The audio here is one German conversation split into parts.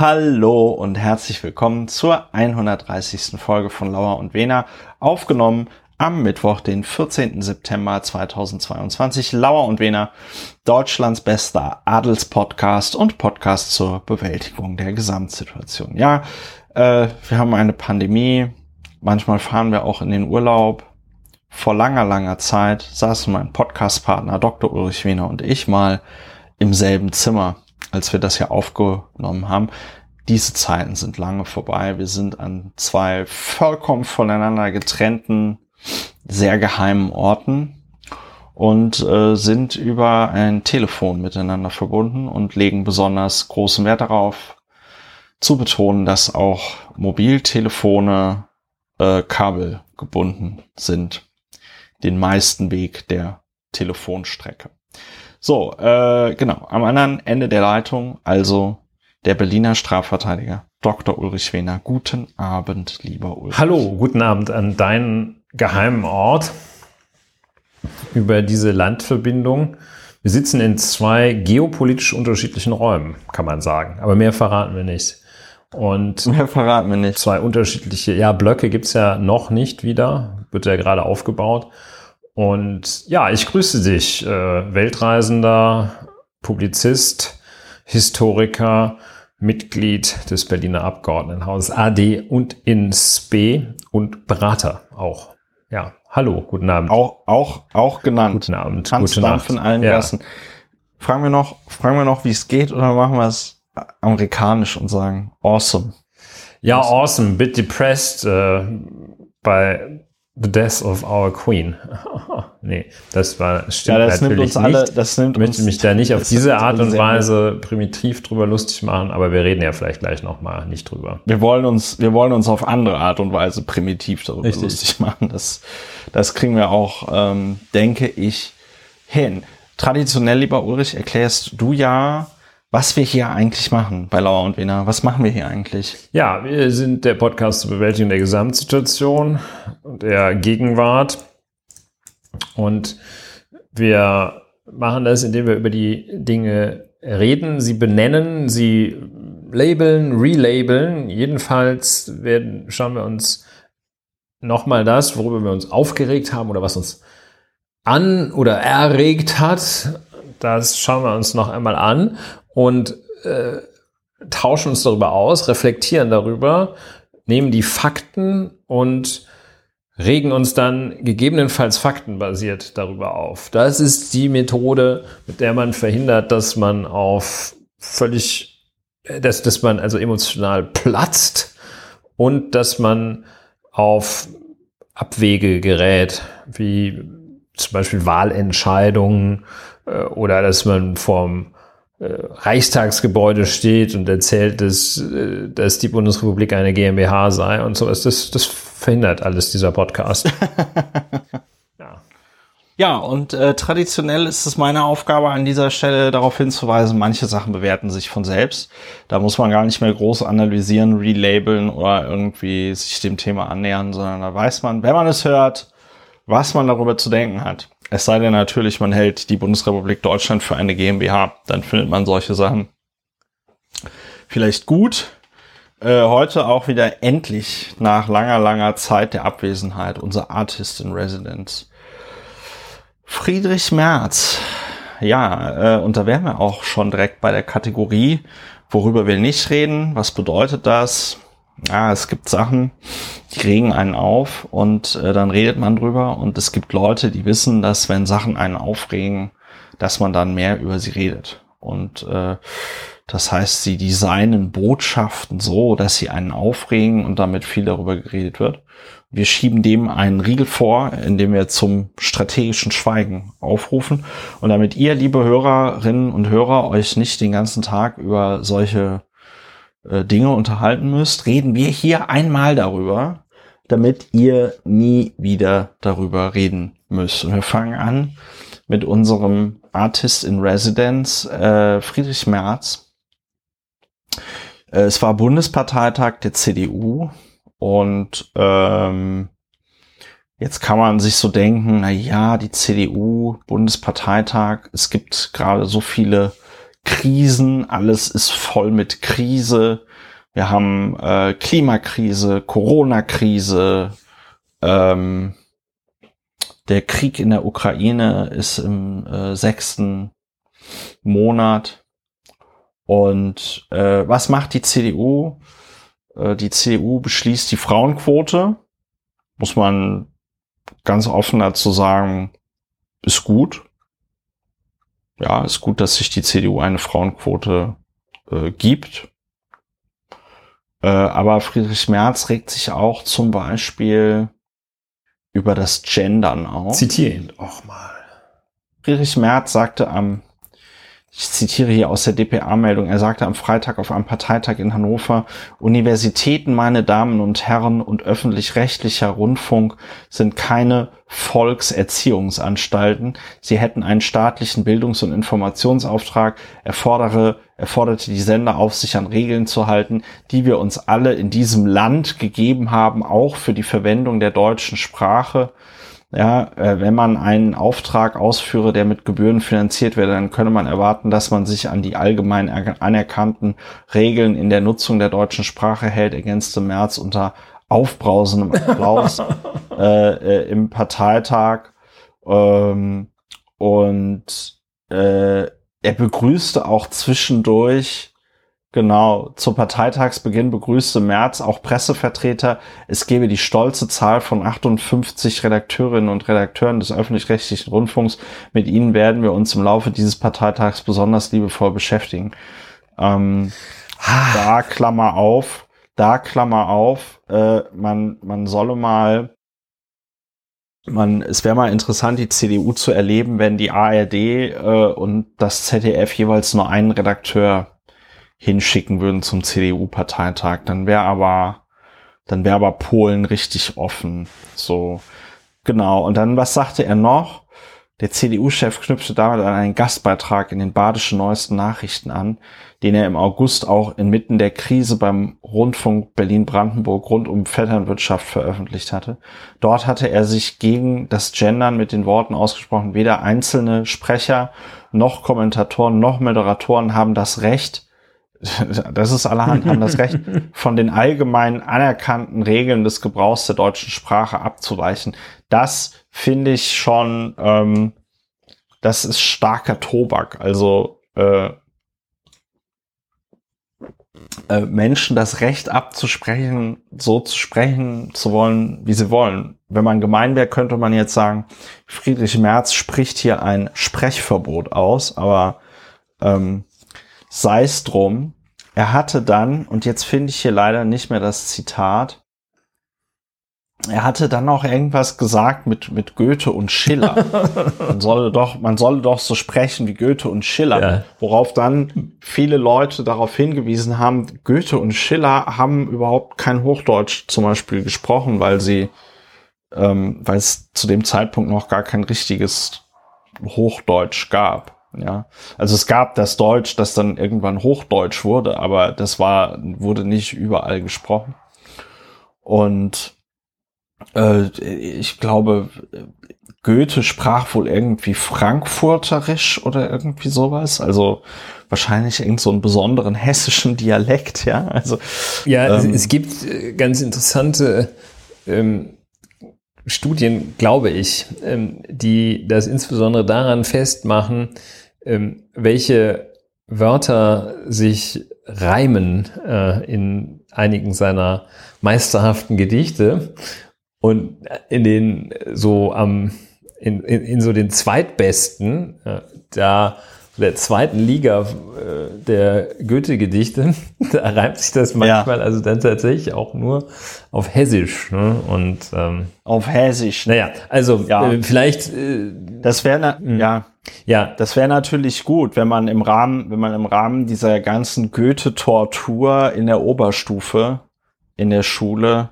Hallo und herzlich willkommen zur 130. Folge von Lauer und Wena, aufgenommen am Mittwoch, den 14. September 2022. Lauer und Wena, Deutschlands bester Adelspodcast und Podcast zur Bewältigung der Gesamtsituation. Ja, äh, wir haben eine Pandemie. Manchmal fahren wir auch in den Urlaub. Vor langer, langer Zeit saßen mein Podcastpartner Dr. Ulrich Wiener und ich mal im selben Zimmer, als wir das hier aufgenommen haben. Diese Zeiten sind lange vorbei. Wir sind an zwei vollkommen voneinander getrennten, sehr geheimen Orten und äh, sind über ein Telefon miteinander verbunden und legen besonders großen Wert darauf, zu betonen, dass auch Mobiltelefone äh, kabelgebunden sind. Den meisten Weg der Telefonstrecke. So, äh, genau, am anderen Ende der Leitung, also der Berliner Strafverteidiger Dr. Ulrich Wehner. Guten Abend, lieber Ulrich. Hallo, guten Abend an deinen geheimen Ort über diese Landverbindung. Wir sitzen in zwei geopolitisch unterschiedlichen Räumen, kann man sagen. Aber mehr verraten wir nicht. Und mehr verraten wir nicht. Zwei unterschiedliche, ja, Blöcke gibt's ja noch nicht wieder, wird ja gerade aufgebaut. Und ja, ich grüße dich, äh, Weltreisender, Publizist, Historiker, Mitglied des Berliner Abgeordnetenhauses AD und INSP und Berater auch. Ja, hallo, guten Abend. Auch, auch, auch genannt. Guten Abend. Hans gute Nacht. in allen ja. Gassen. Fragen wir noch, fragen wir noch, wie es geht oder machen wir es amerikanisch und sagen awesome? Ja, awesome. Bit depressed äh, bei The Death of Our Queen. nee, das war stimmt ja, das natürlich nimmt uns alle, nicht. Das nimmt ich möchte mich da nicht auf diese Art und Weise primitiv drüber lustig machen, aber wir reden ja vielleicht gleich noch mal nicht drüber. Wir wollen uns, wir wollen uns auf andere Art und Weise primitiv darüber Richtig. lustig machen. Das, das kriegen wir auch, ähm, denke ich, hin. Traditionell, lieber Ulrich, erklärst du ja was wir hier eigentlich machen bei Lauer und Wiener. Was machen wir hier eigentlich? Ja, wir sind der Podcast zur Bewältigung der Gesamtsituation und der Gegenwart. Und wir machen das, indem wir über die Dinge reden, sie benennen, sie labeln, relabeln. Jedenfalls werden, schauen wir uns nochmal das, worüber wir uns aufgeregt haben oder was uns an oder erregt hat. Das schauen wir uns noch einmal an und äh, tauschen uns darüber aus, reflektieren darüber, nehmen die Fakten und regen uns dann gegebenenfalls faktenbasiert darüber auf. Das ist die Methode, mit der man verhindert, dass man auf völlig, dass, dass man also emotional platzt und dass man auf Abwege gerät, wie zum Beispiel Wahlentscheidungen äh, oder dass man vom äh, Reichstagsgebäude steht und erzählt, dass, äh, dass die Bundesrepublik eine GmbH sei und sowas. Das, das verhindert alles dieser Podcast. ja. Ja, und äh, traditionell ist es meine Aufgabe an dieser Stelle darauf hinzuweisen, manche Sachen bewerten sich von selbst. Da muss man gar nicht mehr groß analysieren, relabeln oder irgendwie sich dem Thema annähern, sondern da weiß man, wenn man es hört, was man darüber zu denken hat. Es sei denn natürlich, man hält die Bundesrepublik Deutschland für eine GmbH. Dann findet man solche Sachen vielleicht gut. Äh, heute auch wieder endlich nach langer, langer Zeit der Abwesenheit unser Artist in Residence. Friedrich Merz. Ja, äh, und da wären wir auch schon direkt bei der Kategorie, worüber wir nicht reden. Was bedeutet das? Ja, es gibt Sachen, die regen einen auf und äh, dann redet man drüber und es gibt Leute, die wissen, dass wenn Sachen einen aufregen, dass man dann mehr über sie redet. Und äh, das heißt, sie designen Botschaften so, dass sie einen aufregen und damit viel darüber geredet wird. Wir schieben dem einen Riegel vor, indem wir zum strategischen Schweigen aufrufen. Und damit ihr, liebe Hörerinnen und Hörer, euch nicht den ganzen Tag über solche äh, Dinge unterhalten müsst, reden wir hier einmal darüber, damit ihr nie wieder darüber reden müsst. Und wir fangen an mit unserem Artist in Residence, äh, Friedrich Merz. Äh, es war Bundesparteitag der CDU und ähm, jetzt kann man sich so denken, na ja, die CDU, Bundesparteitag, es gibt gerade so viele Krisen, alles ist voll mit Krise. Wir haben äh, Klimakrise, Corona-Krise, ähm, der Krieg in der Ukraine ist im äh, sechsten Monat. Und äh, was macht die CDU? Äh, die CDU beschließt die Frauenquote. Muss man ganz offen dazu sagen, ist gut. Ja, ist gut, dass sich die CDU eine Frauenquote äh, gibt. Äh, aber Friedrich Merz regt sich auch zum Beispiel über das Gendern auf. Zitiere ihn doch mal. Friedrich Merz sagte am ich zitiere hier aus der DPA-Meldung, er sagte am Freitag auf einem Parteitag in Hannover, Universitäten, meine Damen und Herren, und öffentlich-rechtlicher Rundfunk sind keine Volkserziehungsanstalten. Sie hätten einen staatlichen Bildungs- und Informationsauftrag, erfordere, erforderte die Sender auf, sich an Regeln zu halten, die wir uns alle in diesem Land gegeben haben, auch für die Verwendung der deutschen Sprache. Ja, äh, wenn man einen Auftrag ausführe, der mit Gebühren finanziert wird, dann könne man erwarten, dass man sich an die allgemein anerkannten Regeln in der Nutzung der deutschen Sprache hält, ergänzte März unter aufbrausendem Applaus äh, äh, im Parteitag. Ähm, und äh, er begrüßte auch zwischendurch Genau, zum Parteitagsbeginn begrüßte Merz auch Pressevertreter. Es gebe die stolze Zahl von 58 Redakteurinnen und Redakteuren des öffentlich-rechtlichen Rundfunks. Mit ihnen werden wir uns im Laufe dieses Parteitags besonders liebevoll beschäftigen. Ähm, ah. Da Klammer auf, da Klammer auf, äh, man, man solle mal, man, es wäre mal interessant, die CDU zu erleben, wenn die ARD äh, und das ZDF jeweils nur einen Redakteur hinschicken würden zum CDU-Parteitag, dann wäre aber, dann wäre aber Polen richtig offen. So, genau. Und dann, was sagte er noch? Der CDU-Chef knüpfte damit an einen Gastbeitrag in den badischen neuesten Nachrichten an, den er im August auch inmitten der Krise beim Rundfunk Berlin-Brandenburg rund um Vetternwirtschaft veröffentlicht hatte. Dort hatte er sich gegen das Gendern mit den Worten ausgesprochen, weder einzelne Sprecher noch Kommentatoren noch Moderatoren haben das Recht, das ist allerhand, haben das Recht, von den allgemein anerkannten Regeln des Gebrauchs der deutschen Sprache abzuweichen. Das finde ich schon, ähm, das ist starker Tobak. Also äh, äh, Menschen das Recht abzusprechen, so zu sprechen zu wollen, wie sie wollen. Wenn man gemein wäre, könnte man jetzt sagen, Friedrich Merz spricht hier ein Sprechverbot aus, aber ähm, sei es drum. Er hatte dann, und jetzt finde ich hier leider nicht mehr das Zitat, er hatte dann auch irgendwas gesagt mit, mit Goethe und Schiller. man solle doch, man solle doch so sprechen wie Goethe und Schiller. Ja. Worauf dann viele Leute darauf hingewiesen haben, Goethe und Schiller haben überhaupt kein Hochdeutsch zum Beispiel gesprochen, weil sie, ähm, weil es zu dem Zeitpunkt noch gar kein richtiges Hochdeutsch gab. Ja, also es gab das Deutsch, das dann irgendwann Hochdeutsch wurde, aber das war, wurde nicht überall gesprochen. Und äh, ich glaube, Goethe sprach wohl irgendwie Frankfurterisch oder irgendwie sowas. Also wahrscheinlich irgend so einen besonderen hessischen Dialekt, ja. Also ja, ähm, es gibt äh, ganz interessante ähm, Studien, glaube ich, ähm, die das insbesondere daran festmachen, ähm, welche Wörter sich reimen äh, in einigen seiner meisterhaften Gedichte und in den so am in, in, in so den zweitbesten, äh, da der zweiten Liga äh, der Goethe-Gedichte, da reimt sich das manchmal ja. also dann tatsächlich auch nur auf Hessisch. Ne? Und ähm, auf Hessisch. Naja, also ja. äh, vielleicht. Äh, das wäre hm. ja. Ja, das wäre natürlich gut, wenn man im Rahmen, wenn man im Rahmen dieser ganzen Goethe-Tortur in der Oberstufe in der Schule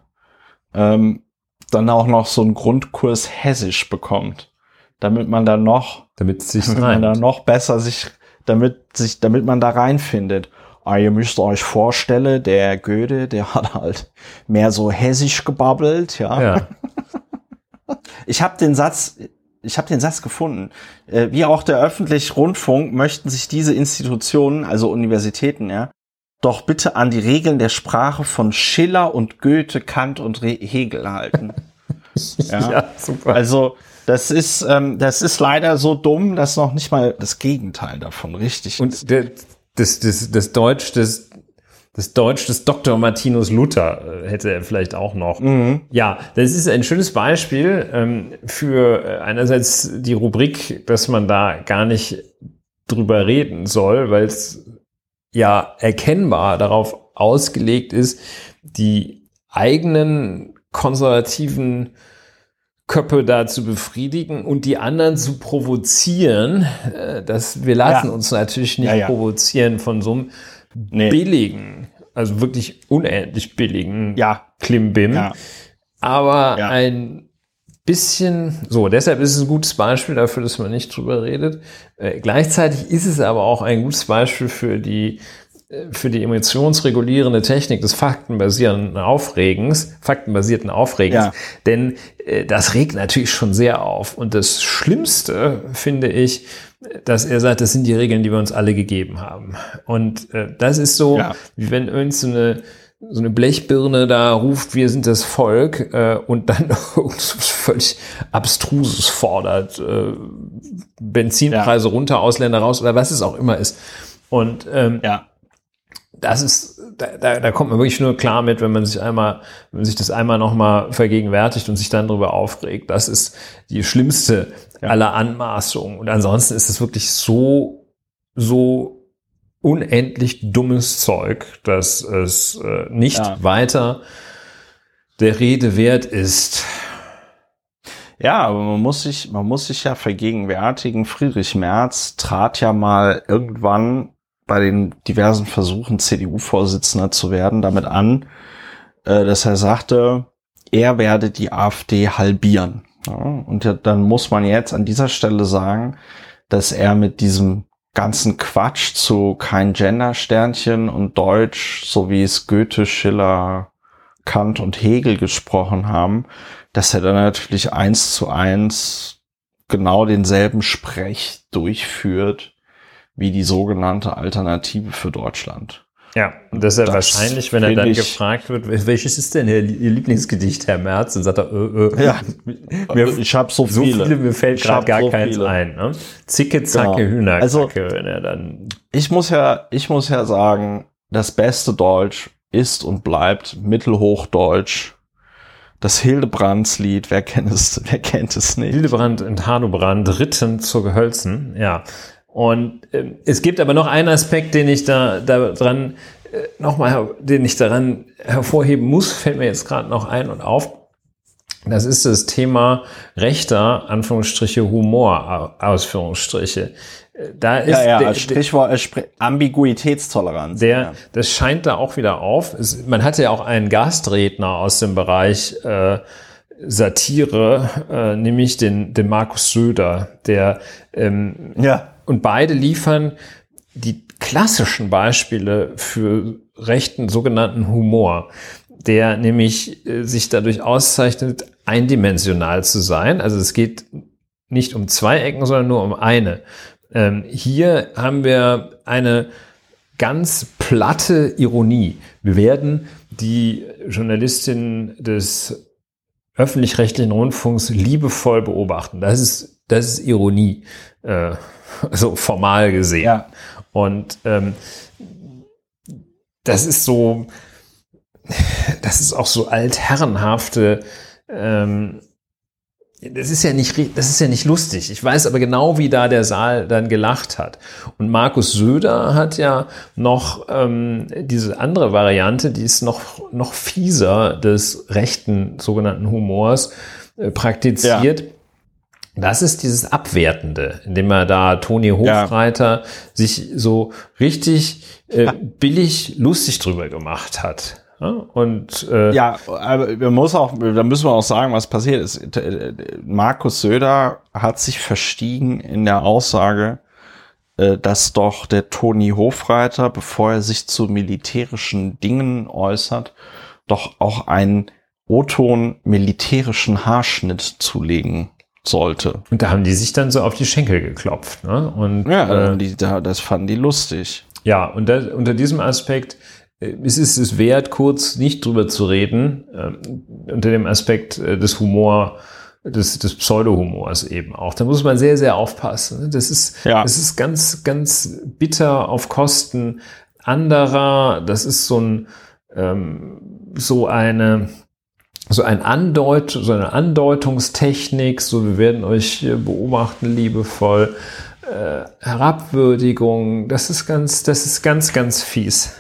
ähm, dann auch noch so einen Grundkurs Hessisch bekommt damit man da noch, damit, sich damit man da noch besser sich, damit sich, damit man da reinfindet. Ah, ihr müsst euch vorstellen, der Goethe, der hat halt mehr so hessisch gebabbelt, ja. ja. Ich habe den Satz, ich habe den Satz gefunden. Äh, wie auch der öffentliche Rundfunk möchten sich diese Institutionen, also Universitäten, ja, doch bitte an die Regeln der Sprache von Schiller und Goethe, Kant und Hegel halten. ja. ja, super. Also das ist, ähm, das ist leider so dumm, dass noch nicht mal das Gegenteil davon richtig und ist. Und das, das, das Deutsch des das Deutsch des Dr. Martinus Luther äh, hätte er vielleicht auch noch. Mhm. Ja, das ist ein schönes Beispiel ähm, für äh, einerseits die Rubrik, dass man da gar nicht drüber reden soll, weil es ja erkennbar darauf ausgelegt ist, die eigenen konservativen Köpfe da zu befriedigen und die anderen zu provozieren. Äh, das, wir lassen ja. uns natürlich nicht ja, ja. provozieren von so einem nee. billigen, also wirklich unendlich billigen ja. Klimbim. Aber ein bisschen, so, deshalb ist es ein gutes Beispiel dafür, dass man nicht drüber redet. Äh, gleichzeitig ist es aber auch ein gutes Beispiel für die für die emotionsregulierende Technik des faktenbasierten Aufregens, faktenbasierten Aufregens, ja. denn äh, das regt natürlich schon sehr auf. Und das Schlimmste finde ich, dass er sagt, das sind die Regeln, die wir uns alle gegeben haben. Und äh, das ist so, ja. wie wenn irgend so eine, so eine Blechbirne da ruft, wir sind das Volk äh, und dann völlig Abstruses fordert, äh, Benzinpreise ja. runter, Ausländer raus oder was es auch immer ist. Und ähm, ja das ist, da, da, da kommt man wirklich nur klar mit, wenn man sich einmal, wenn man sich das einmal nochmal vergegenwärtigt und sich dann darüber aufregt. Das ist die schlimmste ja. aller Anmaßungen. Und ansonsten ist es wirklich so, so unendlich dummes Zeug, dass es äh, nicht ja. weiter der Rede wert ist. Ja, aber man muss sich, man muss sich ja vergegenwärtigen. Friedrich Merz trat ja mal irgendwann bei den diversen Versuchen, CDU-Vorsitzender zu werden, damit an, äh, dass er sagte, er werde die AfD halbieren. Und dann muss man jetzt an dieser Stelle sagen, dass er mit diesem ganzen Quatsch zu kein Gender-Sternchen und Deutsch, so wie es Goethe, Schiller, Kant und Hegel gesprochen haben, dass er dann natürlich eins zu eins genau denselben Sprech durchführt, wie die sogenannte Alternative für Deutschland. Ja, und das ist ja wahrscheinlich, wenn er dann gefragt wird, welches ist denn Ihr Lieblingsgedicht, Herr Merz? Dann sagt er, äh, äh, ja, mir, ich habe so, so viele. viele. mir fällt gerade gar so keins viele. ein. Ne? Zicke, zacke, genau. Hühnerkacke, also, wenn er dann. Ich muss ja, ich muss ja sagen, das beste Deutsch ist und bleibt Mittelhochdeutsch. Das Hildebrandslied, wer kennt es, wer kennt es nicht? Hildebrand und Hanubrand ritten zur Gehölzen, ja. Und äh, es gibt aber noch einen Aspekt, den ich da, da dran äh, nochmal, den ich daran hervorheben muss, fällt mir jetzt gerade noch ein und auf. Das ist das Thema rechter, Anführungsstriche, Humor, Ausführungsstriche. Da ist ja, ja, der, Sprichwort äh, Ambiguitätstoleranz. Der, ja. Das scheint da auch wieder auf. Es, man hatte ja auch einen Gastredner aus dem Bereich äh, Satire, äh, nämlich den, den Markus Söder, der ähm, ja und beide liefern die klassischen Beispiele für rechten sogenannten Humor, der nämlich äh, sich dadurch auszeichnet, eindimensional zu sein. Also es geht nicht um zwei Ecken, sondern nur um eine. Ähm, hier haben wir eine ganz platte Ironie. Wir werden die Journalistinnen des öffentlich-rechtlichen Rundfunks liebevoll beobachten. Das ist, das ist Ironie. Äh, so formal gesehen. Ja. Und ähm, das ist so, das ist auch so altherrenhafte, ähm, das ist ja nicht, das ist ja nicht lustig. Ich weiß aber genau, wie da der Saal dann gelacht hat. Und Markus Söder hat ja noch ähm, diese andere Variante, die ist noch noch fieser des rechten sogenannten Humors äh, praktiziert. Ja. Das ist dieses Abwertende, indem er da Toni Hofreiter ja. sich so richtig äh, billig lustig drüber gemacht hat. Ja, und äh, ja, aber wir muss auch, da müssen wir auch sagen, was passiert ist. Markus Söder hat sich verstiegen in der Aussage, äh, dass doch der Toni Hofreiter, bevor er sich zu militärischen Dingen äußert, doch auch einen O-Ton militärischen Haarschnitt zulegen sollte. Und da haben die sich dann so auf die Schenkel geklopft. Ne? Und, ja, äh, die, das fanden die lustig. Ja, und da, unter diesem Aspekt äh, es ist es wert, kurz nicht drüber zu reden, äh, unter dem Aspekt äh, des Humor, des, des Pseudo-Humors eben auch. Da muss man sehr, sehr aufpassen. Das ist, ja. das ist ganz, ganz bitter auf Kosten anderer. Das ist so ein, ähm, so eine, so ein Andeut, so eine Andeutungstechnik, so wir werden euch beobachten liebevoll, äh, Herabwürdigung, das ist ganz, das ist ganz, ganz fies.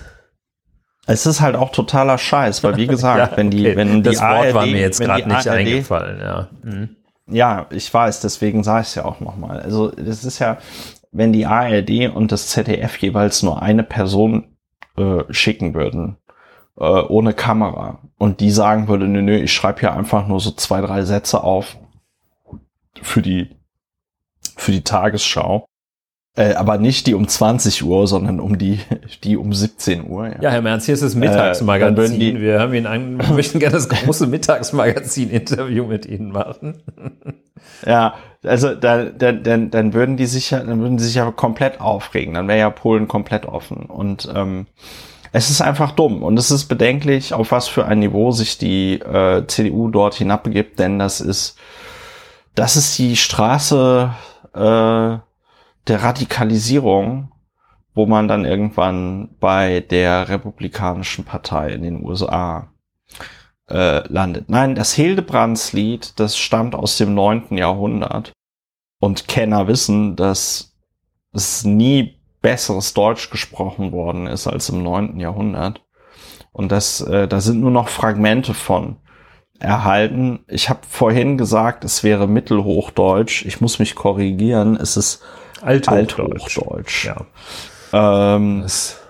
Es ist halt auch totaler Scheiß, weil wie gesagt, ja, wenn die, okay. wenn die das Wort ARD, war mir jetzt gerade nicht ARD, eingefallen, ja. Mhm. Ja, ich weiß, deswegen sage ich es ja auch nochmal. Also es ist ja, wenn die ARD und das ZDF jeweils nur eine Person äh, schicken würden, äh, ohne Kamera, und die sagen würde, nö, nö, ich schreibe hier einfach nur so zwei, drei Sätze auf für die, für die Tagesschau, äh, aber nicht die um 20 Uhr, sondern um die, die um 17 Uhr. Ja, ja Herr Merz, hier ist das Mittagsmagazin. Äh, wir haben Ihnen ein, wir möchten gerne das große Mittagsmagazin-Interview mit Ihnen machen. ja, also da, dann, dann, dann würden die sich ja, dann würden sie sich ja komplett aufregen. Dann wäre ja Polen komplett offen. Und ähm, es ist einfach dumm und es ist bedenklich, auf was für ein Niveau sich die äh, CDU dort hinabbegibt, denn das ist, das ist die Straße äh, der Radikalisierung, wo man dann irgendwann bei der Republikanischen Partei in den USA äh, landet. Nein, das Hildebrandslied, das stammt aus dem neunten Jahrhundert. Und Kenner wissen, dass es nie besseres Deutsch gesprochen worden ist als im neunten Jahrhundert. Und das, äh, da sind nur noch Fragmente von erhalten. Ich habe vorhin gesagt, es wäre Mittelhochdeutsch. Ich muss mich korrigieren. Es ist Althochdeutsch. Althochdeutsch. Ja. Ähm,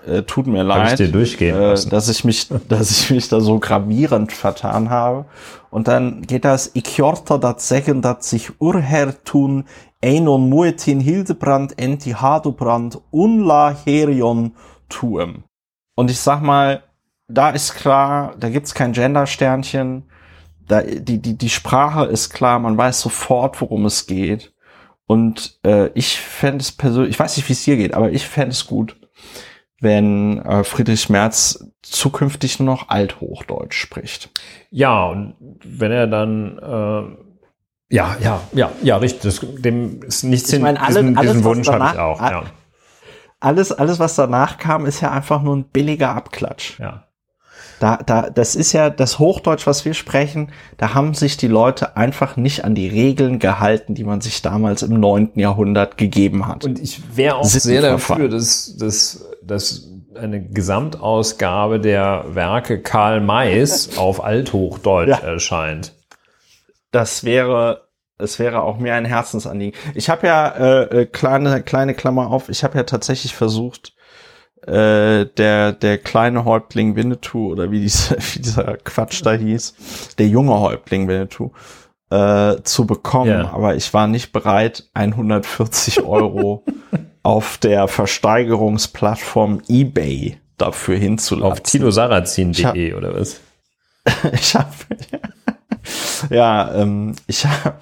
äh, tut mir leid, ich äh, dass ich mich, dass ich mich da so gravierend vertan habe. Und dann geht das, ich hörte das sagen, dass sich Urher tun, Einon Muetin Hildebrand, Enti Hadobrand, Unla Herion tuem. Und ich sag mal, da ist klar, da gibt's kein Gender-Sternchen. Da, die, die, die Sprache ist klar, man weiß sofort, worum es geht. Und äh, ich fände es persönlich, ich weiß nicht, wie es dir geht, aber ich fände es gut, wenn äh, Friedrich Merz zukünftig nur noch Althochdeutsch spricht. Ja, und wenn er dann äh, ja, ja, ja, ja, richtig. Das, dem ist nichts ich meine, alle, diesen, alles, diesen Wunsch habe ich auch. Ja. Alles, alles, was danach kam, ist ja einfach nur ein billiger Abklatsch. Ja. Da, da, das ist ja das Hochdeutsch, was wir sprechen. Da haben sich die Leute einfach nicht an die Regeln gehalten, die man sich damals im neunten Jahrhundert gegeben hat. Und ich wäre auch sehr dafür, dass, dass, dass eine Gesamtausgabe der Werke Karl Mays auf Althochdeutsch ja. erscheint. Das wäre es wäre auch mir ein Herzensanliegen. Ich habe ja äh, äh kleine kleine Klammer auf. Ich habe ja tatsächlich versucht, äh, der, der kleine Häuptling Winnetou oder wie, diese, wie dieser Quatsch da hieß, der junge Häuptling Winnetou, äh, zu bekommen. Yeah. Aber ich war nicht bereit, 140 Euro auf der Versteigerungsplattform eBay dafür hinzulassen. Auf tinosarazin.de oder was? ich habe ja, ähm, ich habe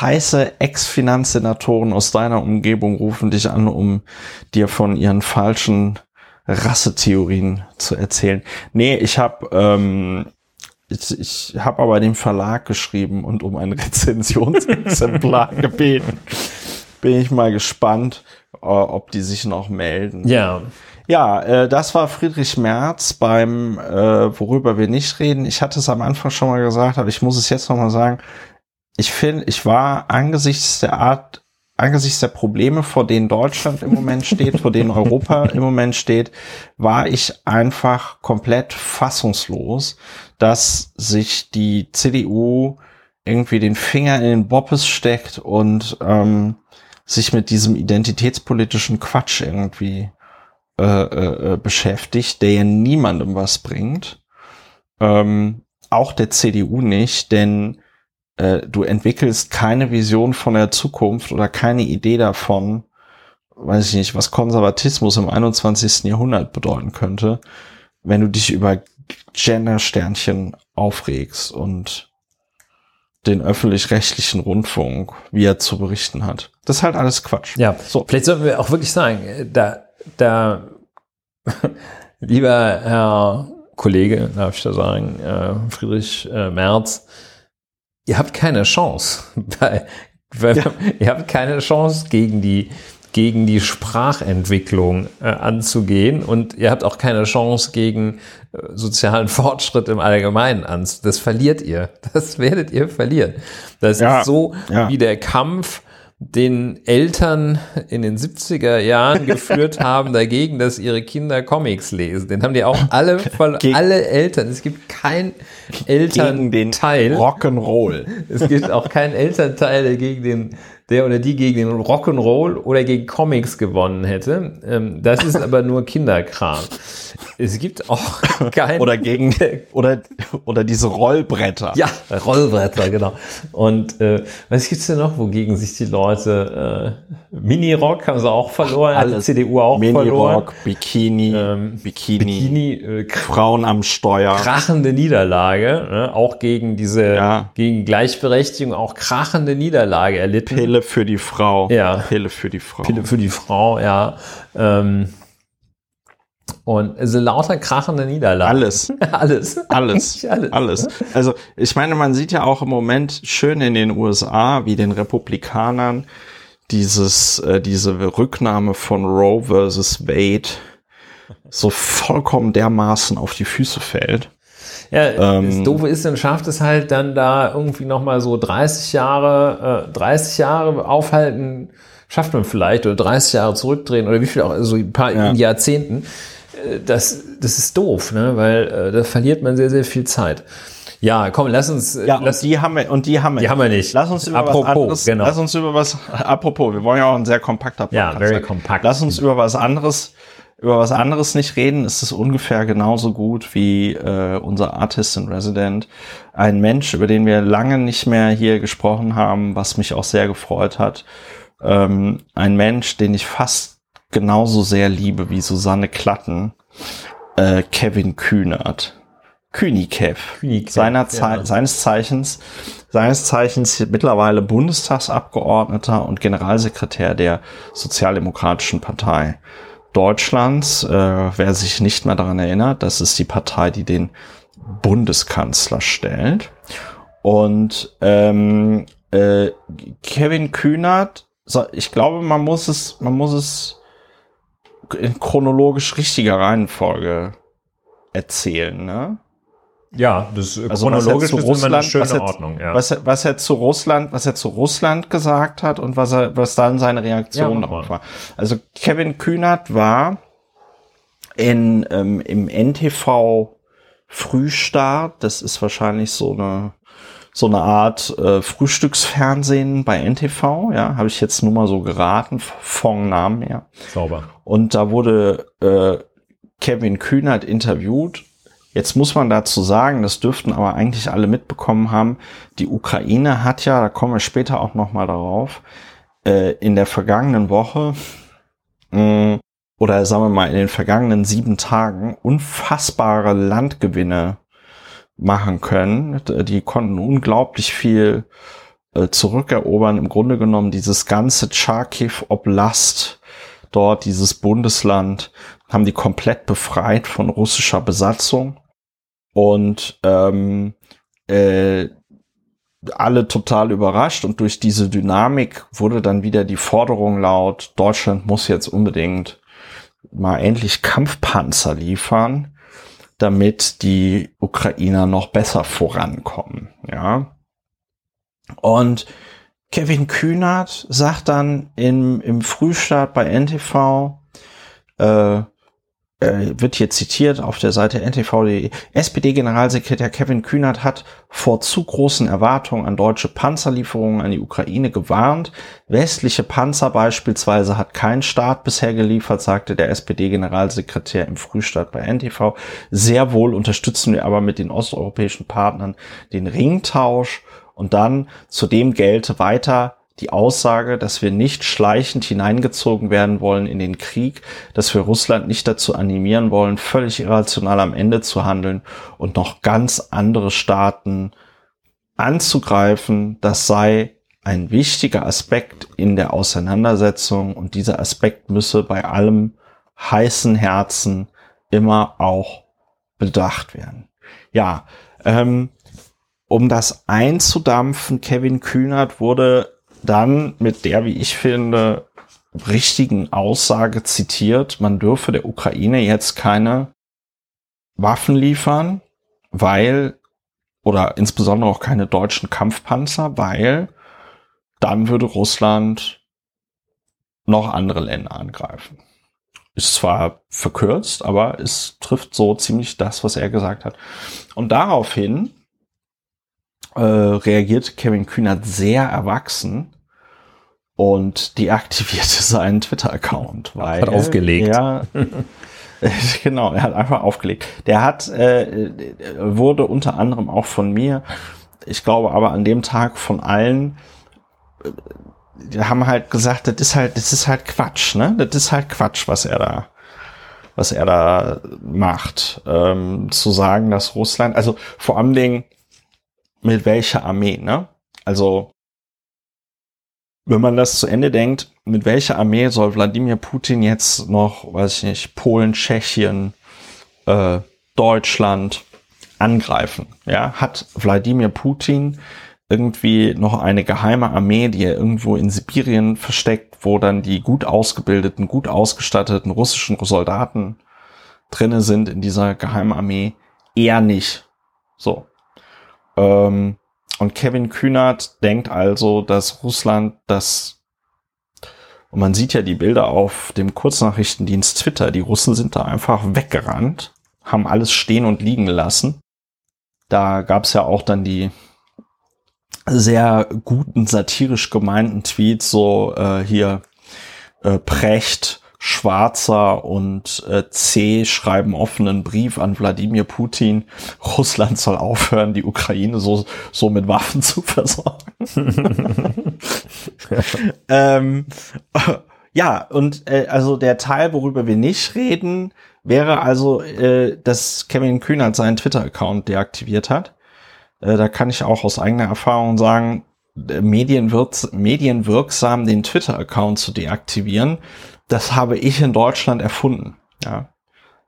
heiße Ex-Finanzsenatoren aus deiner Umgebung rufen dich an, um dir von ihren falschen Rassetheorien zu erzählen. Nee, ich habe ähm, ich, ich habe aber dem Verlag geschrieben und um ein Rezensionsexemplar gebeten. Bin ich mal gespannt, äh, ob die sich noch melden. Ja. Ja, äh, das war Friedrich Merz beim, äh, worüber wir nicht reden. Ich hatte es am Anfang schon mal gesagt, aber ich muss es jetzt noch mal sagen. Ich finde, ich war angesichts der Art, angesichts der Probleme, vor denen Deutschland im Moment steht, vor denen Europa im Moment steht, war ich einfach komplett fassungslos, dass sich die CDU irgendwie den Finger in den Boppes steckt und ähm, sich mit diesem identitätspolitischen Quatsch irgendwie äh, äh, beschäftigt, der ja niemandem was bringt. Ähm, auch der CDU nicht, denn äh, du entwickelst keine Vision von der Zukunft oder keine Idee davon, weiß ich nicht, was Konservatismus im 21. Jahrhundert bedeuten könnte, wenn du dich über Gender-Sternchen aufregst und den öffentlich-rechtlichen Rundfunk, wie er zu berichten hat. Das ist halt alles Quatsch. Ja, so. Vielleicht sollten wir auch wirklich sagen, da, da, lieber Herr Kollege, darf ich da sagen, äh, Friedrich äh, Merz, ihr habt keine Chance, weil, weil ja. ihr habt keine Chance gegen die gegen die Sprachentwicklung äh, anzugehen und ihr habt auch keine Chance gegen äh, sozialen Fortschritt im Allgemeinen an. Das verliert ihr. Das werdet ihr verlieren. Das ja, ist so ja. wie der Kampf den Eltern in den 70er Jahren geführt haben dagegen, dass ihre Kinder Comics lesen. Den haben die auch alle von alle Eltern. Es gibt kein Elternteil. Rock'n'Roll. Es gibt auch keinen Elternteil, der gegen den der oder die gegen den Rock'n'Roll oder gegen Comics gewonnen hätte. Ähm, das ist aber nur Kinderkram. Es gibt auch kein oder gegen oder oder diese Rollbretter. Ja, Rollbretter genau. Und äh, was gibt's denn noch, wogegen sich die Leute äh, Mini-Rock haben sie auch verloren, Ach, alles. CDU auch Mini verloren. Rock, Bikini, ähm, Bikini, Bikini äh, Frauen am Steuer, krachende Niederlage, ne? auch gegen diese ja. gegen Gleichberechtigung auch krachende Niederlage erlitten. Pille für die Frau. Ja. Pille für die Frau. Pille für die Frau, ja. Ähm, und also lauter krachende Niederlagen. Alles. alles. Alles. alles. Alles. Also ich meine, man sieht ja auch im Moment schön in den USA, wie den Republikanern dieses, äh, diese Rücknahme von Roe versus Wade so vollkommen dermaßen auf die Füße fällt. Ja, ähm, das Doofe ist, dann schafft es halt dann da irgendwie nochmal so 30 Jahre, äh, 30 Jahre aufhalten, schafft man vielleicht, oder 30 Jahre zurückdrehen, oder wie viel auch, so ein paar ja. Jahrzehnten. Das, das ist doof, ne? weil äh, da verliert man sehr, sehr viel Zeit. Ja, komm, lass uns. Ja, lass, und die haben wir, und die haben wir. Die haben wir nicht. Lass uns über apropos, was anderes. Genau. Lass uns über was. Apropos, wir wollen ja auch ein sehr kompakter Podcast. Ja, very kompakt. Lass uns über was anderes über was anderes nicht reden, ist es ungefähr genauso gut wie äh, unser Artist in Resident. Ein Mensch, über den wir lange nicht mehr hier gesprochen haben, was mich auch sehr gefreut hat. Ähm, ein Mensch, den ich fast genauso sehr liebe wie Susanne Klatten. Äh, Kevin Kühnert. Kühnikev. Kühnikev seiner ja. seines Zeichens, seines Zeichens mittlerweile Bundestagsabgeordneter und Generalsekretär der Sozialdemokratischen Partei. Deutschlands, äh, wer sich nicht mehr daran erinnert, das ist die Partei, die den Bundeskanzler stellt. Und ähm, äh, Kevin Kühnert, ich glaube, man muss es, man muss es in chronologisch richtiger Reihenfolge erzählen, ne? Ja, das also chronologisch ist Russland, eine schöne was er, Ordnung. Ja. Was, er, was er zu Russland, was er zu Russland gesagt hat und was er, was dann seine Reaktion ja, war. Also Kevin Kühnert war in ähm, im NTV Frühstart. Das ist wahrscheinlich so eine so eine Art äh, Frühstücksfernsehen bei NTV. Ja, habe ich jetzt nur mal so geraten vom Namen her. Sauber. Und da wurde äh, Kevin Kühnert interviewt Jetzt muss man dazu sagen, das dürften aber eigentlich alle mitbekommen haben, die Ukraine hat ja, da kommen wir später auch nochmal darauf, äh, in der vergangenen Woche mh, mm, oder sagen wir mal in den vergangenen sieben Tagen unfassbare Landgewinne machen können. Die konnten unglaublich viel äh, zurückerobern. Im Grunde genommen dieses ganze Charkiw Oblast dort, dieses Bundesland, haben die komplett befreit von russischer Besatzung und ähm, äh, alle total überrascht und durch diese Dynamik wurde dann wieder die Forderung laut, Deutschland muss jetzt unbedingt mal endlich Kampfpanzer liefern, damit die Ukrainer noch besser vorankommen, ja. Und Kevin Kühnert sagt dann im, im Frühstart bei NTV, äh, äh, wird hier zitiert auf der Seite ntv.de. SPD-Generalsekretär Kevin Kühnert hat vor zu großen Erwartungen an deutsche Panzerlieferungen an die Ukraine gewarnt. Westliche Panzer beispielsweise hat kein Staat bisher geliefert, sagte der SPD-Generalsekretär im Frühstart bei NTV. Sehr wohl unterstützen wir aber mit den osteuropäischen Partnern den Ringtausch und dann zudem gelte weiter die Aussage, dass wir nicht schleichend hineingezogen werden wollen in den Krieg, dass wir Russland nicht dazu animieren wollen, völlig irrational am Ende zu handeln und noch ganz andere Staaten anzugreifen, das sei ein wichtiger Aspekt in der Auseinandersetzung und dieser Aspekt müsse bei allem heißen Herzen immer auch bedacht werden. Ja, ähm, um das einzudampfen, Kevin Kühnert wurde dann mit der, wie ich finde, richtigen Aussage zitiert, man dürfe der Ukraine jetzt keine Waffen liefern, weil, oder insbesondere auch keine deutschen Kampfpanzer, weil dann würde Russland noch andere Länder angreifen. Ist zwar verkürzt, aber es trifft so ziemlich das, was er gesagt hat. Und daraufhin äh, reagiert Kevin Kühnert sehr erwachsen und deaktivierte seinen Twitter-Account. Weil hat aufgelegt. Er, genau, er hat einfach aufgelegt. Der hat, äh, wurde unter anderem auch von mir, ich glaube aber an dem Tag von allen, äh, die haben halt gesagt, das ist halt, das ist halt Quatsch, ne? Das ist halt Quatsch, was er da, was er da macht. Ähm, zu sagen, dass Russland, also vor allen Dingen mit welcher Armee, ne? Also wenn man das zu Ende denkt, mit welcher Armee soll Wladimir Putin jetzt noch, weiß ich nicht, Polen, Tschechien, äh, Deutschland angreifen? Ja, hat Wladimir Putin irgendwie noch eine geheime Armee, die er irgendwo in Sibirien versteckt, wo dann die gut ausgebildeten, gut ausgestatteten russischen Soldaten drinne sind in dieser geheimen Armee? Eher nicht. So. Ähm, und Kevin Kühnert denkt also, dass Russland das, und man sieht ja die Bilder auf dem Kurznachrichtendienst Twitter, die Russen sind da einfach weggerannt, haben alles stehen und liegen gelassen. Da gab es ja auch dann die sehr guten, satirisch gemeinten Tweets, so äh, hier äh, Precht Schwarzer und äh, C schreiben offenen Brief an Wladimir Putin. Russland soll aufhören, die Ukraine so, so mit Waffen zu versorgen. ähm, ja, und äh, also der Teil, worüber wir nicht reden, wäre also, äh, dass Kevin Kühnert seinen Twitter-Account deaktiviert hat. Äh, da kann ich auch aus eigener Erfahrung sagen, äh, medienwirksam den Twitter-Account zu deaktivieren, das habe ich in Deutschland erfunden. Ja,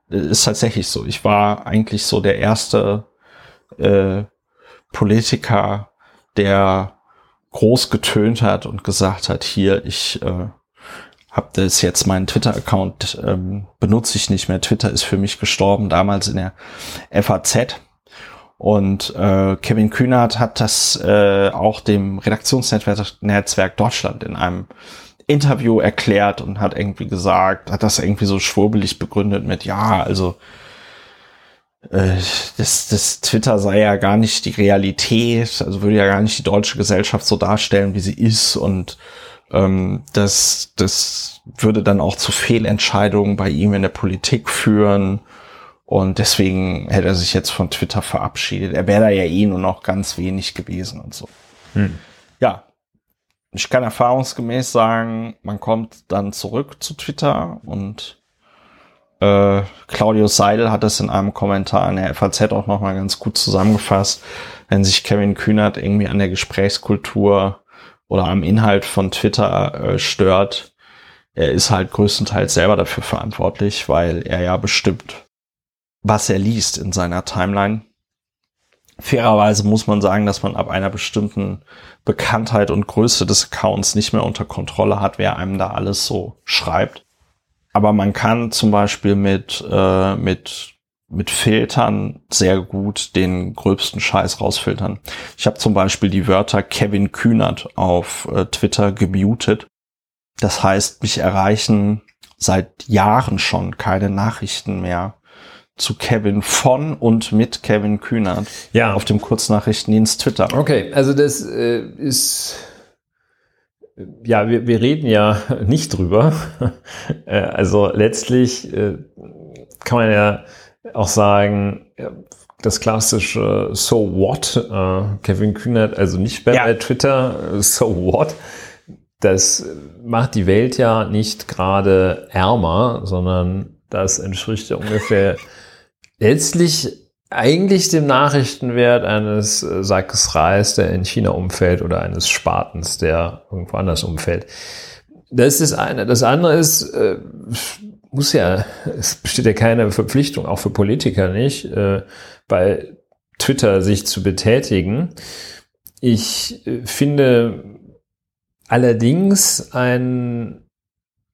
ist tatsächlich so. Ich war eigentlich so der erste äh, Politiker, der groß getönt hat und gesagt hat, hier, ich äh, habe das jetzt meinen Twitter-Account ähm, benutze ich nicht mehr. Twitter ist für mich gestorben, damals in der FAZ. Und äh, Kevin Kühnert hat das äh, auch dem Redaktionsnetzwerk Deutschland in einem Interview erklärt und hat irgendwie gesagt, hat das irgendwie so schwurbelig begründet mit, ja, also äh, das, das Twitter sei ja gar nicht die Realität, also würde ja gar nicht die deutsche Gesellschaft so darstellen, wie sie ist und ähm, das, das würde dann auch zu Fehlentscheidungen bei ihm in der Politik führen und deswegen hätte er sich jetzt von Twitter verabschiedet. Er wäre da ja eh nur noch ganz wenig gewesen und so. Hm. Ja, ich kann erfahrungsgemäß sagen, man kommt dann zurück zu Twitter und äh, Claudius Seidel hat das in einem Kommentar in der FAZ auch nochmal ganz gut zusammengefasst. Wenn sich Kevin Kühnert irgendwie an der Gesprächskultur oder am Inhalt von Twitter äh, stört, er ist halt größtenteils selber dafür verantwortlich, weil er ja bestimmt, was er liest in seiner Timeline fairerweise muss man sagen, dass man ab einer bestimmten Bekanntheit und Größe des Accounts nicht mehr unter Kontrolle hat, wer einem da alles so schreibt. Aber man kann zum Beispiel mit, äh, mit, mit Filtern sehr gut den gröbsten Scheiß rausfiltern. Ich habe zum Beispiel die Wörter Kevin Kühnert auf äh, Twitter gemutet. Das heißt, mich erreichen seit Jahren schon keine Nachrichten mehr zu Kevin von und mit Kevin Kühnert ja. auf dem Kurznachrichtendienst Twitter. Okay, also das äh, ist ja, wir, wir reden ja nicht drüber. Äh, also letztlich äh, kann man ja auch sagen, das klassische So what, äh, Kevin Kühnert, also nicht bei ja. Twitter, so what, das macht die Welt ja nicht gerade ärmer, sondern das entspricht ja ungefähr letztlich eigentlich dem Nachrichtenwert eines äh, Sackes Reis, der in China umfällt, oder eines Spartens, der irgendwo anders umfällt. Das ist das eine. Das andere ist, äh, muss ja, es besteht ja keine Verpflichtung, auch für Politiker nicht, äh, bei Twitter sich zu betätigen. Ich äh, finde allerdings ein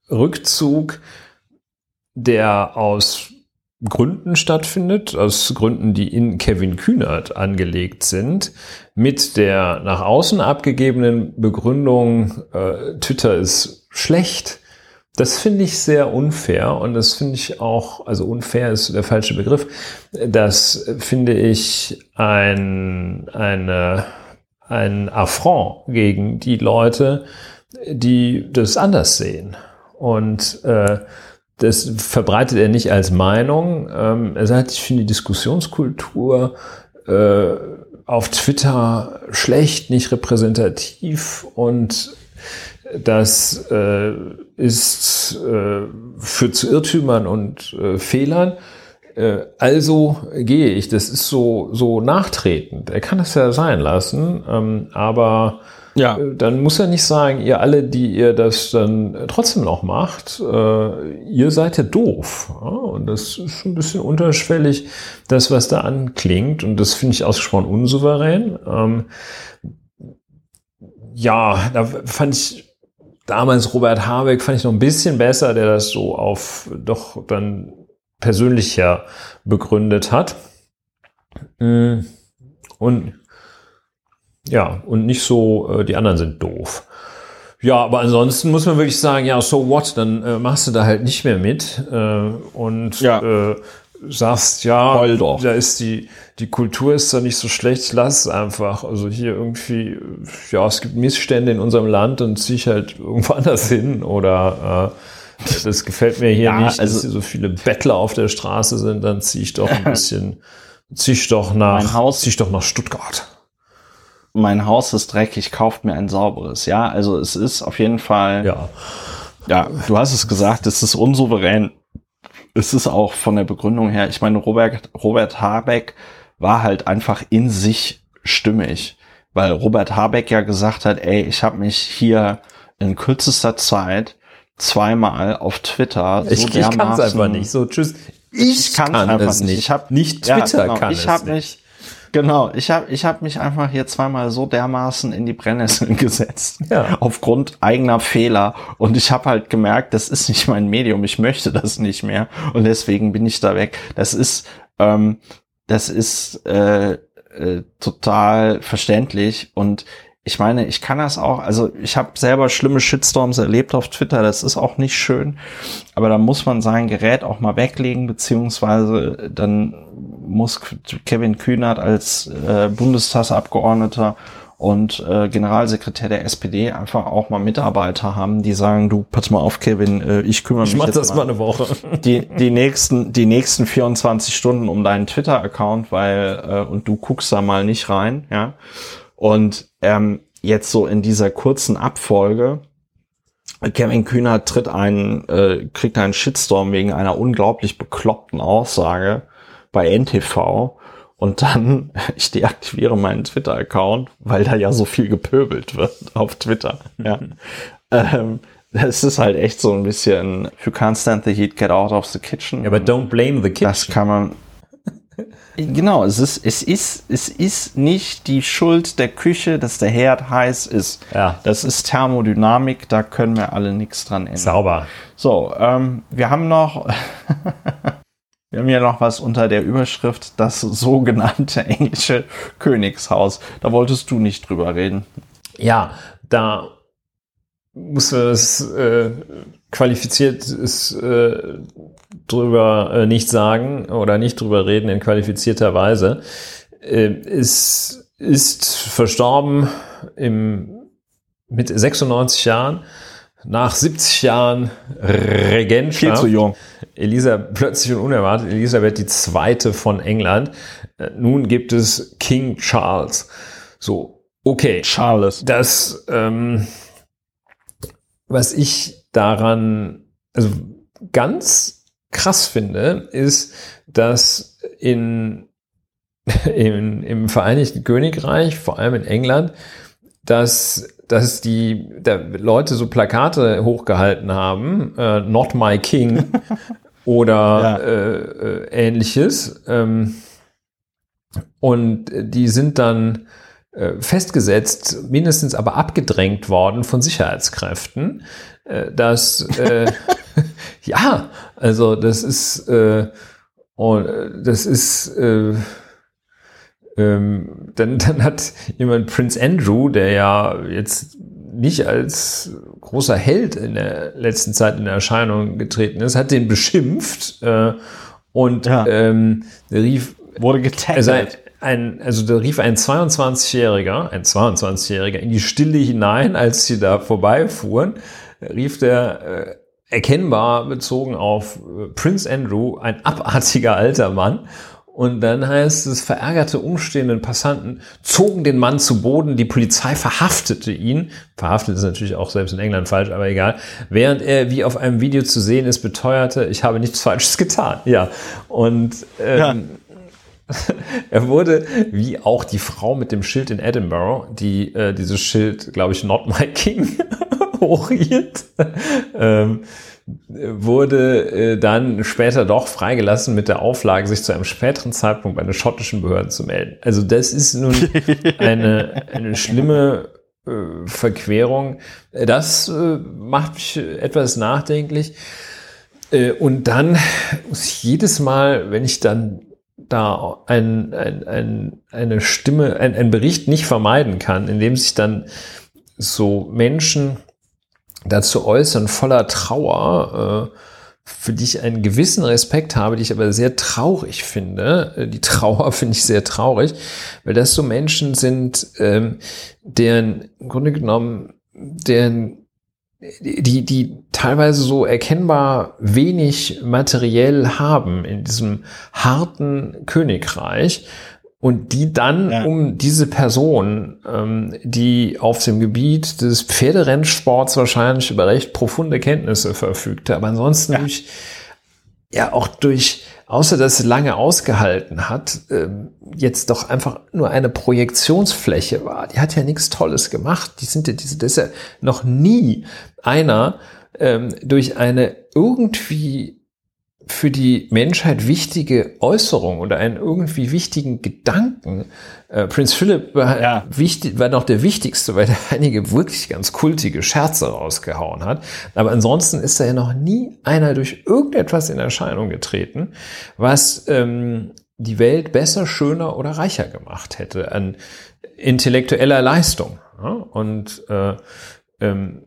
Rückzug, der aus Gründen stattfindet, aus Gründen, die in Kevin Kühnert angelegt sind, mit der nach außen abgegebenen Begründung, äh, Twitter ist schlecht. Das finde ich sehr unfair und das finde ich auch, also unfair ist der falsche Begriff, das finde ich ein, eine, ein Affront gegen die Leute, die das anders sehen. Und äh, das verbreitet er nicht als Meinung. Ähm, er sagt, ich finde die Diskussionskultur äh, auf Twitter schlecht, nicht repräsentativ und das äh, ist äh, führt zu Irrtümern und äh, Fehlern. Äh, also gehe ich. Das ist so so nachtretend. Er kann es ja sein lassen, ähm, aber ja. Äh, dann muss er nicht sagen, ihr alle, die ihr das dann trotzdem noch macht, äh, ihr seid ja doof. Und das ist ein bisschen unterschwellig, das, was da anklingt. Und das finde ich ausgesprochen unsouverän. Ähm, ja, da fand ich damals Robert Habeck, fand ich noch ein bisschen besser, der das so auf doch dann persönlicher begründet hat. Mm. Und ja, und nicht so, äh, die anderen sind doof. Ja, aber ansonsten muss man wirklich sagen, ja, so what, dann äh, machst du da halt nicht mehr mit äh, und ja. äh, sagst, ja, da ist die, die Kultur ist da nicht so schlecht, lass es einfach. Also hier irgendwie, ja, es gibt Missstände in unserem Land und zieh ich halt irgendwo anders hin oder äh, das gefällt mir hier ja, nicht, also, dass hier so viele Bettler auf der Straße sind, dann zieh ich doch ein bisschen, zieh ich doch nach, zieh ich doch nach Stuttgart mein Haus ist dreckig, kauft mir ein sauberes. Ja, also es ist auf jeden Fall. Ja. Ja, du hast es gesagt, es ist unsouverän. Es ist auch von der Begründung her, ich meine, Robert, Robert Habeck war halt einfach in sich stimmig, weil Robert Habeck ja gesagt hat, ey, ich habe mich hier in kürzester Zeit zweimal auf Twitter so ich, ich kann es einfach nicht. So, tschüss. Ich, ich kann es einfach nicht. Ich habe nicht Twitter ja, genau, kann ich es hab nicht. Mich, Genau, ich habe ich hab mich einfach hier zweimal so dermaßen in die Brennnesseln gesetzt. Ja. Aufgrund eigener Fehler. Und ich habe halt gemerkt, das ist nicht mein Medium, ich möchte das nicht mehr. Und deswegen bin ich da weg. Das ist, ähm, das ist äh, äh, total verständlich. Und ich meine, ich kann das auch, also ich habe selber schlimme Shitstorms erlebt auf Twitter, das ist auch nicht schön, aber da muss man sein Gerät auch mal weglegen, beziehungsweise dann muss Kevin Kühnert als äh, Bundestagsabgeordneter und äh, Generalsekretär der SPD einfach auch mal Mitarbeiter haben, die sagen, du, pass mal auf, Kevin, äh, ich kümmere mich ich mach jetzt das mal eine Woche. Die, die nächsten, die nächsten 24 Stunden um deinen Twitter-Account, weil, äh, und du guckst da mal nicht rein, ja. Und ähm, jetzt so in dieser kurzen Abfolge, Kevin Kühner tritt einen, äh, kriegt einen Shitstorm wegen einer unglaublich bekloppten Aussage bei NTV und dann, ich deaktiviere meinen Twitter-Account, weil da ja so viel gepöbelt wird auf Twitter. Ja. ähm, das ist halt echt so ein bisschen, if you can't stand the heat, get out of the kitchen. Ja, aber don't blame the kitchen. Das kann man, Genau, es ist, es ist, es ist nicht die Schuld der Küche, dass der Herd heiß ist. Ja. Das ist Thermodynamik, da können wir alle nichts dran ändern. Sauber. So, ähm, wir haben noch, wir haben hier noch was unter der Überschrift, das sogenannte englische Königshaus. Da wolltest du nicht drüber reden. Ja, da muss es äh, qualifiziert ist äh, drüber äh, nicht sagen oder nicht drüber reden in qualifizierter Weise. Äh, ist, ist verstorben im, mit 96 Jahren. Nach 70 Jahren Regentschaft. Viel zu jung. Elisa, plötzlich und unerwartet, Elisabeth die zweite von England. Äh, nun gibt es King Charles. So, okay. Charles. Das, ähm, was ich daran, also ganz krass finde, ist, dass in im, im Vereinigten Königreich, vor allem in England, dass, dass die Leute so Plakate hochgehalten haben, äh, Not My King oder ja. äh, äh, ähnliches. Ähm, und die sind dann äh, festgesetzt, mindestens aber abgedrängt worden von Sicherheitskräften, äh, dass äh, ja, also das ist und das ist ähm, dann, dann hat jemand Prince Andrew, der ja jetzt nicht als großer Held in der letzten Zeit in Erscheinung getreten ist, hat den beschimpft äh, und ja. ähm, rief wurde getaggt. Also ein, also da rief ein 22-Jähriger, ein 22-Jähriger in die Stille hinein, als sie da vorbeifuhren, rief der äh, erkennbar bezogen auf äh, Prince Andrew, ein abartiger alter Mann. Und dann heißt es, verärgerte umstehenden Passanten zogen den Mann zu Boden, die Polizei verhaftete ihn. Verhaftet ist natürlich auch selbst in England falsch, aber egal. Während er, wie auf einem Video zu sehen ist, beteuerte, ich habe nichts Falsches getan. Ja. Und ähm, ja. er wurde, wie auch die Frau mit dem Schild in Edinburgh, die äh, dieses Schild, glaube ich, Not My King hochhielt, ähm, wurde äh, dann später doch freigelassen mit der Auflage, sich zu einem späteren Zeitpunkt bei den schottischen Behörden zu melden. Also das ist nun eine, eine schlimme äh, Verquerung. Das äh, macht mich etwas nachdenklich. Äh, und dann muss ich jedes Mal, wenn ich dann da ein, ein, ein, eine Stimme, ein, ein Bericht nicht vermeiden kann, in dem sich dann so Menschen dazu äußern, voller Trauer, äh, für die ich einen gewissen Respekt habe, die ich aber sehr traurig finde. Äh, die Trauer finde ich sehr traurig, weil das so Menschen sind, ähm, deren im Grunde genommen, deren die, die teilweise so erkennbar wenig materiell haben in diesem harten Königreich und die dann ja. um diese Person, ähm, die auf dem Gebiet des Pferderennsports wahrscheinlich über recht profunde Kenntnisse verfügte, aber ansonsten ja. durch, ja auch durch, außer dass sie lange ausgehalten hat, ähm, jetzt doch einfach nur eine Projektionsfläche war. Die hat ja nichts Tolles gemacht. Die sind ja diese, das ist ja noch nie einer ähm, durch eine irgendwie für die Menschheit wichtige Äußerung oder einen irgendwie wichtigen Gedanken. Äh, Prinz Philipp war, ja. wichtig, war noch der wichtigste, weil er einige wirklich ganz kultige Scherze rausgehauen hat. Aber ansonsten ist da ja noch nie einer durch irgendetwas in Erscheinung getreten, was ähm, die Welt besser, schöner oder reicher gemacht hätte an intellektueller Leistung. Ja? Und äh, ähm,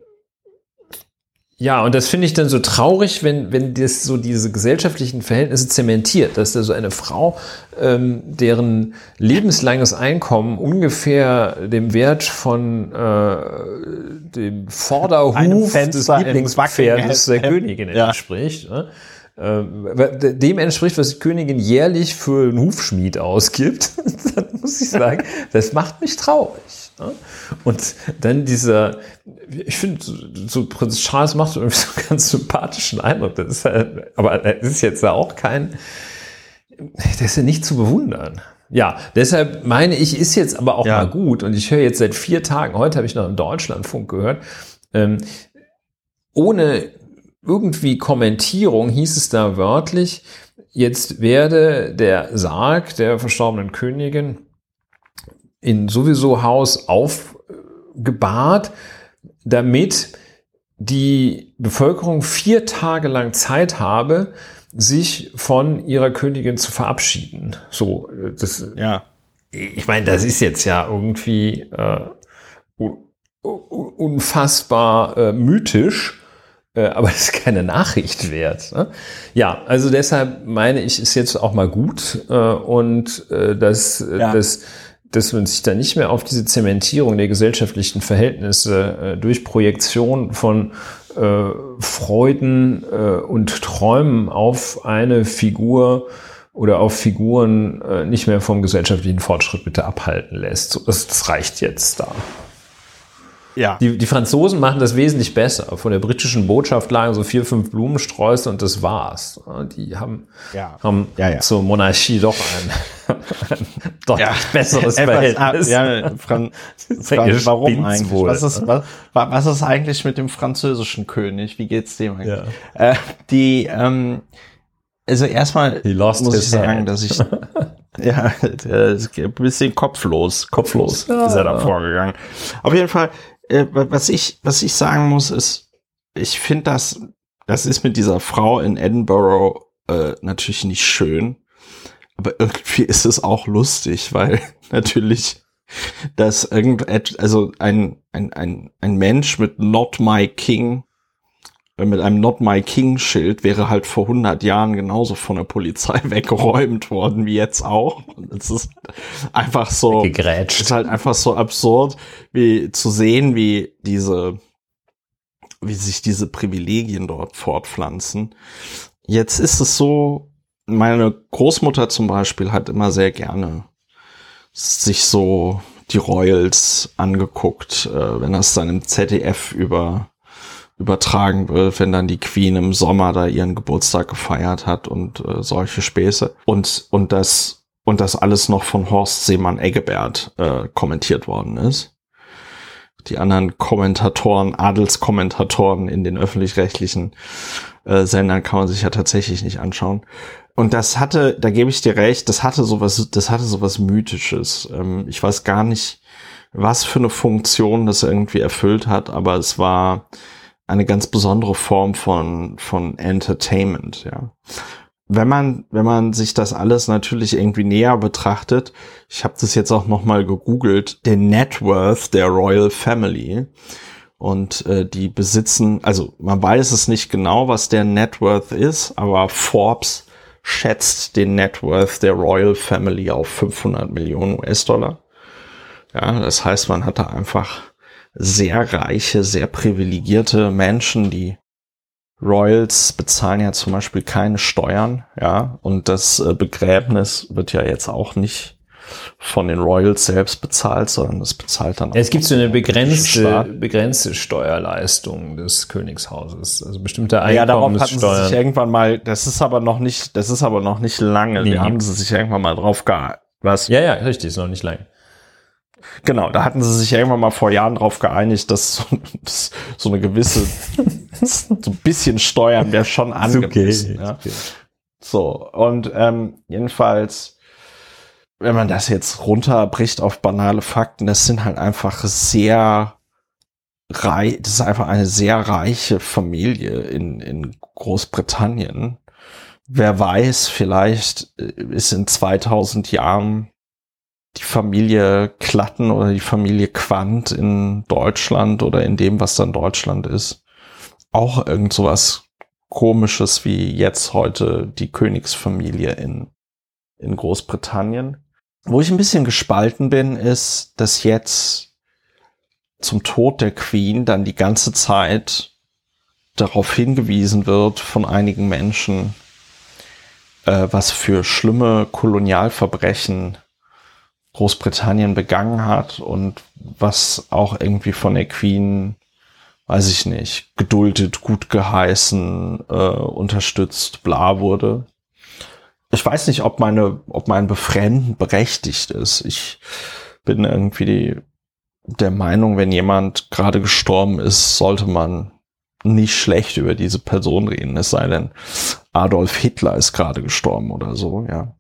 ja, und das finde ich dann so traurig, wenn, wenn das so diese gesellschaftlichen Verhältnisse zementiert, dass da so eine Frau, ähm, deren lebenslanges Einkommen ungefähr dem Wert von äh, dem Vorderhuf des Lieblingspferdes der Königin ja. entspricht. Ne? Äh, dem entspricht, was die Königin jährlich für einen Hufschmied ausgibt, dann muss ich sagen, das macht mich traurig. Ne? Und dann dieser, ich finde, so Prinz Charles macht irgendwie so einen ganz sympathischen Eindruck. Das ist halt, aber das ist jetzt ja auch kein, der ist ja nicht zu bewundern. Ja, deshalb meine ich, ist jetzt aber auch ja. mal gut. Und ich höre jetzt seit vier Tagen, heute habe ich noch im Deutschlandfunk gehört, ähm, ohne irgendwie Kommentierung hieß es da wörtlich, jetzt werde der Sarg der verstorbenen Königin in sowieso Haus aufgebahrt, damit die Bevölkerung vier Tage lang Zeit habe, sich von ihrer Königin zu verabschieden. So, das, ja. Ich meine, das ist jetzt ja irgendwie äh, unfassbar äh, mythisch, äh, aber das ist keine Nachricht wert. Ne? Ja, also deshalb meine ich, ist jetzt auch mal gut äh, und äh, dass ja. das dass man sich da nicht mehr auf diese Zementierung der gesellschaftlichen Verhältnisse äh, durch Projektion von äh, Freuden äh, und Träumen auf eine Figur oder auf Figuren äh, nicht mehr vom gesellschaftlichen Fortschritt bitte abhalten lässt. So, das, das reicht jetzt da. Ja. Die, die Franzosen machen das wesentlich besser. Von der britischen Botschaft lagen so vier, fünf Blumensträuße und das war's. Die haben, ja. haben ja, ja. zur Monarchie doch ein, ein deutlich besseres Verhältnis. Ja, Fran Fran warum eigentlich? Wohl. Was ist, was, was ist eigentlich mit dem französischen König? Wie geht's dem eigentlich? Äh, die, ähm, also erstmal muss ich sagen, head. dass ich ja, ein bisschen kopflos, kopflos ja. ist er da vorgegangen. Auf jeden Fall, äh, was ich, was ich sagen muss, ist, ich finde das, das ist mit dieser Frau in Edinburgh äh, natürlich nicht schön, aber irgendwie ist es auch lustig, weil natürlich dass irgend, also ein, ein, ein, ein Mensch mit Not My King mit einem Not My King Schild wäre halt vor 100 Jahren genauso von der Polizei weggeräumt worden wie jetzt auch. Es ist einfach so, Gegrätscht. ist halt einfach so absurd, wie zu sehen, wie diese, wie sich diese Privilegien dort fortpflanzen. Jetzt ist es so, meine Großmutter zum Beispiel hat immer sehr gerne sich so die Royals angeguckt, äh, wenn das dann im ZDF über übertragen wird, wenn dann die Queen im Sommer da ihren Geburtstag gefeiert hat und äh, solche Späße. Und, und das, und das alles noch von Horst Seemann Eggebert äh, kommentiert worden ist. Die anderen Kommentatoren, Adelskommentatoren in den öffentlich-rechtlichen äh, Sendern kann man sich ja tatsächlich nicht anschauen. Und das hatte, da gebe ich dir recht, das hatte sowas, das hatte sowas Mythisches. Ähm, ich weiß gar nicht, was für eine Funktion das irgendwie erfüllt hat, aber es war, eine ganz besondere Form von, von Entertainment, ja. Wenn man, wenn man sich das alles natürlich irgendwie näher betrachtet, ich habe das jetzt auch nochmal gegoogelt, den Net Worth der Royal Family. Und äh, die besitzen, also man weiß es nicht genau, was der Net Worth ist, aber Forbes schätzt den Net Worth der Royal Family auf 500 Millionen US-Dollar. Ja, das heißt, man hat da einfach sehr reiche, sehr privilegierte Menschen, die Royals bezahlen ja zum Beispiel keine Steuern, ja, und das äh, Begräbnis wird ja jetzt auch nicht von den Royals selbst bezahlt, sondern es bezahlt dann. Es gibt so eine begrenzte, begrenzte Steuerleistung des Königshauses, also bestimmte Einkommenssteuern. Ja, darauf hatten sie sich irgendwann mal, das ist aber noch nicht, das ist aber noch nicht lange, nee. die haben sie sich irgendwann mal drauf gehalten. Was? Ja, ja, richtig, ist noch nicht lange. Genau, da hatten sie sich irgendwann mal vor Jahren darauf geeinigt, dass so, so eine gewisse, so ein bisschen Steuern wäre schon angemessen. Okay, ja. okay. So, und ähm, jedenfalls, wenn man das jetzt runterbricht auf banale Fakten, das sind halt einfach sehr reich, das ist einfach eine sehr reiche Familie in, in Großbritannien. Wer weiß, vielleicht äh, ist in 2000 Jahren die Familie Klatten oder die Familie Quandt in Deutschland oder in dem, was dann Deutschland ist, auch irgend sowas komisches wie jetzt heute die Königsfamilie in, in Großbritannien. Wo ich ein bisschen gespalten bin, ist, dass jetzt zum Tod der Queen dann die ganze Zeit darauf hingewiesen wird von einigen Menschen, äh, was für schlimme Kolonialverbrechen Großbritannien begangen hat und was auch irgendwie von der Queen, weiß ich nicht, geduldet, gut geheißen, äh, unterstützt, bla wurde. Ich weiß nicht, ob meine, ob mein Befremden berechtigt ist. Ich bin irgendwie die, der Meinung, wenn jemand gerade gestorben ist, sollte man nicht schlecht über diese Person reden, es sei denn, Adolf Hitler ist gerade gestorben oder so, ja.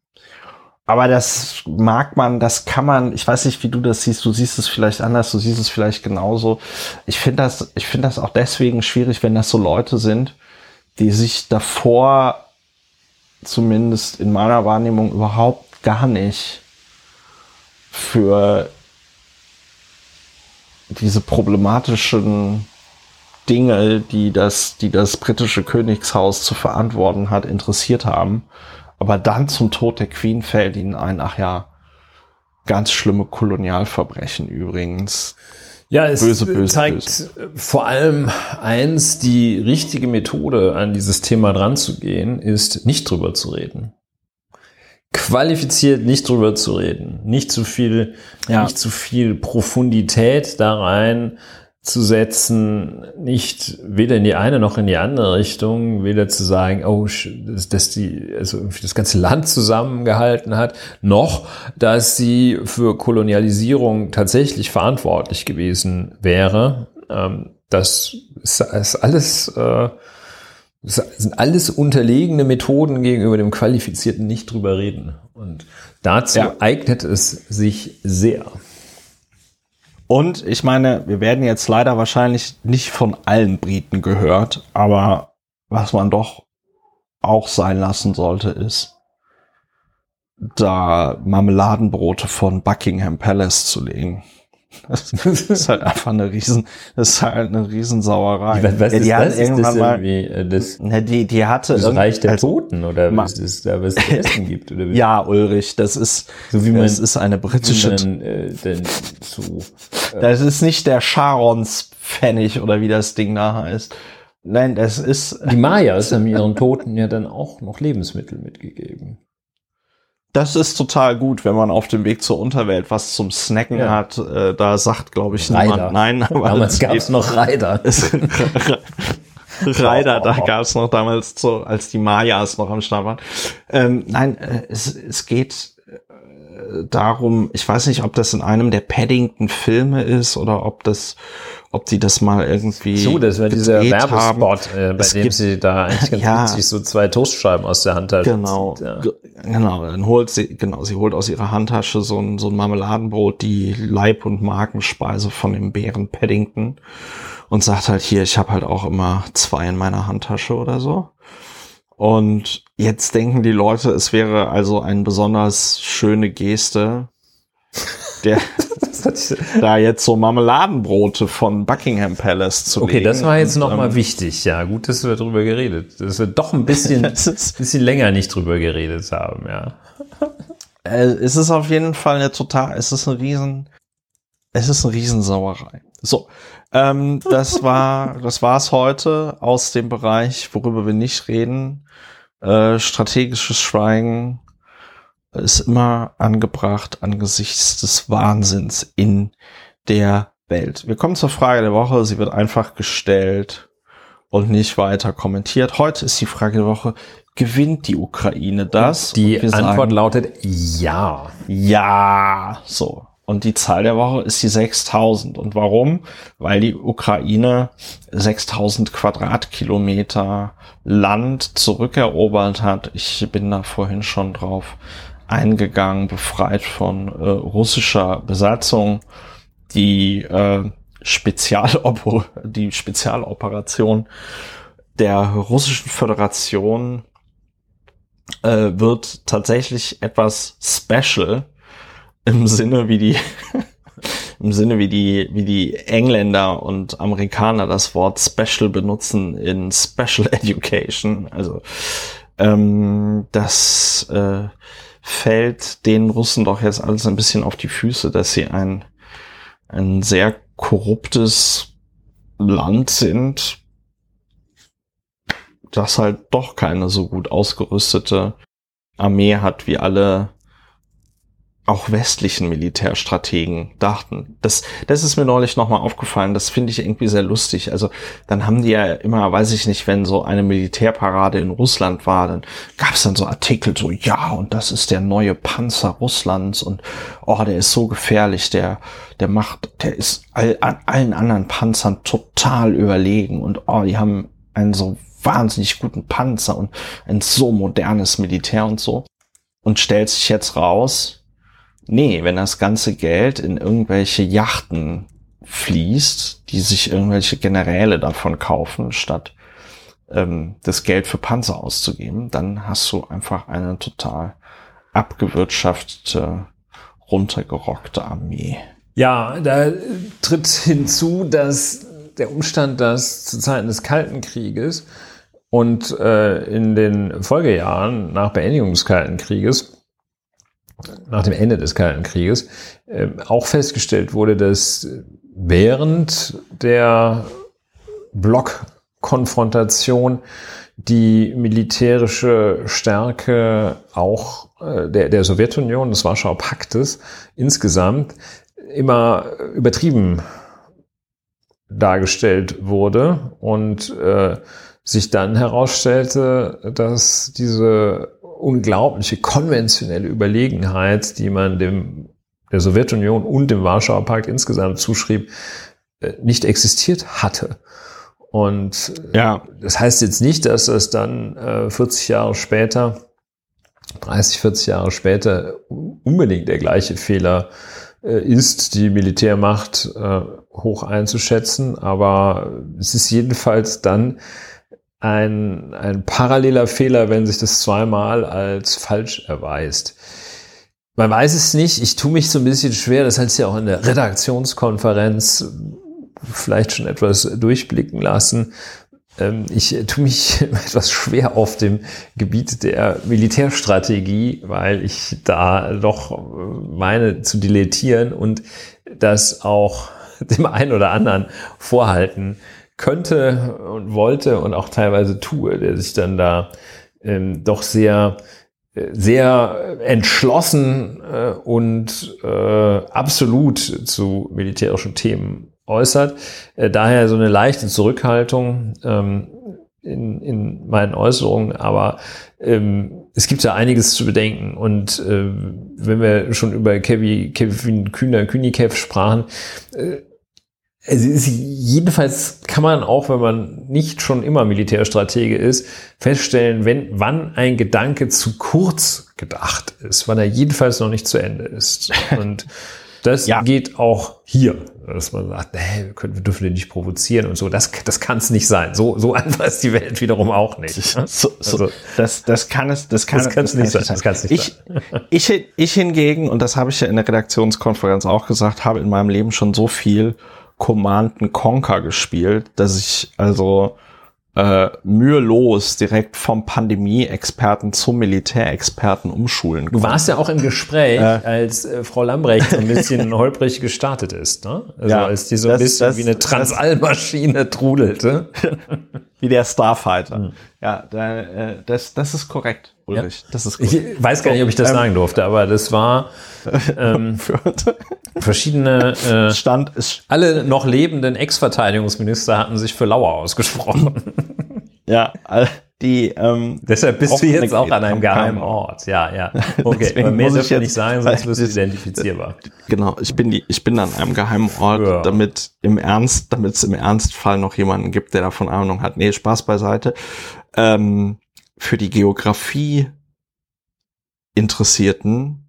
Aber das mag man, das kann man, ich weiß nicht, wie du das siehst, du siehst es vielleicht anders, du siehst es vielleicht genauso. Ich finde das, ich finde das auch deswegen schwierig, wenn das so Leute sind, die sich davor zumindest in meiner Wahrnehmung überhaupt gar nicht für diese problematischen Dinge, die das, die das britische Königshaus zu verantworten hat, interessiert haben aber dann zum Tod der Queen fällt ihnen ein, ach ja, ganz schlimme Kolonialverbrechen übrigens. Ja, es böse, böse, zeigt böse. vor allem eins, die richtige Methode an dieses Thema dran zu gehen, ist nicht drüber zu reden. Qualifiziert nicht drüber zu reden. Nicht zu viel, ja. nicht zu viel Profundität da rein zu setzen, nicht weder in die eine noch in die andere Richtung, weder zu sagen, oh, dass, die also das ganze Land zusammengehalten hat, noch dass sie für Kolonialisierung tatsächlich verantwortlich gewesen wäre. Ähm, das ist, ist alles äh, das sind alles unterlegene Methoden gegenüber dem qualifizierten nicht drüber reden. Und dazu ja. eignet es sich sehr. Und ich meine, wir werden jetzt leider wahrscheinlich nicht von allen Briten gehört, aber was man doch auch sein lassen sollte, ist, da Marmeladenbrote von Buckingham Palace zu legen. Das ist halt einfach eine riesen, das ist halt eine Riesensauerei. Was, was ja, die ist das? irgendwann ist das mal, irgendwie, äh, das, ne, die, die hatte das Reich der also, Toten oder was es da was zu essen gibt oder wie? Ja, Ulrich, das ist, so wie man, das ist eine britische, man, äh, denn zu, äh, das ist nicht der Charons Pfennig oder wie das Ding da heißt. Nein, das ist. Die Mayas haben ihren Toten ja dann auch noch Lebensmittel mitgegeben. Das ist total gut, wenn man auf dem Weg zur Unterwelt was zum Snacken ja. hat. Äh, da sagt, glaube ich, Reiter. niemand nein. Aber damals gab es noch Reiter. Reiter, da gab es noch damals, so, als die Mayas noch am Start waren. Ähm, nein, äh, es, es geht darum, ich weiß nicht, ob das in einem der Paddington-Filme ist oder ob das ob die das mal irgendwie. So, das war dieser Werbespot, äh, bei es dem gibt, sie da eigentlich ganz ja, witzig so zwei Toastscheiben aus der Handtasche Genau, zieht, ja. genau. Dann holt sie, genau, sie holt aus ihrer Handtasche so ein, so ein Marmeladenbrot, die Leib- und Markenspeise von dem Bären Paddington und sagt halt hier, ich habe halt auch immer zwei in meiner Handtasche oder so. Und jetzt denken die Leute, es wäre also eine besonders schöne Geste, der da jetzt so Marmeladenbrote von Buckingham Palace zu Okay, legen. das war jetzt nochmal ähm, wichtig. Ja, gut, dass wir darüber geredet, dass wir doch ein bisschen, bisschen länger nicht drüber geredet haben, ja. Äh, es ist auf jeden Fall eine total, es ist ein riesen, es ist eine Riesensauerei. So, ähm, das war, das war's heute aus dem Bereich, worüber wir nicht reden. Äh, strategisches Schweigen, ist immer angebracht angesichts des Wahnsinns in der Welt. Wir kommen zur Frage der Woche. Sie wird einfach gestellt und nicht weiter kommentiert. Heute ist die Frage der Woche, gewinnt die Ukraine das? Die Antwort sagen, lautet ja. Ja, so. Und die Zahl der Woche ist die 6000. Und warum? Weil die Ukraine 6000 Quadratkilometer Land zurückerobert hat. Ich bin da vorhin schon drauf eingegangen, befreit von äh, russischer Besatzung. Die, äh, Spezialoper die Spezialoperation der russischen Föderation äh, wird tatsächlich etwas special im Sinne wie die im Sinne wie die wie die Engländer und Amerikaner das Wort special benutzen in Special Education. Also ähm, das äh, fällt den Russen doch jetzt alles ein bisschen auf die Füße, dass sie ein, ein sehr korruptes Land sind, das halt doch keine so gut ausgerüstete Armee hat wie alle auch westlichen Militärstrategen dachten. Das, das ist mir neulich nochmal aufgefallen. Das finde ich irgendwie sehr lustig. Also dann haben die ja immer, weiß ich nicht, wenn so eine Militärparade in Russland war, dann gab es dann so Artikel so, ja, und das ist der neue Panzer Russlands und oh, der ist so gefährlich, der, der macht, der ist all, allen anderen Panzern total überlegen und oh, die haben einen so wahnsinnig guten Panzer und ein so modernes Militär und so. Und stellt sich jetzt raus, Nee, wenn das ganze Geld in irgendwelche Yachten fließt, die sich irgendwelche Generäle davon kaufen, statt ähm, das Geld für Panzer auszugeben, dann hast du einfach eine total abgewirtschaftete, runtergerockte Armee. Ja, da tritt hinzu, dass der Umstand, dass zu Zeiten des Kalten Krieges und äh, in den Folgejahren nach Beendigung des Kalten Krieges nach dem Ende des Kalten Krieges äh, auch festgestellt wurde, dass während der Blockkonfrontation die militärische Stärke auch äh, der, der Sowjetunion, des Warschauer Paktes insgesamt immer übertrieben dargestellt wurde und äh, sich dann herausstellte, dass diese unglaubliche konventionelle Überlegenheit, die man dem der Sowjetunion und dem Warschauer Pakt insgesamt zuschrieb, äh, nicht existiert hatte. Und äh, ja. das heißt jetzt nicht, dass das dann äh, 40 Jahre später, 30, 40 Jahre später unbedingt der gleiche Fehler äh, ist, die Militärmacht äh, hoch einzuschätzen. Aber es ist jedenfalls dann ein, ein paralleler Fehler, wenn sich das zweimal als falsch erweist. Man weiß es nicht. Ich tue mich so ein bisschen schwer. Das heißt ja auch in der Redaktionskonferenz vielleicht schon etwas durchblicken lassen. Ähm, ich tue mich etwas schwer auf dem Gebiet der Militärstrategie, weil ich da doch meine zu dilettieren und das auch dem einen oder anderen vorhalten könnte und wollte und auch teilweise tue, der sich dann da ähm, doch sehr sehr entschlossen äh, und äh, absolut zu militärischen Themen äußert. Äh, daher so eine leichte Zurückhaltung ähm, in, in meinen Äußerungen, aber ähm, es gibt ja einiges zu bedenken. Und äh, wenn wir schon über Kevin, Kevin Kühner, Kühnikev sprachen, äh, es ist, jedenfalls kann man auch, wenn man nicht schon immer Militärstratege ist, feststellen, wenn, wann ein Gedanke zu kurz gedacht ist, wann er jedenfalls noch nicht zu Ende ist. Und das ja. geht auch hier, dass man sagt, nee, wir, können, wir dürfen den nicht provozieren und so. Das, das kann es nicht sein. So, so einfach ist die Welt wiederum auch nicht. So, so, also, das, das kann es, das kann, das kann es nicht sein. Das kann's nicht ich, sein. Ich, ich hingegen, und das habe ich ja in der Redaktionskonferenz auch gesagt, habe in meinem Leben schon so viel Command Conquer gespielt, dass ich also äh, mühelos direkt vom Pandemie-Experten zum Militärexperten umschulen kann. Du warst ja auch im Gespräch, äh, als äh, Frau Lambrecht so ein bisschen holprig gestartet ist, ne? Also ja, als die so ein das, bisschen das, wie eine Transallmaschine trudelte. wie der Starfighter. Mhm. Ja, da, äh, das, das ist korrekt, Ulrich. Ja. Das ist gut. Ich weiß gar nicht, ob ich das ähm, sagen durfte, aber das war ähm, verschiedene äh, Stand ist alle noch lebenden Ex-Verteidigungsminister hatten sich für Lauer ausgesprochen. ja, die ähm, deshalb bist du jetzt auch an einem geheimen Ort. Ja, ja. Okay, aber mehr dürfen wir nicht sagen, sonst wirst du identifizierbar. Genau, ich bin die, ich bin an einem geheimen Ort, ja. damit im Ernst, damit es im Ernstfall noch jemanden gibt, der davon Ahnung hat. Nee, Spaß beiseite. Ähm, für die Geografie Interessierten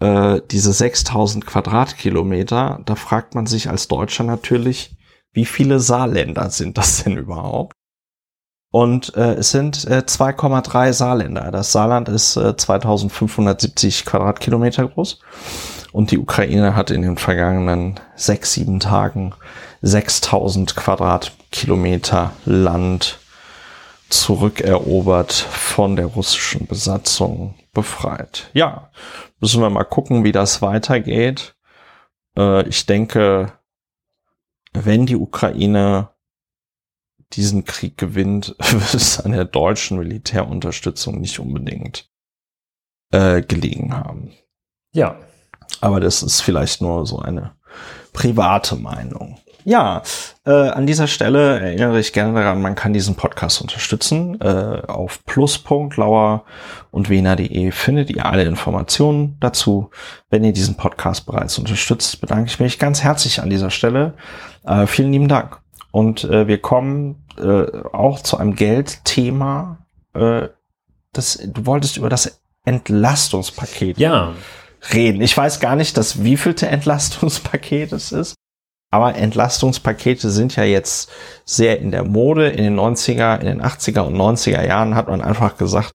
äh, diese 6000 Quadratkilometer, da fragt man sich als Deutscher natürlich, wie viele Saarländer sind das denn überhaupt? Und äh, es sind äh, 2,3 Saarländer. Das Saarland ist äh, 2570 Quadratkilometer groß. Und die Ukraine hat in den vergangenen sechs, sieben Tagen 6000 Quadratkilometer Land zurückerobert von der russischen Besatzung befreit. Ja, müssen wir mal gucken, wie das weitergeht. Äh, ich denke, wenn die Ukraine diesen Krieg gewinnt, wird es an der deutschen Militärunterstützung nicht unbedingt äh, gelegen haben. Ja. Aber das ist vielleicht nur so eine private Meinung. Ja, äh, an dieser Stelle erinnere ich gerne daran, man kann diesen Podcast unterstützen. Äh, auf plus.lauer und wiener.de findet ihr alle Informationen dazu. Wenn ihr diesen Podcast bereits unterstützt, bedanke ich mich ganz herzlich an dieser Stelle. Äh, vielen lieben Dank. Und äh, wir kommen äh, auch zu einem Geldthema. Äh, das, du wolltest über das Entlastungspaket ja. reden. Ich weiß gar nicht, das wievielte Entlastungspaket es ist. Aber Entlastungspakete sind ja jetzt sehr in der Mode. In den 90er, in den 80er und 90er Jahren hat man einfach gesagt,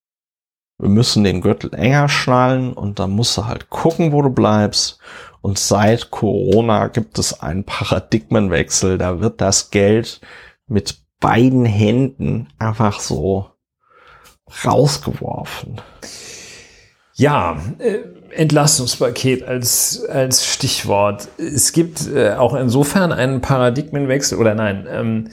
wir müssen den Gürtel enger schnallen und dann musst du halt gucken, wo du bleibst. Und seit Corona gibt es einen Paradigmenwechsel. Da wird das Geld mit beiden Händen einfach so rausgeworfen. Ja, äh, Entlastungspaket als, als Stichwort. Es gibt äh, auch insofern einen Paradigmenwechsel oder nein, ähm,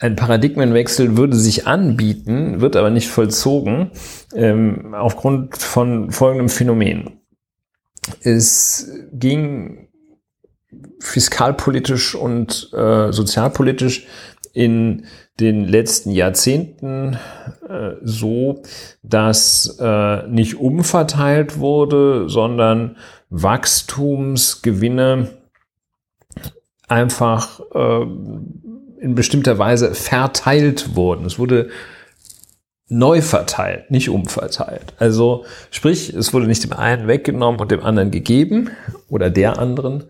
ein Paradigmenwechsel würde sich anbieten, wird aber nicht vollzogen, ähm, aufgrund von folgendem Phänomen. Es ging fiskalpolitisch und äh, sozialpolitisch in den letzten Jahrzehnten äh, so, dass äh, nicht umverteilt wurde, sondern Wachstumsgewinne einfach äh, in bestimmter Weise verteilt wurden. Es wurde neu verteilt, nicht umverteilt. Also sprich, es wurde nicht dem einen weggenommen und dem anderen gegeben oder der anderen,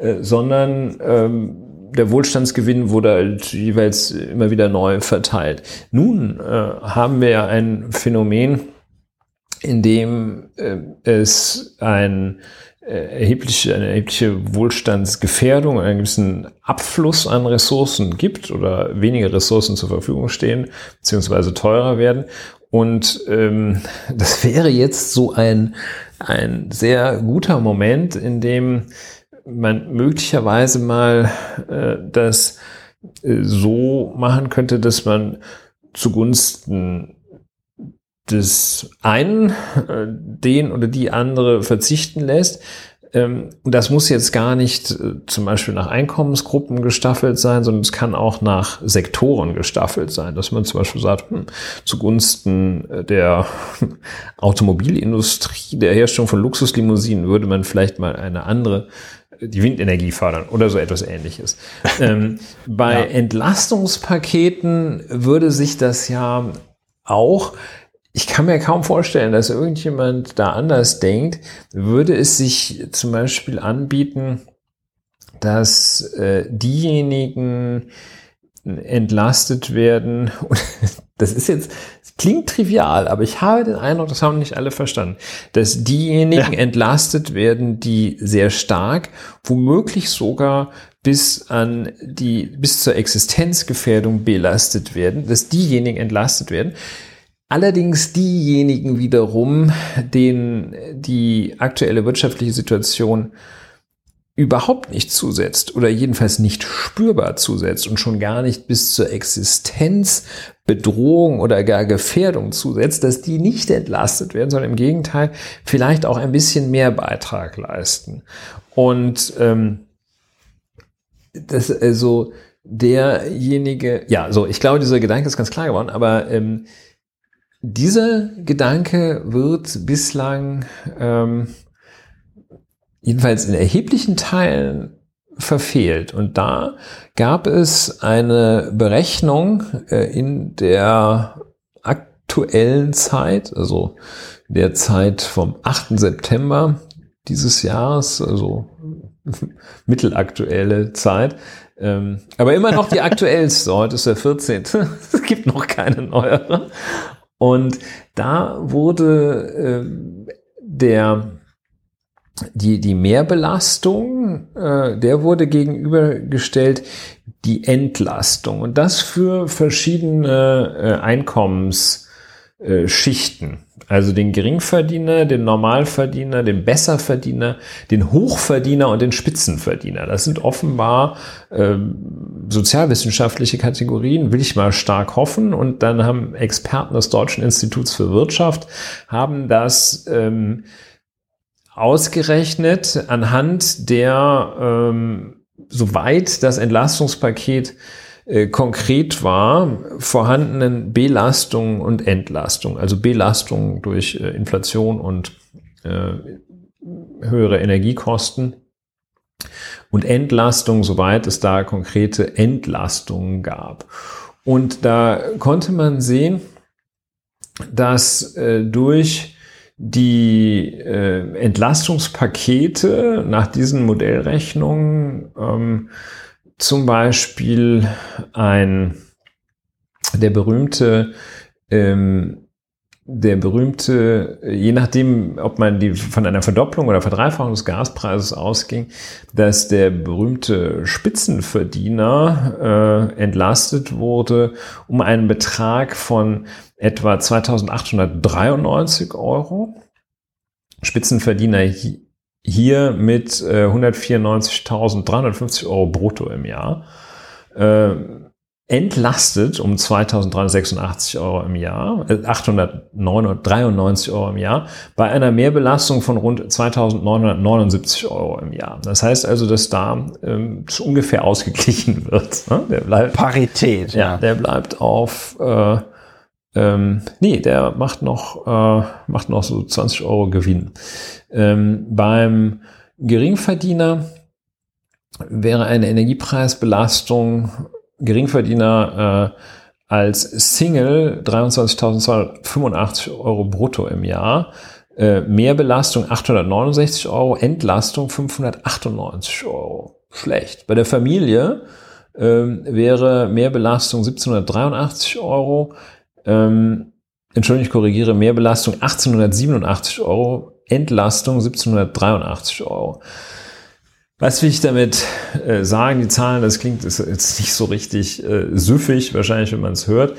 äh, sondern ähm, der Wohlstandsgewinn wurde halt jeweils immer wieder neu verteilt. Nun äh, haben wir ein Phänomen, in dem äh, es ein äh, erhebliche, eine erhebliche Wohlstandsgefährdung, einen gewissen Abfluss an Ressourcen gibt oder weniger Ressourcen zur Verfügung stehen, beziehungsweise teurer werden. Und ähm, das wäre jetzt so ein, ein sehr guter Moment, in dem man möglicherweise mal äh, das äh, so machen könnte, dass man zugunsten des einen äh, den oder die andere verzichten lässt. Ähm, das muss jetzt gar nicht äh, zum Beispiel nach Einkommensgruppen gestaffelt sein, sondern es kann auch nach Sektoren gestaffelt sein, dass man zum Beispiel sagt, hm, zugunsten äh, der Automobilindustrie, der Herstellung von Luxuslimousinen würde man vielleicht mal eine andere die Windenergie fördern oder so etwas ähnliches. ähm, bei ja. Entlastungspaketen würde sich das ja auch ich kann mir kaum vorstellen, dass irgendjemand da anders denkt. Würde es sich zum Beispiel anbieten, dass äh, diejenigen entlastet werden, und das ist jetzt, klingt trivial, aber ich habe den Eindruck, das haben nicht alle verstanden, dass diejenigen ja. entlastet werden, die sehr stark, womöglich sogar bis an die, bis zur Existenzgefährdung belastet werden, dass diejenigen entlastet werden, Allerdings diejenigen wiederum, denen die aktuelle wirtschaftliche Situation überhaupt nicht zusetzt oder jedenfalls nicht spürbar zusetzt und schon gar nicht bis zur Existenzbedrohung oder gar Gefährdung zusetzt, dass die nicht entlastet werden, sondern im Gegenteil vielleicht auch ein bisschen mehr Beitrag leisten. Und ähm, das also derjenige, ja, so ich glaube, dieser Gedanke ist ganz klar geworden, aber ähm, dieser Gedanke wird bislang ähm, jedenfalls in erheblichen Teilen verfehlt. Und da gab es eine Berechnung äh, in der aktuellen Zeit, also der Zeit vom 8. September dieses Jahres, also mittelaktuelle Zeit, ähm, aber immer noch die aktuellste. Heute ist der 14. es gibt noch keine neuere. Und da wurde äh, der die, die Mehrbelastung, äh, der wurde gegenübergestellt die Entlastung und das für verschiedene äh, Einkommensschichten. Also den Geringverdiener, den Normalverdiener, den Besserverdiener, den Hochverdiener und den Spitzenverdiener. Das sind offenbar ähm, sozialwissenschaftliche Kategorien, will ich mal stark hoffen. Und dann haben Experten des Deutschen Instituts für Wirtschaft, haben das ähm, ausgerechnet anhand der, ähm, soweit das Entlastungspaket äh, konkret war, vorhandenen Belastungen und Entlastungen. Also Belastungen durch äh, Inflation und äh, höhere Energiekosten und Entlastung, soweit es da konkrete Entlastungen gab. Und da konnte man sehen, dass äh, durch die äh, Entlastungspakete nach diesen Modellrechnungen ähm, zum Beispiel ein der berühmte ähm, der berühmte, je nachdem, ob man die von einer Verdopplung oder Verdreifachung des Gaspreises ausging, dass der berühmte Spitzenverdiener äh, entlastet wurde um einen Betrag von etwa 2893 Euro. Spitzenverdiener hier mit äh, 194.350 Euro brutto im Jahr. Äh, entlastet um 2.386 Euro im Jahr, äh, 893 Euro im Jahr, bei einer Mehrbelastung von rund 2.979 Euro im Jahr. Das heißt also, dass da ähm, ungefähr ausgeglichen wird. Ne? Der bleibt Parität. Ja, der bleibt auf. Äh, ähm, nee, der macht noch äh, macht noch so 20 Euro Gewinn. Ähm, beim Geringverdiener wäre eine Energiepreisbelastung Geringverdiener äh, als Single 23.285 Euro brutto im Jahr, äh, Mehrbelastung 869 Euro, Entlastung 598 Euro. Schlecht. Bei der Familie äh, wäre Mehrbelastung 1783 Euro, ähm, Entschuldigung, ich korrigiere, Mehrbelastung 1887 Euro, Entlastung 1783 Euro. Was will ich damit äh, sagen? Die Zahlen, das klingt jetzt nicht so richtig äh, süffig, wahrscheinlich, wenn man es hört.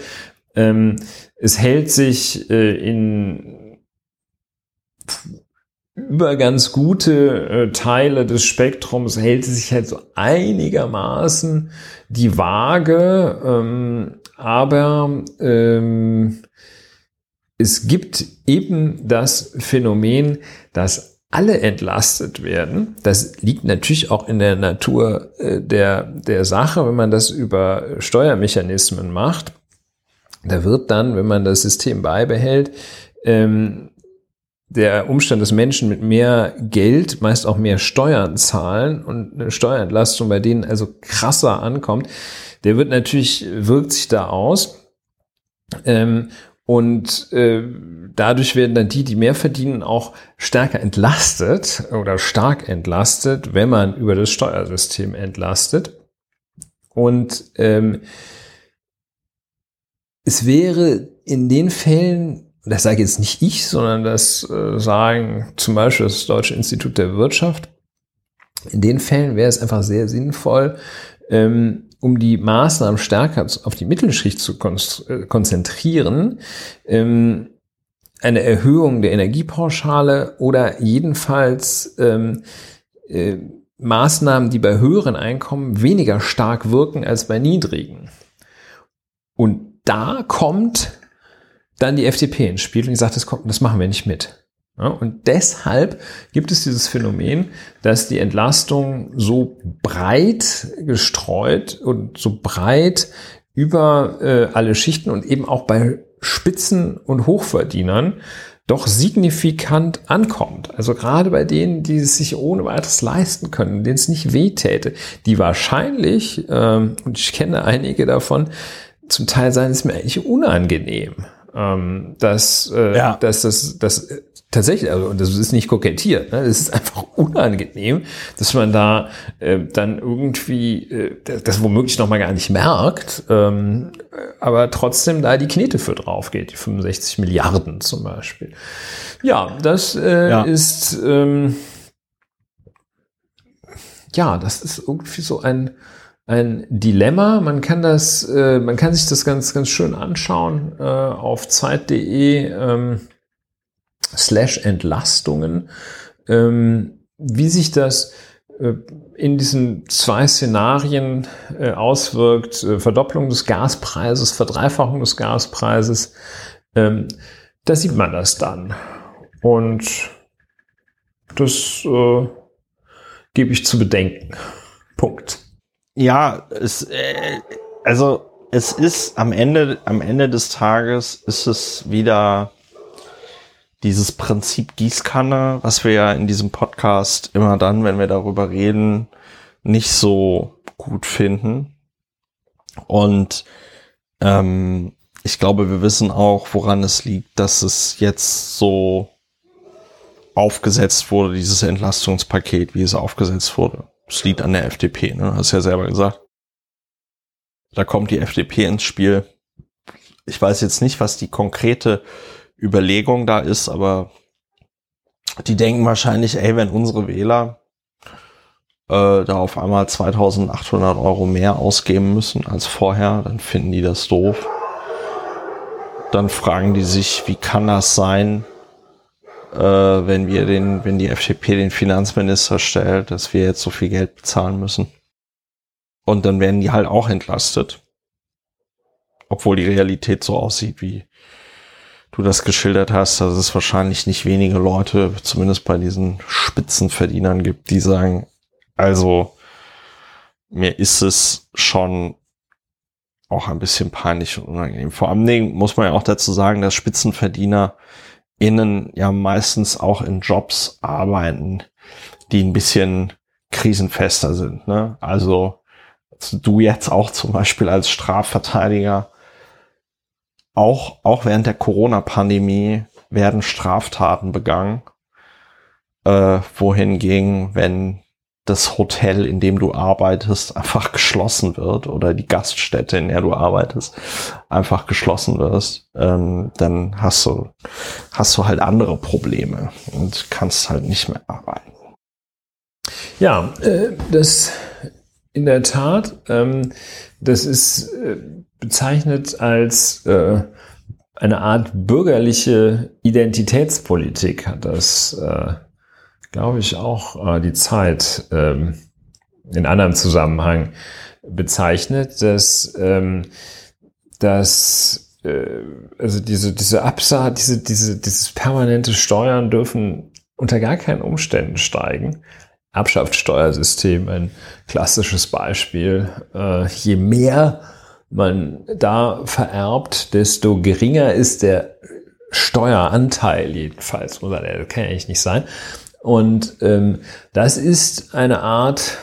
Ähm, es hält sich äh, in über ganz gute äh, Teile des Spektrums hält sich halt so einigermaßen die Waage, ähm, aber ähm, es gibt eben das Phänomen, dass alle entlastet werden. Das liegt natürlich auch in der Natur äh, der, der Sache, wenn man das über Steuermechanismen macht. Da wird dann, wenn man das System beibehält, ähm, der Umstand, dass Menschen mit mehr Geld meist auch mehr Steuern zahlen und eine Steuerentlastung bei denen also krasser ankommt, der wird natürlich, wirkt sich da aus. Ähm, und äh, dadurch werden dann die, die mehr verdienen, auch stärker entlastet oder stark entlastet, wenn man über das Steuersystem entlastet. Und ähm, es wäre in den Fällen, das sage jetzt nicht ich, sondern das äh, sagen zum Beispiel das Deutsche Institut der Wirtschaft, in den Fällen wäre es einfach sehr sinnvoll, ähm, um die Maßnahmen stärker auf die Mittelschicht zu äh, konzentrieren, ähm, eine Erhöhung der Energiepauschale oder jedenfalls ähm, äh, Maßnahmen, die bei höheren Einkommen weniger stark wirken als bei niedrigen. Und da kommt dann die FDP ins Spiel und die sagt, das, kommt, das machen wir nicht mit. Ja, und deshalb gibt es dieses Phänomen, dass die Entlastung so breit gestreut und so breit über äh, alle Schichten und eben auch bei Spitzen- und Hochverdienern doch signifikant ankommt. Also gerade bei denen, die es sich ohne weiteres leisten können, denen es nicht wehtäte, die wahrscheinlich, ähm, und ich kenne einige davon, zum Teil seien es mir eigentlich unangenehm, ähm, dass, äh, ja. dass das, das tatsächlich, also und das ist nicht kokettiert, ne? das ist einfach unangenehm, dass man da äh, dann irgendwie äh, das womöglich noch mal gar nicht merkt, ähm, aber trotzdem da die Knete für drauf geht, die 65 Milliarden zum Beispiel. Ja, das äh, ja. ist ähm, ja, das ist irgendwie so ein ein Dilemma. Man kann das, äh, man kann sich das ganz, ganz schön anschauen äh, auf Zeit.de. Ähm, slash Entlastungen, ähm, wie sich das äh, in diesen zwei Szenarien äh, auswirkt, äh, Verdopplung des Gaspreises, Verdreifachung des Gaspreises, ähm, da sieht man das dann. Und das gebe ich zu bedenken. Punkt. Ja, es, also es ist am Ende, am Ende des Tages ist es wieder dieses Prinzip Gießkanne, was wir ja in diesem Podcast immer dann, wenn wir darüber reden, nicht so gut finden. Und ähm, ich glaube, wir wissen auch, woran es liegt, dass es jetzt so aufgesetzt wurde, dieses Entlastungspaket, wie es aufgesetzt wurde. Es liegt an der FDP, ne? Hast ja selber gesagt. Da kommt die FDP ins Spiel. Ich weiß jetzt nicht, was die konkrete Überlegung da ist, aber die denken wahrscheinlich, ey, wenn unsere Wähler äh, da auf einmal 2800 Euro mehr ausgeben müssen als vorher, dann finden die das doof. Dann fragen die sich, wie kann das sein, äh, wenn wir den, wenn die FDP den Finanzminister stellt, dass wir jetzt so viel Geld bezahlen müssen. Und dann werden die halt auch entlastet. obwohl die Realität so aussieht, wie du das geschildert hast, dass es wahrscheinlich nicht wenige Leute, zumindest bei diesen Spitzenverdienern gibt, die sagen, also mir ist es schon auch ein bisschen peinlich und unangenehm. Vor allem muss man ja auch dazu sagen, dass Spitzenverdiener innen ja meistens auch in Jobs arbeiten, die ein bisschen krisenfester sind. Ne? Also du jetzt auch zum Beispiel als Strafverteidiger, auch, auch während der Corona-Pandemie werden Straftaten begangen, äh, wohingegen, wenn das Hotel, in dem du arbeitest, einfach geschlossen wird oder die Gaststätte, in der du arbeitest, einfach geschlossen wirst, ähm, dann hast du, hast du halt andere Probleme und kannst halt nicht mehr arbeiten. Ja, äh, das in der Tat, ähm, das ist äh, bezeichnet als äh, eine Art bürgerliche Identitätspolitik, hat das äh, glaube ich, auch äh, die Zeit ähm, in anderem Zusammenhang bezeichnet, dass, ähm, dass äh, also diese, diese Absaat, diese, diese, dieses permanente Steuern dürfen unter gar keinen Umständen steigen. Erbschaftssteuersystem, ein klassisches Beispiel. Äh, je mehr man da vererbt, desto geringer ist der Steueranteil jedenfalls, oder der kann ja eigentlich nicht sein. Und ähm, das ist eine Art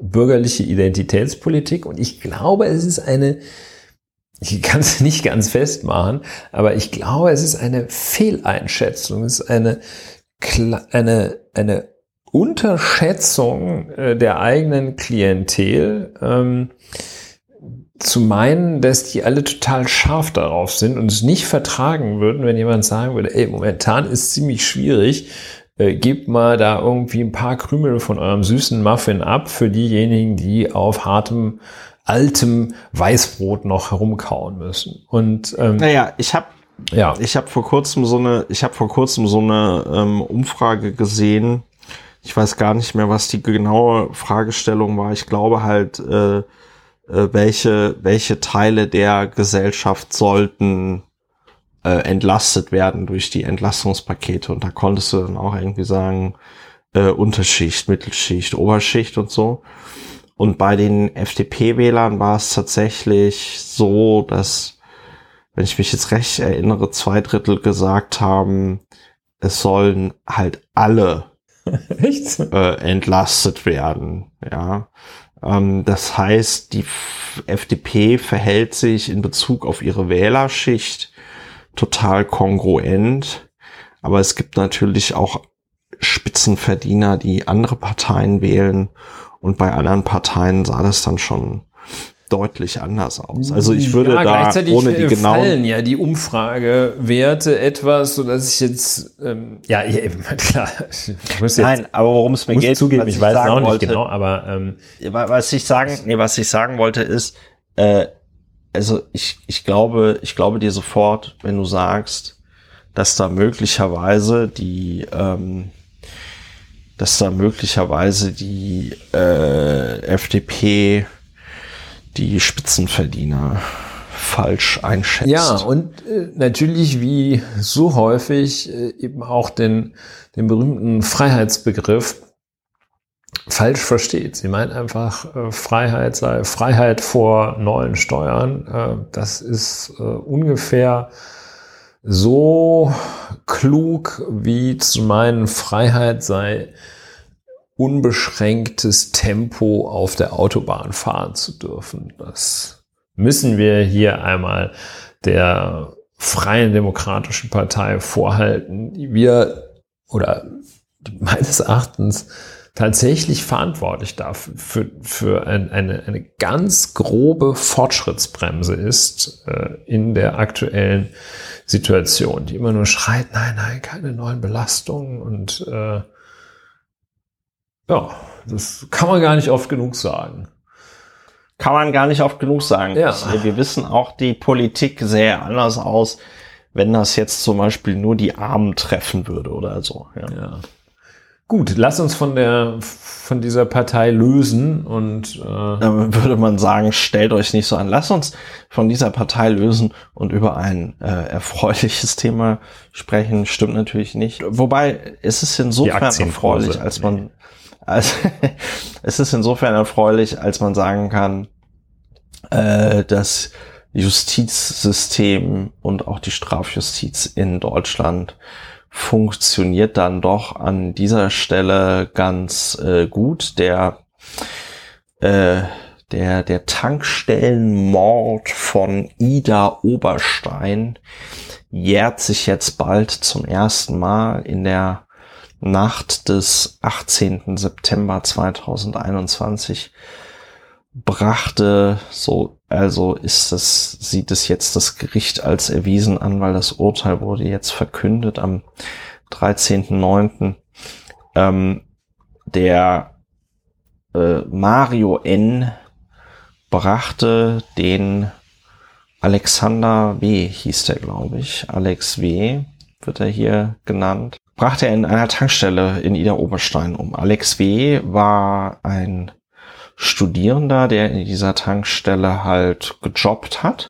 bürgerliche Identitätspolitik und ich glaube, es ist eine, ich kann es nicht ganz festmachen, aber ich glaube, es ist eine Fehleinschätzung, es ist eine, eine, eine Unterschätzung äh, der eigenen Klientel. Ähm, zu meinen, dass die alle total scharf darauf sind und es nicht vertragen würden, wenn jemand sagen würde, ey, momentan ist ziemlich schwierig, äh, gebt mal da irgendwie ein paar Krümel von eurem süßen Muffin ab für diejenigen, die auf hartem, altem Weißbrot noch herumkauen müssen. Und ähm, naja, ich habe ja. ich habe vor kurzem so eine, ich habe vor kurzem so eine ähm, Umfrage gesehen. Ich weiß gar nicht mehr, was die genaue Fragestellung war. Ich glaube halt, äh, äh, welche welche Teile der Gesellschaft sollten äh, entlastet werden durch die Entlastungspakete. Und da konntest du dann auch irgendwie sagen, äh, Unterschicht, Mittelschicht, Oberschicht und so. Und bei den FDP-Wählern war es tatsächlich so, dass, wenn ich mich jetzt recht erinnere, zwei Drittel gesagt haben, es sollen halt alle äh, entlastet werden. Ja, ähm, das heißt, die FDP verhält sich in Bezug auf ihre Wählerschicht total kongruent. Aber es gibt natürlich auch Spitzenverdiener, die andere Parteien wählen. Und bei anderen Parteien sah das dann schon deutlich anders aus. Also ich würde ja, da ohne die genauen fallen ja die Umfragewerte etwas, so dass ich jetzt ähm, ja eben klar. Ich muss jetzt, Nein, aber worum es mir geht, zugeben, ich, ich weiß auch nicht wollte, genau, aber ähm, was ich sagen, nee, was ich sagen wollte ist, äh, also ich, ich glaube, ich glaube dir sofort, wenn du sagst, dass da möglicherweise die, ähm, dass da möglicherweise die äh, FDP die Spitzenverdiener falsch einschätzt. Ja, und äh, natürlich wie so häufig äh, eben auch den, den berühmten Freiheitsbegriff falsch versteht. Sie meint einfach, äh, Freiheit sei Freiheit vor neuen Steuern. Äh, das ist äh, ungefähr so klug wie zu meinen, Freiheit sei unbeschränktes Tempo auf der Autobahn fahren zu dürfen. Das müssen wir hier einmal der Freien Demokratischen Partei vorhalten, die wir oder meines Erachtens tatsächlich verantwortlich dafür für, für ein, eine, eine ganz grobe Fortschrittsbremse ist äh, in der aktuellen Situation, die immer nur schreit, nein, nein, keine neuen Belastungen und äh, ja, das kann man gar nicht oft genug sagen. Kann man gar nicht oft genug sagen. Ja. Wir wissen auch, die Politik sähe anders aus, wenn das jetzt zum Beispiel nur die Armen treffen würde oder so. Ja. ja. Gut, lass uns von der von dieser Partei lösen und äh Dann würde man sagen, stellt euch nicht so an. Lass uns von dieser Partei lösen und über ein äh, erfreuliches Thema sprechen. Stimmt natürlich nicht. Wobei es ist insofern erfreulich, als man als, es ist insofern erfreulich, als man sagen kann, äh, das Justizsystem und auch die Strafjustiz in Deutschland funktioniert dann doch an dieser Stelle ganz äh, gut. Der, äh, der, der Tankstellenmord von Ida Oberstein jährt sich jetzt bald zum ersten Mal in der Nacht des 18. September 2021 brachte, so, also ist das, sieht es jetzt das Gericht als erwiesen an, weil das Urteil wurde jetzt verkündet am 13.09. Ähm, der äh, Mario N. brachte den Alexander W. hieß der, glaube ich. Alex W. wird er hier genannt. Brachte er in einer Tankstelle in Ida Oberstein um. Alex W. war ein Studierender, der in dieser Tankstelle halt gejobbt hat.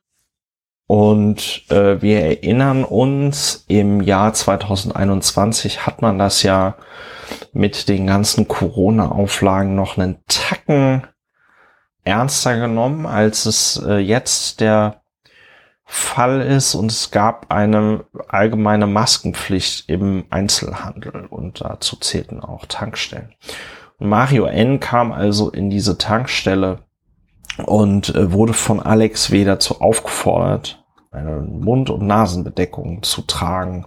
Und äh, wir erinnern uns, im Jahr 2021 hat man das ja mit den ganzen Corona-Auflagen noch einen Tacken ernster genommen, als es äh, jetzt der Fall ist. Und es gab eine allgemeine Maskenpflicht im Einzelhandel und dazu zählten auch Tankstellen. Mario N. kam also in diese Tankstelle und äh, wurde von Alex W. dazu aufgefordert, eine Mund- und Nasenbedeckung zu tragen.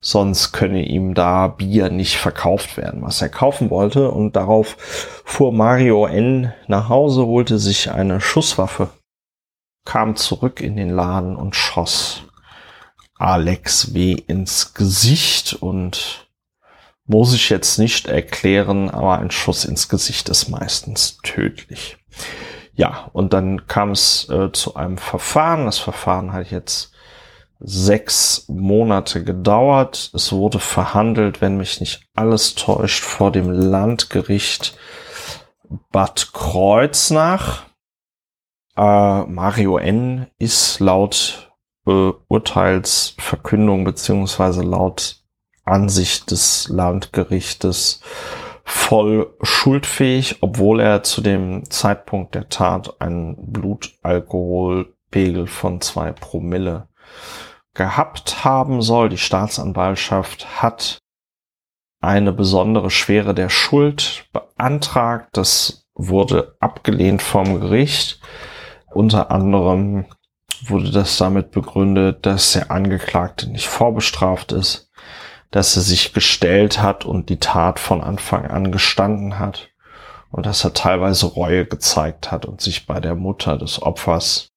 Sonst könne ihm da Bier nicht verkauft werden, was er kaufen wollte. Und darauf fuhr Mario N. nach Hause, holte sich eine Schusswaffe, kam zurück in den Laden und schoss Alex W. ins Gesicht und muss ich jetzt nicht erklären, aber ein Schuss ins Gesicht ist meistens tödlich. Ja, und dann kam es äh, zu einem Verfahren. Das Verfahren hat jetzt sechs Monate gedauert. Es wurde verhandelt, wenn mich nicht alles täuscht, vor dem Landgericht Bad Kreuznach. Äh, Mario N. ist laut äh, Urteilsverkündung beziehungsweise laut Ansicht des Landgerichtes voll schuldfähig, obwohl er zu dem Zeitpunkt der Tat einen Blutalkoholpegel von zwei Promille gehabt haben soll. Die Staatsanwaltschaft hat eine besondere Schwere der Schuld beantragt. Das wurde abgelehnt vom Gericht. Unter anderem wurde das damit begründet, dass der Angeklagte nicht vorbestraft ist dass er sich gestellt hat und die Tat von Anfang an gestanden hat und dass er teilweise Reue gezeigt hat und sich bei der Mutter des Opfers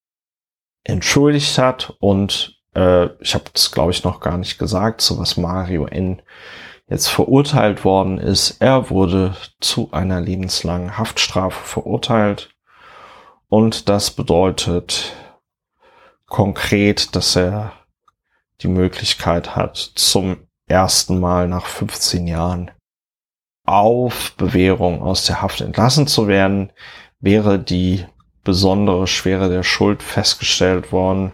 entschuldigt hat und äh, ich habe das glaube ich noch gar nicht gesagt, so was Mario N jetzt verurteilt worden ist. Er wurde zu einer lebenslangen Haftstrafe verurteilt und das bedeutet konkret, dass er die Möglichkeit hat, zum ersten Mal nach 15 Jahren auf Bewährung aus der Haft entlassen zu werden, wäre die besondere Schwere der Schuld festgestellt worden,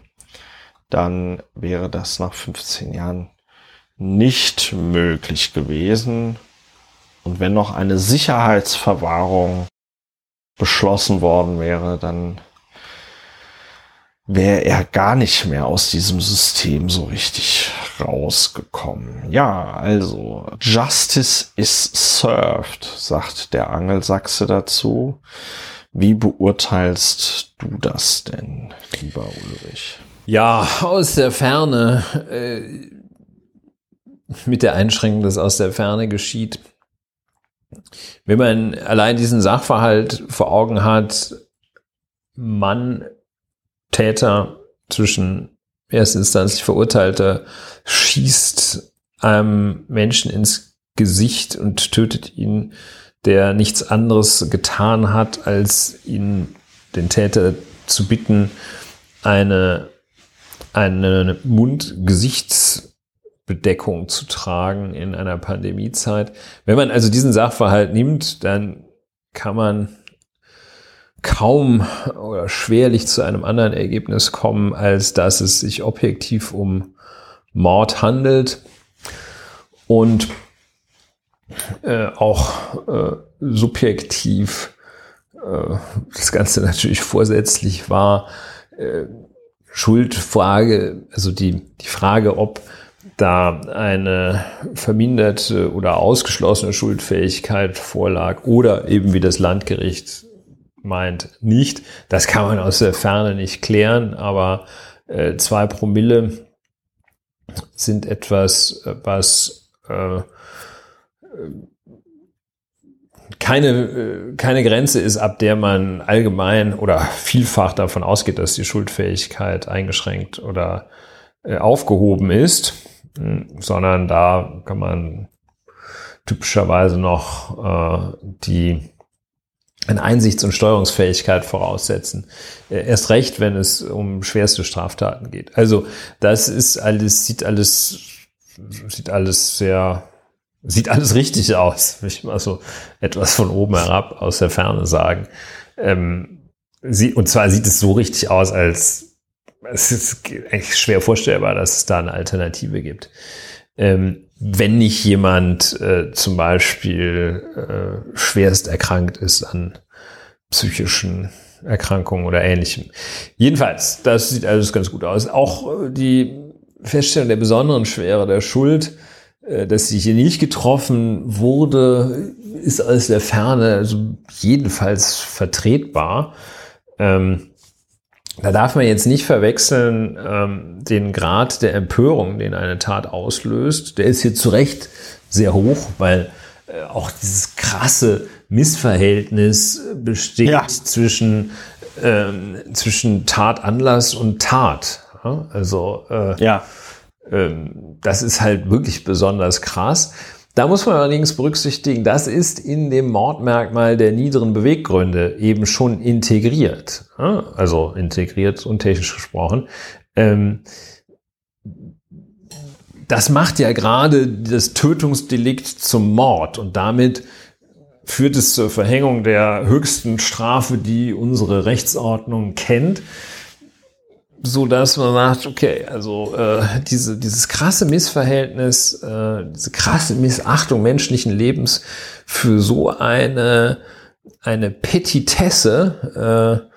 dann wäre das nach 15 Jahren nicht möglich gewesen. Und wenn noch eine Sicherheitsverwahrung beschlossen worden wäre, dann wäre er gar nicht mehr aus diesem System so richtig rausgekommen. Ja, also Justice is served, sagt der Angelsachse dazu. Wie beurteilst du das denn, lieber Ulrich? Ja, aus der Ferne, äh, mit der Einschränkung, dass aus der Ferne geschieht. Wenn man allein diesen Sachverhalt vor Augen hat, Mann Täter zwischen erstinstanzlich Verurteilter schießt einem Menschen ins Gesicht und tötet ihn, der nichts anderes getan hat, als ihn, den Täter zu bitten, eine, eine Mund-Gesichts- Bedeckung zu tragen in einer Pandemiezeit. Wenn man also diesen Sachverhalt nimmt, dann kann man kaum oder schwerlich zu einem anderen Ergebnis kommen, als dass es sich objektiv um Mord handelt und äh, auch äh, subjektiv äh, das Ganze natürlich vorsätzlich war. Äh, Schuldfrage, also die, die Frage, ob da eine verminderte oder ausgeschlossene Schuldfähigkeit vorlag oder eben wie das Landgericht meint, nicht. Das kann man aus der Ferne nicht klären, aber äh, zwei Promille sind etwas, was äh, keine, äh, keine Grenze ist, ab der man allgemein oder vielfach davon ausgeht, dass die Schuldfähigkeit eingeschränkt oder äh, aufgehoben ist, sondern da kann man typischerweise noch äh, die eine Einsichts- und Steuerungsfähigkeit voraussetzen. Äh, erst recht, wenn es um schwerste Straftaten geht. Also das ist alles, sieht alles, sieht alles sehr, sieht alles richtig aus, will ich mal so etwas von oben herab aus der Ferne sagen. Ähm, sie, und zwar sieht es so richtig aus, als es ist eigentlich schwer vorstellbar, dass es da eine Alternative gibt. Ähm, wenn nicht jemand äh, zum Beispiel äh, schwerst erkrankt ist an psychischen Erkrankungen oder ähnlichem. Jedenfalls, das sieht alles ganz gut aus. Auch äh, die Feststellung der besonderen Schwere der Schuld, äh, dass sie hier nicht getroffen wurde, ist aus der Ferne also jedenfalls vertretbar. Ähm, da darf man jetzt nicht verwechseln ähm, den Grad der Empörung, den eine Tat auslöst. Der ist hier zu Recht sehr hoch, weil äh, auch dieses krasse Missverhältnis besteht ja. zwischen, ähm, zwischen Tatanlass und Tat. Also äh, ja. Ähm, das ist halt wirklich besonders krass. Da muss man allerdings berücksichtigen, das ist in dem Mordmerkmal der niederen Beweggründe eben schon integriert. Also integriert und technisch gesprochen. Ähm, das macht ja gerade das Tötungsdelikt zum Mord und damit führt es zur Verhängung der höchsten Strafe, die unsere Rechtsordnung kennt so dass man sagt, okay, also äh, diese, dieses krasse Missverhältnis, äh, diese krasse Missachtung menschlichen Lebens für so eine, eine Petitesse, äh,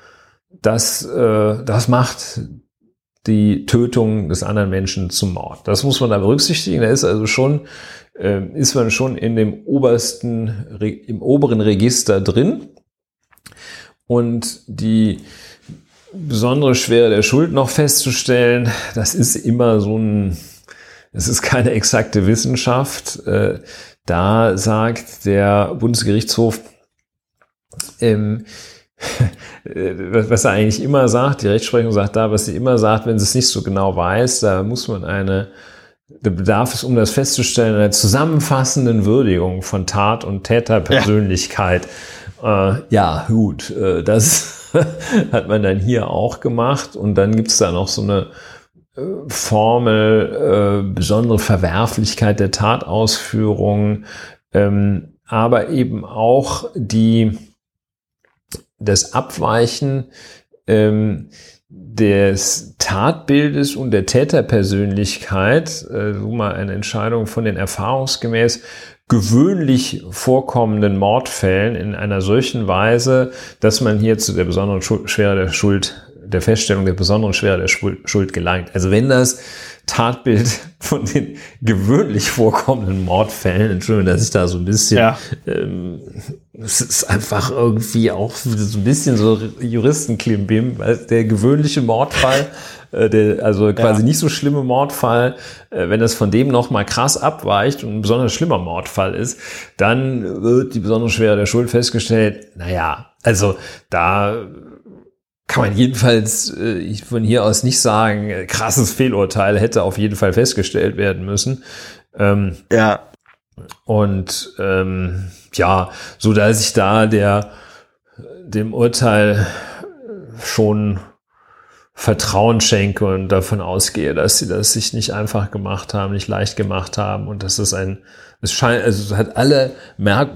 das, äh, das macht die Tötung des anderen Menschen zum Mord. Das muss man da berücksichtigen. Da ist also schon, äh, ist man schon in dem obersten, im oberen Register drin. Und die besondere Schwere der Schuld noch festzustellen. Das ist immer so ein, es ist keine exakte Wissenschaft. Äh, da sagt der Bundesgerichtshof, ähm, was er eigentlich immer sagt, die Rechtsprechung sagt da, was sie immer sagt, wenn sie es nicht so genau weiß, da muss man eine, da bedarf es, um das festzustellen, einer zusammenfassenden Würdigung von Tat und Täterpersönlichkeit. Ja, äh, ja gut, äh, das hat man dann hier auch gemacht. Und dann gibt es da noch so eine äh, Formel, äh, besondere Verwerflichkeit der Tatausführung, ähm, aber eben auch die, das Abweichen ähm, des Tatbildes und der Täterpersönlichkeit, äh, so mal eine Entscheidung von den erfahrungsgemäß gewöhnlich vorkommenden Mordfällen in einer solchen Weise, dass man hier zu der besonderen Schwere der Schuld, der Feststellung der besonderen Schwere der Schuld gelangt. Also wenn das Tatbild von den gewöhnlich vorkommenden Mordfällen, Entschuldigung, dass ich da so ein bisschen, ja. ähm, es ist einfach irgendwie auch so ein bisschen so Juristenklimbim, weil der gewöhnliche Mordfall äh, der, also quasi ja. nicht so schlimme Mordfall, äh, wenn es von dem noch mal krass abweicht und ein besonders schlimmer Mordfall ist, dann wird die besondere Schwere der Schuld festgestellt. Naja, also da kann man jedenfalls äh, von hier aus nicht sagen, äh, krasses Fehlurteil hätte auf jeden Fall festgestellt werden müssen. Ähm, ja. Und ähm, ja, so dass ich da der dem Urteil schon Vertrauen schenke und davon ausgehe, dass sie das sich nicht einfach gemacht haben, nicht leicht gemacht haben und dass es ein, es scheint, also es hat alle Merk,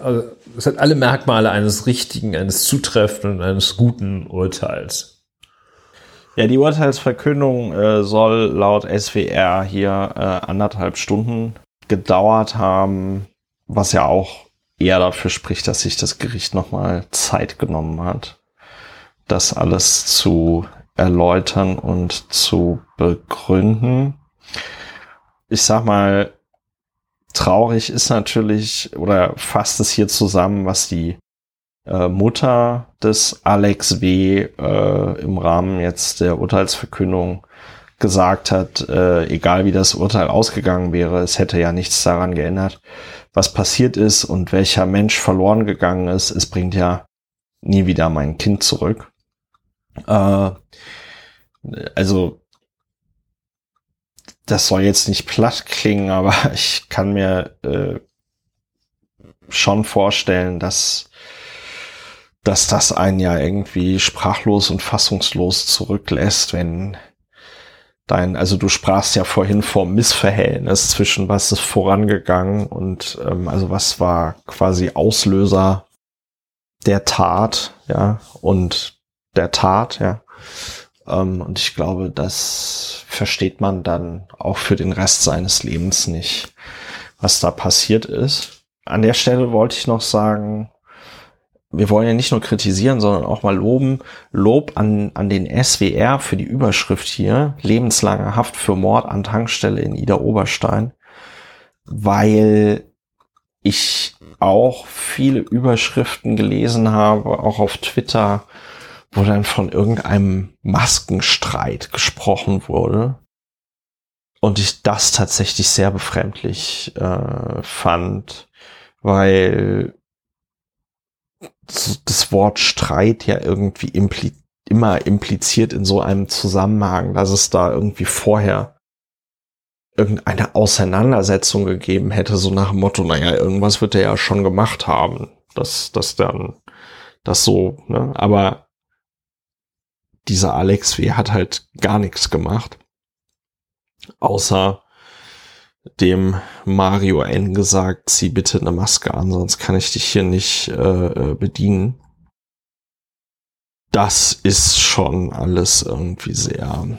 also es hat alle Merkmale eines richtigen, eines zutreffenden, eines guten Urteils. Ja, die Urteilsverkündung äh, soll laut SWR hier äh, anderthalb Stunden gedauert haben, was ja auch eher dafür spricht, dass sich das Gericht nochmal Zeit genommen hat, das alles zu erläutern und zu begründen. Ich sag mal, traurig ist natürlich oder fasst es hier zusammen, was die äh, Mutter des Alex W. Äh, im Rahmen jetzt der Urteilsverkündung gesagt hat, äh, egal wie das Urteil ausgegangen wäre, es hätte ja nichts daran geändert, was passiert ist und welcher Mensch verloren gegangen ist. Es bringt ja nie wieder mein Kind zurück. Äh, also, das soll jetzt nicht platt klingen, aber ich kann mir äh, schon vorstellen, dass, dass das einen ja irgendwie sprachlos und fassungslos zurücklässt, wenn dein, also du sprachst ja vorhin vom Missverhältnis zwischen was ist vorangegangen und ähm, also was war quasi Auslöser der Tat, ja, und der Tat, ja. Ähm, und ich glaube, das versteht man dann auch für den Rest seines Lebens nicht, was da passiert ist. An der Stelle wollte ich noch sagen, wir wollen ja nicht nur kritisieren, sondern auch mal loben. Lob an, an den SWR für die Überschrift hier. Lebenslange Haft für Mord an Tankstelle in Ida Oberstein. Weil ich auch viele Überschriften gelesen habe, auch auf Twitter, wo dann von irgendeinem Maskenstreit gesprochen wurde. Und ich das tatsächlich sehr befremdlich äh, fand, weil das Wort Streit ja irgendwie impli immer impliziert in so einem Zusammenhang, dass es da irgendwie vorher irgendeine Auseinandersetzung gegeben hätte, so nach dem Motto, naja, irgendwas wird er ja schon gemacht haben, dass das dann das so, ne? Aber dieser Alex W. hat halt gar nichts gemacht. Außer dem Mario N gesagt, zieh bitte eine Maske an, sonst kann ich dich hier nicht äh, äh, bedienen. Das ist schon alles irgendwie sehr,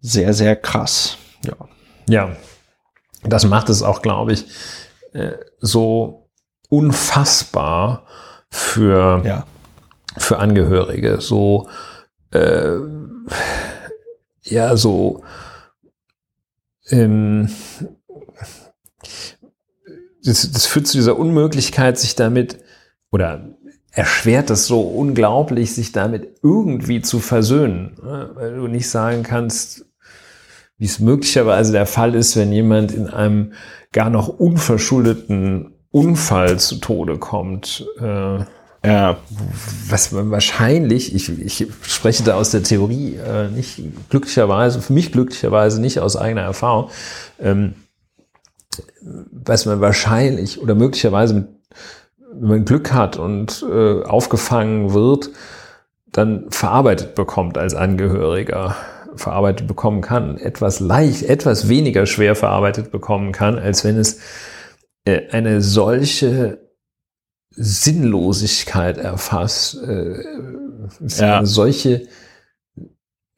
sehr, sehr krass. Ja. Ja. Das macht es auch, glaube ich, äh, so unfassbar für ja für Angehörige. So, äh, ja, so, ähm, das, das führt zu dieser Unmöglichkeit, sich damit, oder erschwert es so unglaublich, sich damit irgendwie zu versöhnen. Ne? Weil du nicht sagen kannst, wie es möglicherweise der Fall ist, wenn jemand in einem gar noch unverschuldeten Unfall zu Tode kommt. Äh, ja, was man wahrscheinlich, ich, ich spreche da aus der Theorie, äh, nicht glücklicherweise, für mich glücklicherweise nicht aus eigener Erfahrung, ähm, was man wahrscheinlich oder möglicherweise, mit, wenn man Glück hat und äh, aufgefangen wird, dann verarbeitet bekommt als Angehöriger, verarbeitet bekommen kann, etwas leicht, etwas weniger schwer verarbeitet bekommen kann, als wenn es äh, eine solche Sinnlosigkeit erfasst. Äh, ja. Eine solche,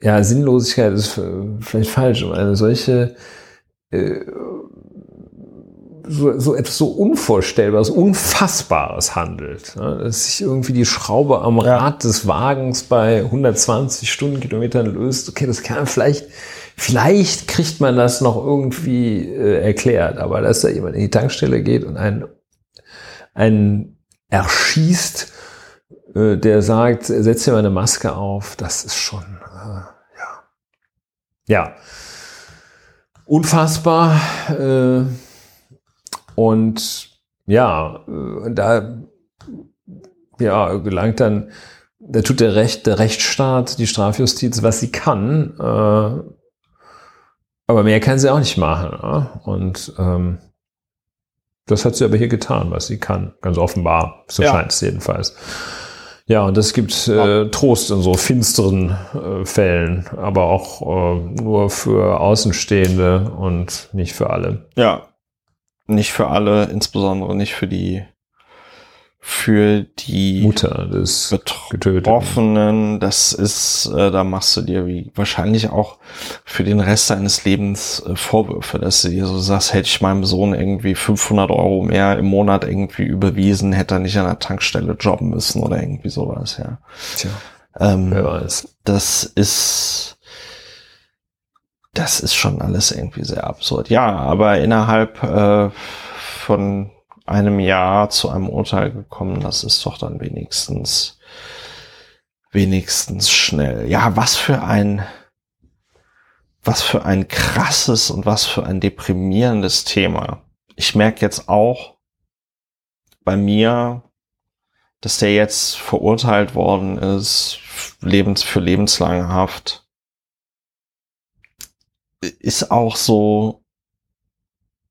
ja, Sinnlosigkeit ist vielleicht falsch, aber eine solche, äh, so, so etwas so Unvorstellbares, Unfassbares handelt. Ne? Dass sich irgendwie die Schraube am Rad des Wagens bei 120 Stundenkilometern löst. Okay, das kann vielleicht, vielleicht kriegt man das noch irgendwie äh, erklärt, aber dass da jemand in die Tankstelle geht und einen, einen erschießt, äh, der sagt, setz dir mal eine Maske auf, das ist schon, äh, ja. Ja. Unfassbar. Äh, und ja, äh, da ja, gelangt dann, da tut der Recht, der Rechtsstaat, die Strafjustiz, was sie kann, äh, aber mehr kann sie auch nicht machen. Ja? Und ähm, das hat sie aber hier getan, was sie kann. Ganz offenbar. So ja. scheint es jedenfalls. Ja, und es gibt äh, Trost in so finsteren äh, Fällen, aber auch äh, nur für Außenstehende und nicht für alle. Ja, nicht für alle, insbesondere nicht für die für die Mutter des Betroffenen. Das ist, äh, da machst du dir wie wahrscheinlich auch für den Rest deines Lebens äh, Vorwürfe, dass du dir so sagst, hätte ich meinem Sohn irgendwie 500 Euro mehr im Monat irgendwie überwiesen, hätte er nicht an der Tankstelle jobben müssen oder irgendwie sowas, ja. Tja, ähm, wer weiß. Das ist, das ist schon alles irgendwie sehr absurd. Ja, aber innerhalb äh, von einem Jahr zu einem Urteil gekommen. Das ist doch dann wenigstens, wenigstens schnell. Ja, was für ein, was für ein krasses und was für ein deprimierendes Thema. Ich merke jetzt auch bei mir, dass der jetzt verurteilt worden ist, lebens für lebenslange Haft. Ist auch so,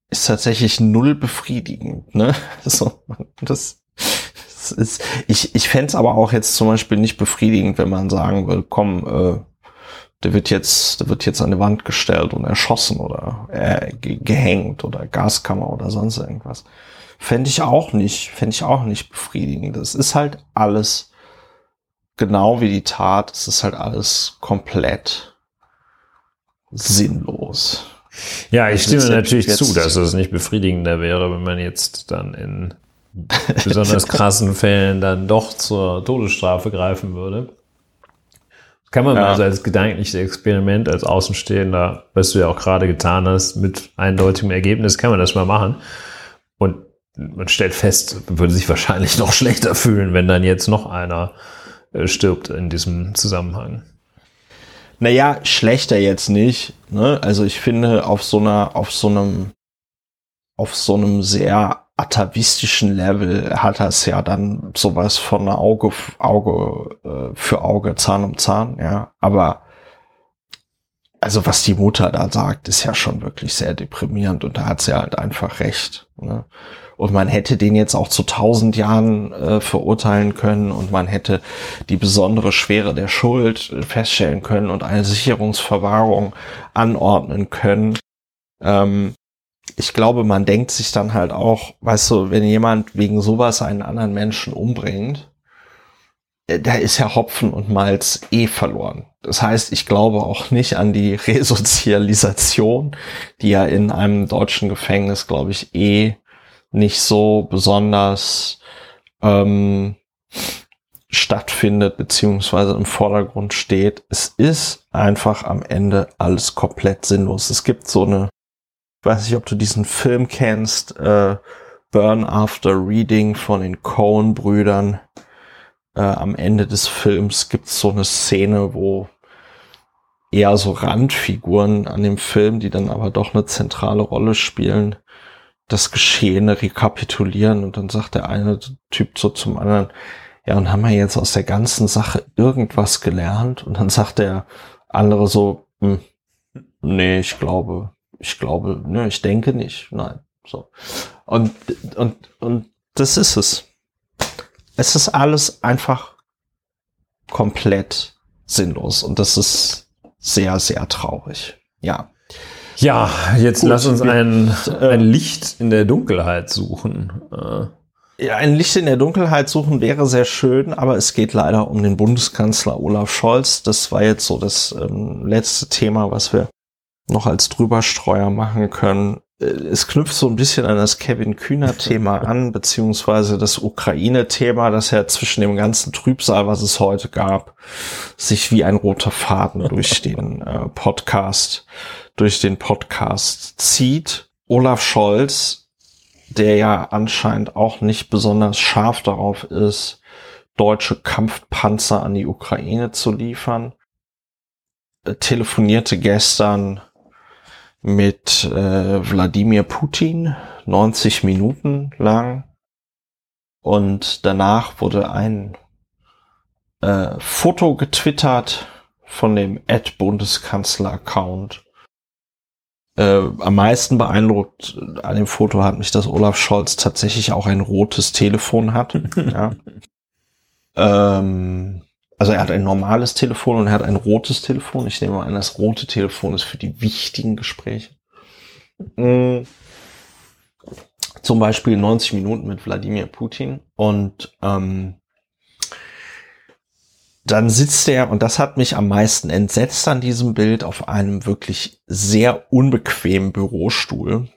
ist tatsächlich null befriedigend. Ne? So, das, das ist, ich ich fände aber auch jetzt zum Beispiel nicht befriedigend, wenn man sagen will, komm, äh, der wird jetzt, der wird jetzt an die Wand gestellt und erschossen oder äh, gehängt oder Gaskammer oder sonst irgendwas. Fände ich auch nicht, fände ich auch nicht befriedigend. Das ist halt alles genau wie die Tat, es ist halt alles komplett sinnlos. Ja, ich stimme natürlich zu, dass es nicht befriedigender wäre, wenn man jetzt dann in besonders krassen Fällen dann doch zur Todesstrafe greifen würde. Kann man ja. mal also als gedankliches Experiment, als Außenstehender, was du ja auch gerade getan hast, mit eindeutigem Ergebnis, kann man das mal machen. Und man stellt fest, würde sich wahrscheinlich noch schlechter fühlen, wenn dann jetzt noch einer äh, stirbt in diesem Zusammenhang. Naja, schlechter jetzt nicht. Ne? Also ich finde, auf so einer, auf so einem, auf so einem sehr atavistischen Level hat es ja dann sowas von Auge, Auge äh, für Auge, Zahn um Zahn, ja. Aber also was die Mutter da sagt, ist ja schon wirklich sehr deprimierend und da hat sie halt einfach recht. Ne? Und man hätte den jetzt auch zu tausend Jahren äh, verurteilen können und man hätte die besondere Schwere der Schuld äh, feststellen können und eine Sicherungsverwahrung anordnen können. Ähm, ich glaube, man denkt sich dann halt auch, weißt du, wenn jemand wegen sowas einen anderen Menschen umbringt, äh, da ist ja Hopfen und Malz eh verloren. Das heißt, ich glaube auch nicht an die Resozialisation, die ja in einem deutschen Gefängnis, glaube ich, eh nicht so besonders ähm, stattfindet beziehungsweise im Vordergrund steht. Es ist einfach am Ende alles komplett sinnlos. Es gibt so eine, ich weiß nicht, ob du diesen Film kennst, äh, Burn After Reading von den Coen-Brüdern. Äh, am Ende des Films gibt es so eine Szene, wo eher so Randfiguren an dem Film, die dann aber doch eine zentrale Rolle spielen, das Geschehene rekapitulieren und dann sagt der eine Typ so zum anderen, ja, und haben wir jetzt aus der ganzen Sache irgendwas gelernt? Und dann sagt der andere so, hm, nee, ich glaube, ich glaube, ne, ich denke nicht, nein, so. Und, und, und das ist es. Es ist alles einfach komplett sinnlos und das ist sehr, sehr traurig. Ja. Ja, jetzt Gut, lass uns ein, äh, ein Licht in der Dunkelheit suchen. Äh. Ja, ein Licht in der Dunkelheit suchen wäre sehr schön, aber es geht leider um den Bundeskanzler Olaf Scholz. Das war jetzt so das ähm, letzte Thema, was wir noch als Drüberstreuer machen können. Äh, es knüpft so ein bisschen an das Kevin Kühner-Thema an, beziehungsweise das Ukraine-Thema, das ja zwischen dem ganzen Trübsal, was es heute gab, sich wie ein roter Faden durch den äh, Podcast durch den Podcast zieht. Olaf Scholz, der ja anscheinend auch nicht besonders scharf darauf ist, deutsche Kampfpanzer an die Ukraine zu liefern, äh, telefonierte gestern mit äh, Wladimir Putin 90 Minuten lang und danach wurde ein äh, Foto getwittert von dem Ad-Bundeskanzler-Account äh, am meisten beeindruckt an dem Foto hat mich, dass Olaf Scholz tatsächlich auch ein rotes Telefon hat. ja. ähm, also er hat ein normales Telefon und er hat ein rotes Telefon. Ich nehme an, das rote Telefon ist für die wichtigen Gespräche. Mhm. Zum Beispiel 90 Minuten mit Wladimir Putin und ähm, dann sitzt er, und das hat mich am meisten entsetzt an diesem Bild, auf einem wirklich sehr unbequemen Bürostuhl.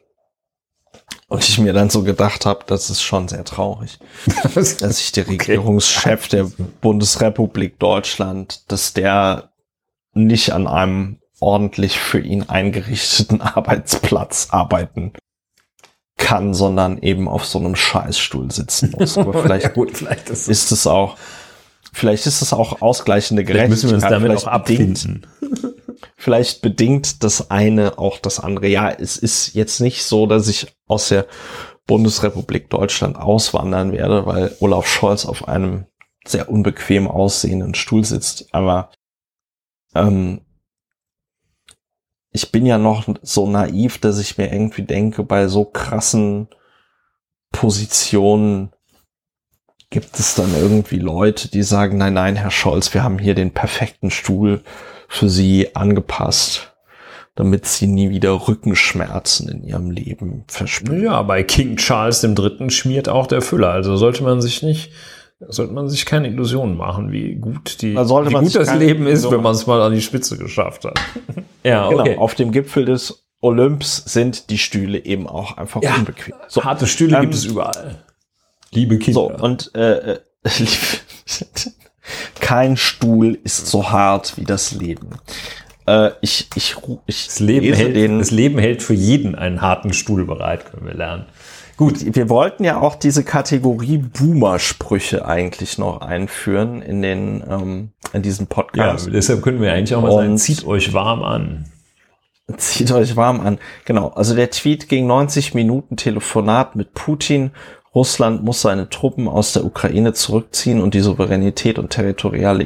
Und ich mir dann so gedacht habe, das ist schon sehr traurig, dass sich der Regierungschef okay. der Bundesrepublik Deutschland, dass der nicht an einem ordentlich für ihn eingerichteten Arbeitsplatz arbeiten kann, sondern eben auf so einem Scheißstuhl sitzen muss. Aber vielleicht, ja, gut, vielleicht ist, ist es auch, vielleicht ist es auch ausgleichende Gerechtigkeit. Vielleicht müssen wir uns damit auch abfinden. Vielleicht bedingt das eine auch das andere. Ja, es ist jetzt nicht so, dass ich aus der Bundesrepublik Deutschland auswandern werde, weil Olaf Scholz auf einem sehr unbequem aussehenden Stuhl sitzt. Aber ähm, ich bin ja noch so naiv, dass ich mir irgendwie denke, bei so krassen Positionen gibt es dann irgendwie Leute, die sagen, nein, nein, Herr Scholz, wir haben hier den perfekten Stuhl für Sie angepasst, damit Sie nie wieder Rückenschmerzen in Ihrem Leben verspüren. Ja, bei King Charles III. schmiert auch der Füller, also sollte man sich nicht sollte man sich keine Illusionen machen, wie gut, die, wie gut das Leben ist, wenn man es mal an die Spitze geschafft hat. ja, genau. okay. Genau, auf dem Gipfel des Olymps sind die Stühle eben auch einfach ja, unbequem. So, harte Stühle ähm, gibt es überall. Liebe Kinder. So, und äh, äh kein Stuhl ist so hart wie das Leben. Äh, ich, ich, ich das Leben, hält, den, das Leben hält für jeden einen harten Stuhl bereit, können wir lernen. Gut, wir wollten ja auch diese Kategorie Boomer-Sprüche eigentlich noch einführen in den ähm, in diesem Podcast. Ja, deshalb können wir eigentlich auch mal sagen, zieht euch warm an. Zieht euch warm an. Genau. Also der Tweet ging 90 Minuten Telefonat mit Putin. Russland muss seine Truppen aus der Ukraine zurückziehen und die Souveränität und territoriale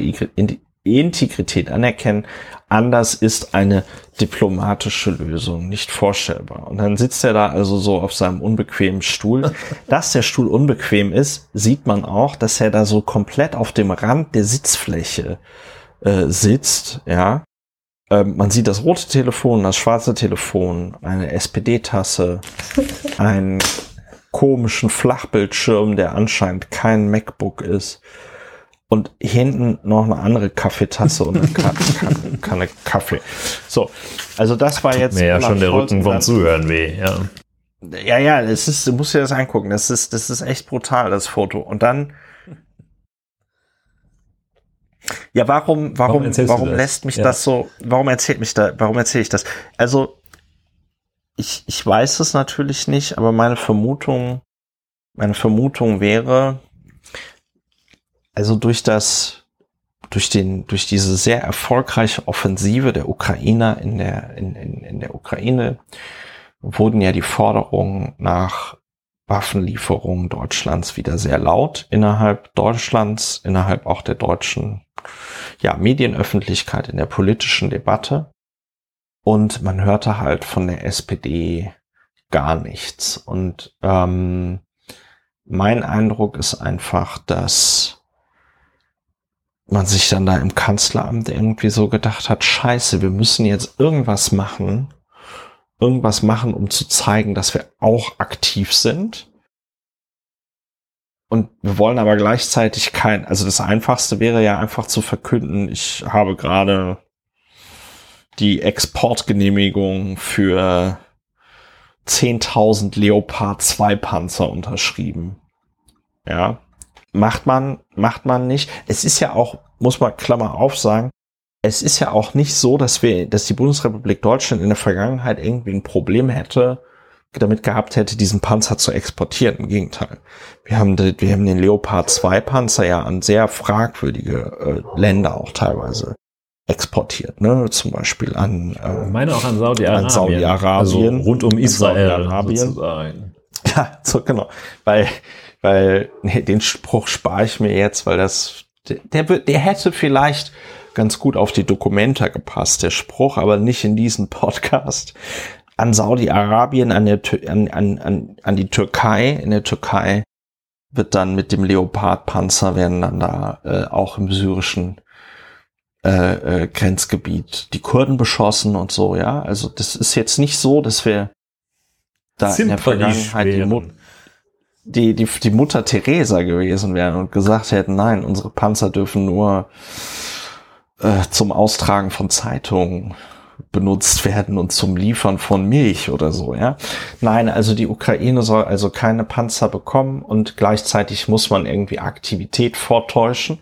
Integrität anerkennen. Anders ist eine diplomatische Lösung nicht vorstellbar. Und dann sitzt er da also so auf seinem unbequemen Stuhl. Dass der Stuhl unbequem ist, sieht man auch, dass er da so komplett auf dem Rand der Sitzfläche äh, sitzt, ja. Ähm, man sieht das rote Telefon, das schwarze Telefon, eine SPD-Tasse, einen komischen Flachbildschirm, der anscheinend kein MacBook ist und hinten noch eine andere Kaffeetasse und eine Kanne, Kanne Kaffee. So, also das war jetzt. Mir ja schon der Rücken vom Zuhören weh, ja. Ja, ja, es ist, du musst dir das angucken. Das ist, das ist echt brutal, das Foto. Und dann. Ja, warum, warum, warum, warum lässt mich ja. das so, warum erzählt mich da, warum erzähle ich das? Also, ich, ich weiß es natürlich nicht, aber meine Vermutung, meine Vermutung wäre, also durch das, durch den, durch diese sehr erfolgreiche Offensive der Ukrainer in der, in, in, in der Ukraine wurden ja die Forderungen nach Waffenlieferungen Deutschlands wieder sehr laut innerhalb Deutschlands, innerhalb auch der deutschen ja, Medienöffentlichkeit, in der politischen Debatte. Und man hörte halt von der SPD gar nichts. Und ähm, mein Eindruck ist einfach, dass man sich dann da im Kanzleramt irgendwie so gedacht hat, scheiße, wir müssen jetzt irgendwas machen, irgendwas machen, um zu zeigen, dass wir auch aktiv sind. Und wir wollen aber gleichzeitig kein, also das einfachste wäre ja einfach zu verkünden, ich habe gerade die Exportgenehmigung für 10.000 Leopard 2 Panzer unterschrieben. Ja macht man, macht man nicht. Es ist ja auch, muss man Klammer auf sagen, es ist ja auch nicht so, dass wir, dass die Bundesrepublik Deutschland in der Vergangenheit irgendwie ein Problem hätte, damit gehabt hätte, diesen Panzer zu exportieren. Im Gegenteil. Wir haben, wir haben den Leopard 2 Panzer ja an sehr fragwürdige äh, Länder auch teilweise exportiert, ne? Zum Beispiel an äh, ich meine auch an Saudi-Arabien. Saudi-Arabien. Also rund um Israel. Saudi ja, so, genau. Weil weil nee, den Spruch spare ich mir jetzt, weil das der, der hätte vielleicht ganz gut auf die Dokumenta gepasst, der Spruch, aber nicht in diesen Podcast. An Saudi-Arabien, an, der, an, an, an, an die Türkei, in der Türkei wird dann mit dem Leopard-Panzer werden dann da äh, auch im syrischen äh, äh, Grenzgebiet die Kurden beschossen und so, ja. Also das ist jetzt nicht so, dass wir da in der Vergangenheit die, Mut die, die, die Mutter Teresa gewesen wären und gesagt hätten, nein, unsere Panzer dürfen nur äh, zum Austragen von Zeitungen benutzt werden und zum Liefern von Milch oder so, ja. Nein, also die Ukraine soll also keine Panzer bekommen und gleichzeitig muss man irgendwie Aktivität vortäuschen.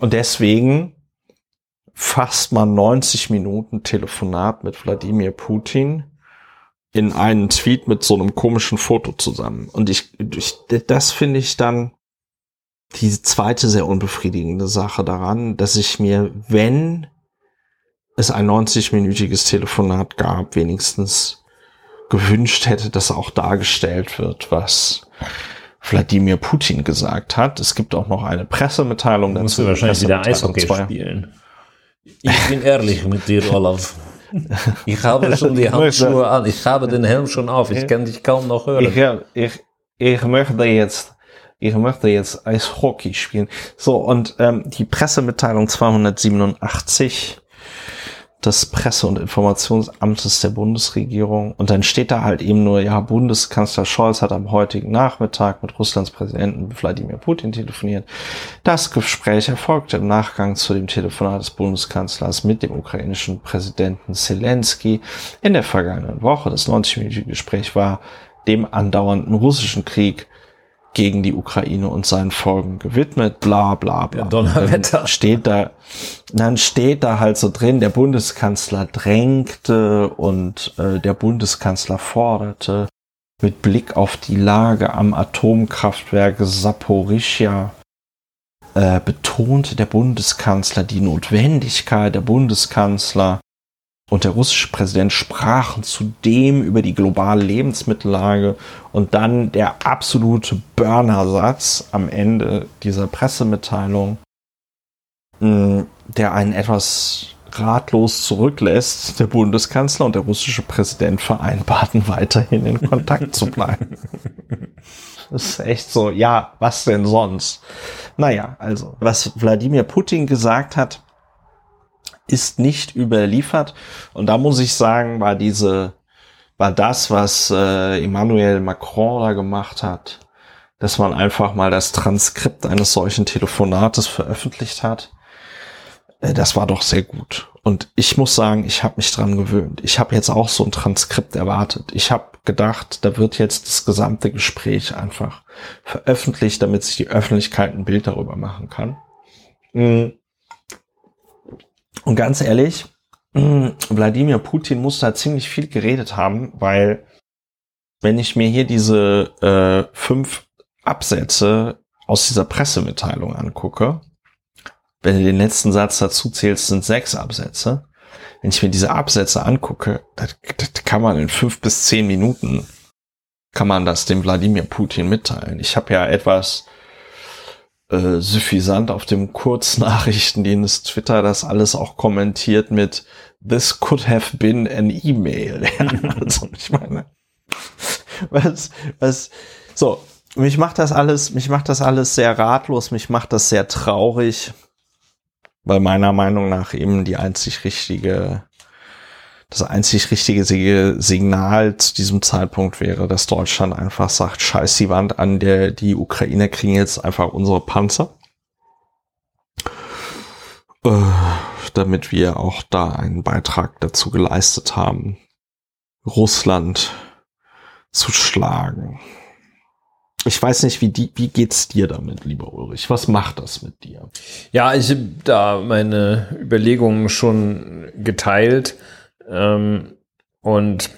Und deswegen fasst man 90 Minuten Telefonat mit Wladimir Putin in einen Tweet mit so einem komischen Foto zusammen. Und ich, ich das finde ich dann die zweite sehr unbefriedigende Sache daran, dass ich mir, wenn es ein 90-minütiges Telefonat gab, wenigstens gewünscht hätte, dass auch dargestellt wird, was Wladimir Putin gesagt hat. Es gibt auch noch eine Pressemitteilung dazu. Musst du wahrscheinlich wieder Eishockey spielen. Ich bin ehrlich mit dir, Olaf. Ich habe schon die Handschuhe an. Ich habe den Helm schon auf. Ich kann dich kaum noch hören. Ich, ich, ich möchte jetzt, ich möchte jetzt Eishockey spielen. So, und ähm, die Pressemitteilung 287 des Presse- und Informationsamtes der Bundesregierung. Und dann steht da halt eben nur, ja, Bundeskanzler Scholz hat am heutigen Nachmittag mit Russlands Präsidenten Wladimir Putin telefoniert. Das Gespräch erfolgte im Nachgang zu dem Telefonat des Bundeskanzlers mit dem ukrainischen Präsidenten Zelensky in der vergangenen Woche. Das 90-minütige Gespräch war dem andauernden russischen Krieg gegen die Ukraine und seinen Folgen gewidmet, bla bla bla. Ja, Donnerwetter. Dann steht da, dann steht da halt so drin, der Bundeskanzler drängte und äh, der Bundeskanzler forderte mit Blick auf die Lage am Atomkraftwerk Saporischia äh, betonte der Bundeskanzler die Notwendigkeit der Bundeskanzler und der russische Präsident sprachen zudem über die globale Lebensmittellage und dann der absolute Burner-Satz am Ende dieser Pressemitteilung, hm, der einen etwas ratlos zurücklässt. Der Bundeskanzler und der russische Präsident vereinbarten weiterhin in Kontakt zu bleiben. Das ist echt so, ja, was denn sonst? Naja, also, was Wladimir Putin gesagt hat, ist nicht überliefert. Und da muss ich sagen, war diese, war das, was äh, Emmanuel Macron da gemacht hat, dass man einfach mal das Transkript eines solchen Telefonates veröffentlicht hat. Äh, das war doch sehr gut. Und ich muss sagen, ich habe mich dran gewöhnt. Ich habe jetzt auch so ein Transkript erwartet. Ich habe gedacht, da wird jetzt das gesamte Gespräch einfach veröffentlicht, damit sich die Öffentlichkeit ein Bild darüber machen kann. Mhm. Und ganz ehrlich, Wladimir Putin muss da ziemlich viel geredet haben, weil wenn ich mir hier diese äh, fünf Absätze aus dieser Pressemitteilung angucke, wenn du den letzten Satz dazu zählst, sind sechs Absätze. Wenn ich mir diese Absätze angucke, das, das kann man in fünf bis zehn Minuten kann man das dem Wladimir Putin mitteilen. Ich habe ja etwas äh, suffisant auf dem Kurznachrichtendienst Twitter das alles auch kommentiert mit This could have been an email. also ich meine, was, was, so, mich macht das alles, mich macht das alles sehr ratlos, mich macht das sehr traurig, weil meiner Meinung nach eben die einzig richtige das einzig richtige Signal zu diesem Zeitpunkt wäre, dass Deutschland einfach sagt, scheiß die Wand an, der, die Ukraine kriegen jetzt einfach unsere Panzer. Äh, damit wir auch da einen Beitrag dazu geleistet haben, Russland zu schlagen. Ich weiß nicht, wie, die, wie geht's dir damit, lieber Ulrich? Was macht das mit dir? Ja, ich habe da meine Überlegungen schon geteilt. Ähm, und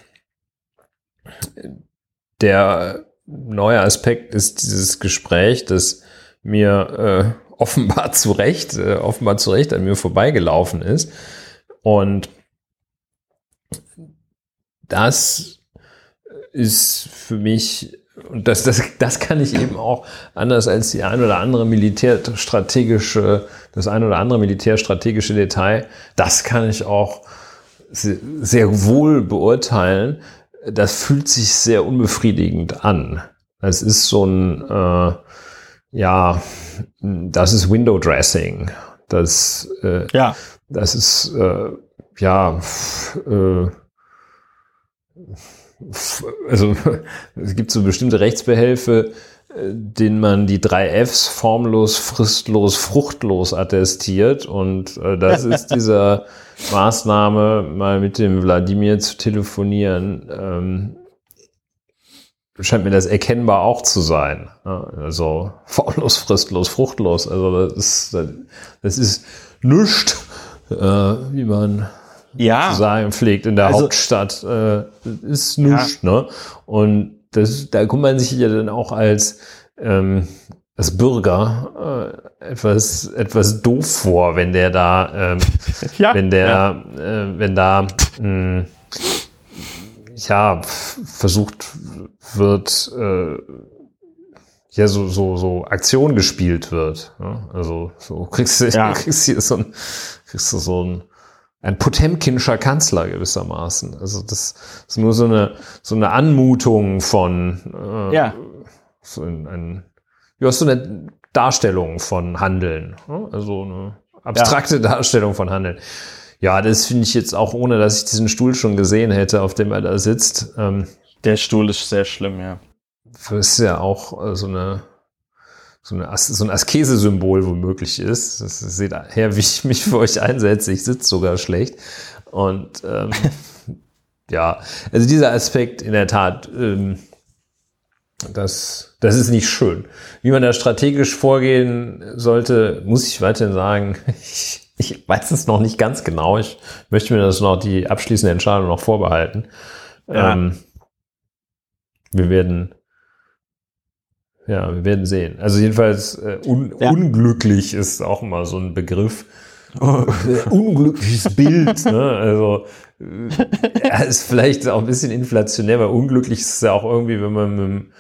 der neue Aspekt ist dieses Gespräch, das mir äh, offenbar zu Recht, äh, offenbar zu Recht an mir vorbeigelaufen ist. Und das ist für mich, und das, das, das kann ich eben auch anders als die ein oder andere militärstrategische, das ein oder andere militärstrategische Detail, das kann ich auch sehr wohl beurteilen, das fühlt sich sehr unbefriedigend an. Es ist so ein, äh, ja, das ist Window Dressing. Das, äh, ja. das ist, äh, ja, äh, also es gibt so bestimmte Rechtsbehelfe, denen man die drei Fs formlos, fristlos, fruchtlos attestiert. Und äh, das ist dieser Maßnahme, mal mit dem Wladimir zu telefonieren, ähm, scheint mir das erkennbar auch zu sein. Also formlos, fristlos, fruchtlos. Also das ist, das ist nichts, äh, wie man ja. zu sagen pflegt in der also, Hauptstadt. Äh, ist nichts. Ja. Ne? Und das, da kommt man sich ja dann auch als ähm, als Bürger äh, etwas etwas doof vor, wenn der da ähm, ja, wenn der ja. äh, wenn da mh, hm, ja, versucht wird, äh, ja, so, so, so Aktion gespielt wird. Ja? Also, so kriegst du, ja. kriegst hier so ein, kriegst du so ein, ein Potemkinscher Kanzler gewissermaßen. Also, das ist nur so eine, so eine Anmutung von, äh, ja. so ein, ein, ja, so eine Darstellung von Handeln. Ja? Also, eine abstrakte ja. Darstellung von Handeln. Ja, das finde ich jetzt auch, ohne dass ich diesen Stuhl schon gesehen hätte, auf dem er da sitzt. Ähm, Der Stuhl ist sehr schlimm, ja. Das ist ja auch äh, so eine so, eine, so ein Askese-Symbol womöglich ist. Das seht her, wie ich mich für euch einsetze. Ich sitze sogar schlecht. Und ähm, ja, also dieser Aspekt in der Tat, ähm, das, das ist nicht schön. Wie man da strategisch vorgehen sollte, muss ich weiterhin sagen, ich ich weiß es noch nicht ganz genau. Ich möchte mir das noch die abschließende Entscheidung noch vorbehalten. Ja. Ähm, wir werden, ja, wir werden sehen. Also jedenfalls äh, un, ja. unglücklich ist auch mal so ein Begriff. Oh, unglückliches Bild. Ne? Also äh, ist vielleicht auch ein bisschen inflationär, weil unglücklich ist es ja auch irgendwie, wenn man mit dem,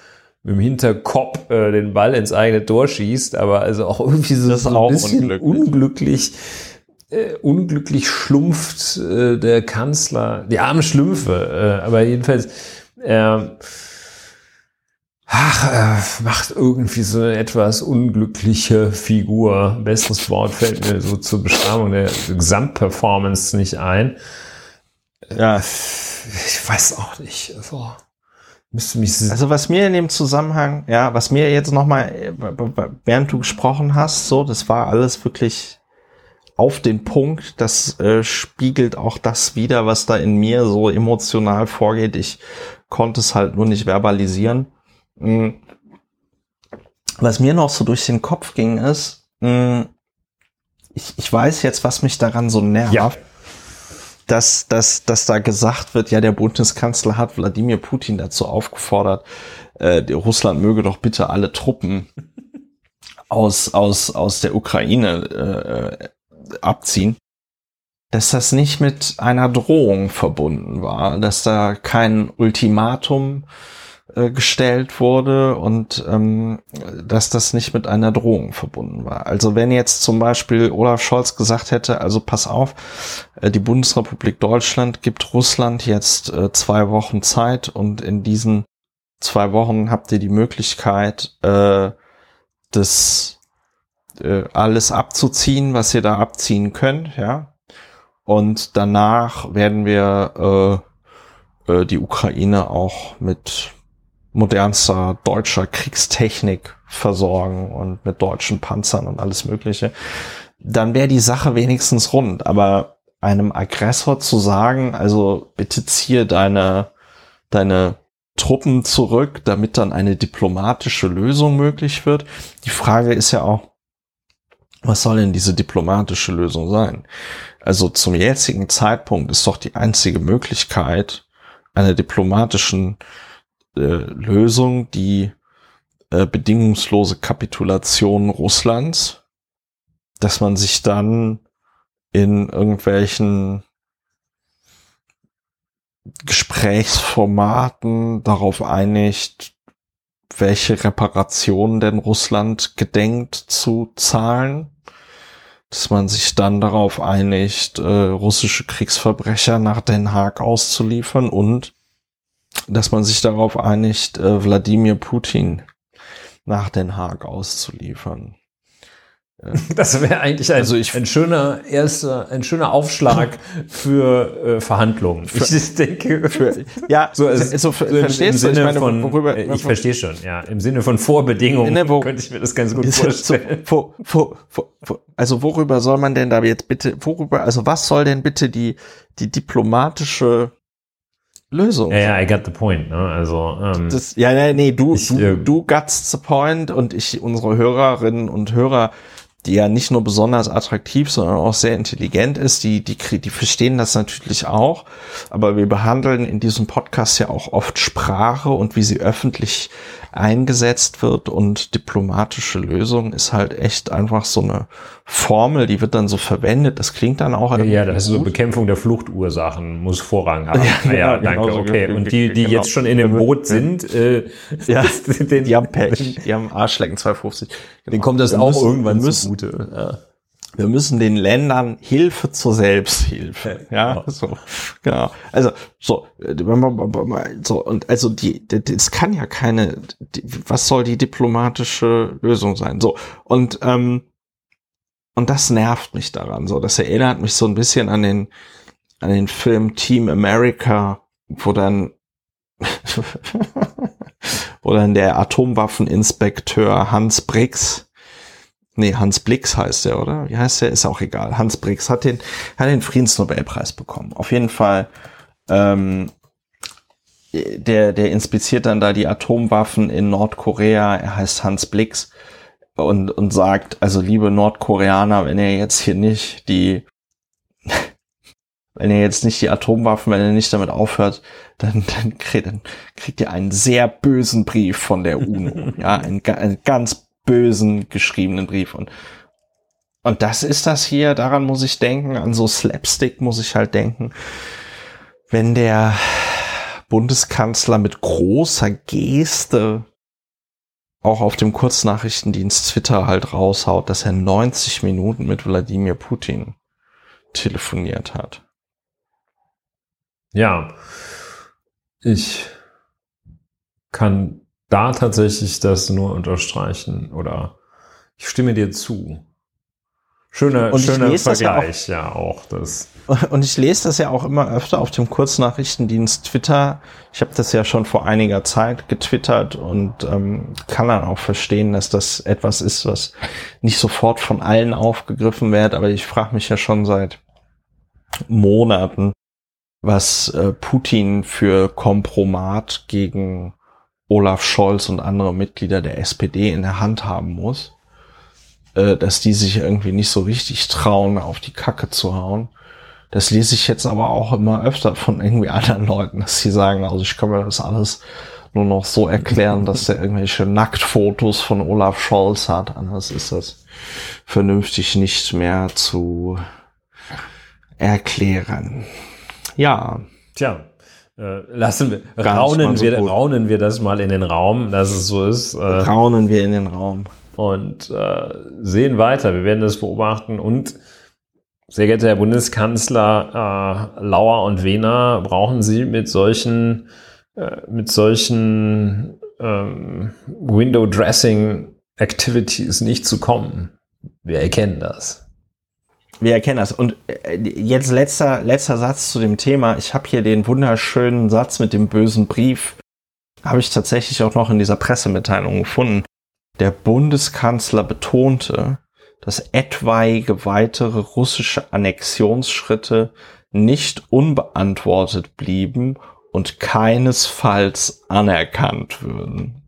mit dem Hinterkopf äh, den Ball ins eigene Tor schießt, aber also auch irgendwie so, so ein bisschen unglücklich. unglücklich äh, unglücklich schlumpft äh, der Kanzler, die armen Schlümpfe, äh, aber jedenfalls, er ach, macht irgendwie so eine etwas unglückliche Figur. Besseres Wort fällt mir so zur Beschreibung der Gesamtperformance nicht ein. Ja. Ich weiß auch nicht. Also, müsste mich also was mir in dem Zusammenhang, ja, was mir jetzt nochmal, äh, während du gesprochen hast, so, das war alles wirklich auf den Punkt. Das äh, spiegelt auch das wieder, was da in mir so emotional vorgeht. Ich konnte es halt nur nicht verbalisieren. Mhm. Was mir noch so durch den Kopf ging, ist, mh, ich, ich weiß jetzt, was mich daran so nervt. Ja. Dass, dass, dass da gesagt wird, ja, der Bundeskanzler hat Wladimir Putin dazu aufgefordert, äh, Russland möge doch bitte alle Truppen aus, aus, aus der Ukraine äh, abziehen, dass das nicht mit einer Drohung verbunden war, dass da kein Ultimatum äh, gestellt wurde und ähm, dass das nicht mit einer Drohung verbunden war. Also wenn jetzt zum Beispiel Olaf Scholz gesagt hätte, also pass auf, äh, die Bundesrepublik Deutschland gibt Russland jetzt äh, zwei Wochen Zeit und in diesen zwei Wochen habt ihr die Möglichkeit, äh, das äh, alles abzuziehen, was ihr da abziehen könnt, ja. Und danach werden wir äh, äh, die Ukraine auch mit modernster deutscher Kriegstechnik versorgen und mit deutschen Panzern und alles Mögliche. Dann wäre die Sache wenigstens rund. Aber einem Aggressor zu sagen, also bitte ziehe deine, deine Truppen zurück, damit dann eine diplomatische Lösung möglich wird. Die Frage ist ja auch, was soll denn diese diplomatische Lösung sein? Also zum jetzigen Zeitpunkt ist doch die einzige Möglichkeit einer diplomatischen äh, Lösung die äh, bedingungslose Kapitulation Russlands, dass man sich dann in irgendwelchen Gesprächsformaten darauf einigt, welche Reparationen denn Russland gedenkt zu zahlen, dass man sich dann darauf einigt, äh, russische Kriegsverbrecher nach Den Haag auszuliefern und dass man sich darauf einigt, äh, Wladimir Putin nach Den Haag auszuliefern. Das wäre eigentlich ein, also ich, ein schöner erster, ein schöner Aufschlag für äh, Verhandlungen. Für, ich denke, für, ja, so, also, so, so verstehst im, im du, ich meine, von, worüber, äh, ich verstehe schon, ja, im Sinne von Vorbedingungen ne, wo, könnte ich mir das ganz gut vorstellen. So, wo, wo, also worüber soll man denn da jetzt bitte, worüber, also was soll denn bitte die, die diplomatische Lösung. Ja, ja, I got the point. Ne? Also ähm, das, ja, nee, nee, du, ich, du, äh, du got's the point und ich, unsere Hörerinnen und Hörer die ja nicht nur besonders attraktiv, sondern auch sehr intelligent ist, die, die, die verstehen das natürlich auch. Aber wir behandeln in diesem Podcast ja auch oft Sprache und wie sie öffentlich eingesetzt wird und diplomatische Lösung ist halt echt einfach so eine Formel, die wird dann so verwendet. Das klingt dann auch. Ja, ja das ist so Bekämpfung der Fluchtursachen muss Vorrang haben. Ja, ja, ja danke, genau okay. Und die, die genau. jetzt schon in dem Boot sind, äh, ja, den, die haben Pech, die haben Arschlecken 250. Genau. Den kommt das auch müssen, irgendwann zugute. Ja wir müssen den Ländern Hilfe zur Selbsthilfe. Ja, genau. so, genau. Also, so, so, und also die, es kann ja keine, die, was soll die diplomatische Lösung sein? So, und, ähm, und das nervt mich daran. So, das erinnert mich so ein bisschen an den, an den Film Team America, wo dann, wo dann der Atomwaffeninspekteur Hans Briggs nee, Hans Blix heißt er, oder? Wie heißt der? Ist auch egal. Hans Brix hat den, hat den Friedensnobelpreis bekommen. Auf jeden Fall, ähm, der, der inspiziert dann da die Atomwaffen in Nordkorea. Er heißt Hans Blix und, und sagt, also liebe Nordkoreaner, wenn ihr jetzt hier nicht die, wenn ihr jetzt nicht die Atomwaffen, wenn ihr nicht damit aufhört, dann, dann, kriegt, dann kriegt ihr einen sehr bösen Brief von der UNO. ja, ein, ein ganz bösen geschriebenen Brief. Und, und das ist das hier, daran muss ich denken, an so Slapstick muss ich halt denken, wenn der Bundeskanzler mit großer Geste auch auf dem Kurznachrichtendienst Twitter halt raushaut, dass er 90 Minuten mit Wladimir Putin telefoniert hat. Ja, ich kann da tatsächlich das nur unterstreichen oder ich stimme dir zu. Schöner, schöner Vergleich, ja, auch, ja auch das. Und ich lese das ja auch immer öfter auf dem Kurznachrichtendienst Twitter. Ich habe das ja schon vor einiger Zeit getwittert und ähm, kann dann auch verstehen, dass das etwas ist, was nicht sofort von allen aufgegriffen wird. Aber ich frage mich ja schon seit Monaten, was äh, Putin für Kompromat gegen Olaf Scholz und andere Mitglieder der SPD in der Hand haben muss, äh, dass die sich irgendwie nicht so richtig trauen, auf die Kacke zu hauen. Das lese ich jetzt aber auch immer öfter von irgendwie anderen Leuten, dass sie sagen, also ich kann mir das alles nur noch so erklären, dass der irgendwelche Nacktfotos von Olaf Scholz hat. Anders ist das vernünftig nicht mehr zu erklären. Ja. Tja, lassen wir, raunen, so wir raunen wir das mal in den Raum, dass es so ist. Äh, raunen wir in den Raum. Und äh, sehen weiter. Wir werden das beobachten. Und sehr geehrter Herr Bundeskanzler äh, Lauer und Wehner, brauchen Sie mit solchen, äh, mit solchen ähm, Window Dressing Activities nicht zu kommen. Wir erkennen das. Wir erkennen das. Und äh, jetzt letzter, letzter Satz zu dem Thema. Ich habe hier den wunderschönen Satz mit dem bösen Brief. Habe ich tatsächlich auch noch in dieser Pressemitteilung gefunden. Der Bundeskanzler betonte, dass etwaige weitere russische Annexionsschritte nicht unbeantwortet blieben und keinesfalls anerkannt würden.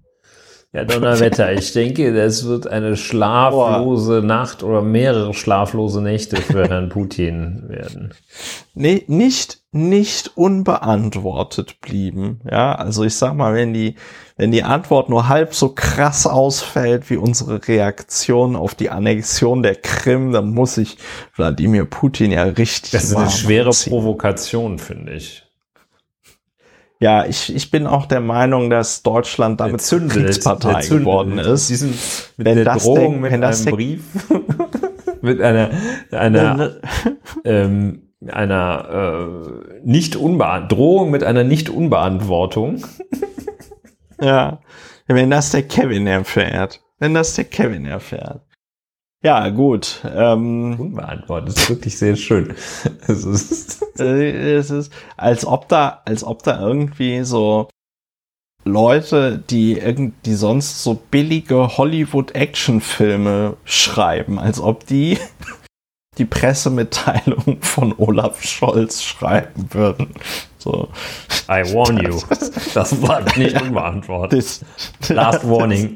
Ja, Donnerwetter. Ich denke, das wird eine schlaflose Boah. Nacht oder mehrere schlaflose Nächte für Herrn Putin werden. Nee, nicht, nicht unbeantwortet blieben. Ja, also ich sag mal, wenn die, wenn die Antwort nur halb so krass ausfällt wie unsere Reaktion auf die Annexion der Krim, dann muss ich Wladimir Putin ja richtig. Das ist eine schwere ziehen. Provokation, finde ich. Ja, ich, ich bin auch der Meinung, dass Deutschland damit zündet, Kriegspartei geworden ist. Diesen, mit wenn der das Drohung, denk, mit einem Brief, mit einer, einer, ähm, einer äh, nicht Drohung mit einer nicht Unbeantwortung. ja, Wenn das der Kevin erfährt. Wenn das der Kevin erfährt. Ja, gut. Ähm, Unbeantwortet. Das ist wirklich sehr schön. es, ist äh, es ist, als ob da, als ob da irgendwie so Leute, die irgendwie sonst so billige Hollywood-Action-Filme schreiben, als ob die die Pressemitteilung von Olaf Scholz schreiben würden. So. I warn you. Das war nicht unbeantwortet. This, Last warning.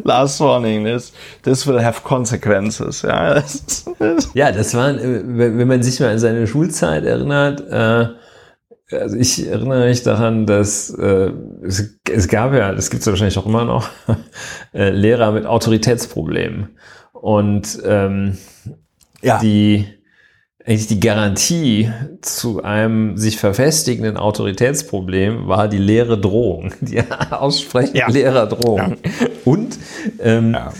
Last warning. This, this will have consequences. Ja, das, ja, das waren, äh, wenn man sich mal an seine Schulzeit erinnert, äh, also ich erinnere mich daran, dass äh, es, es gab ja, das gibt es wahrscheinlich auch immer noch, äh, Lehrer mit Autoritätsproblemen. Und ähm, ja. die eigentlich die Garantie zu einem sich verfestigenden Autoritätsproblem war die leere Drohung, die Aussprechen ja. leerer Drohung. Ja. Und ähm, ja.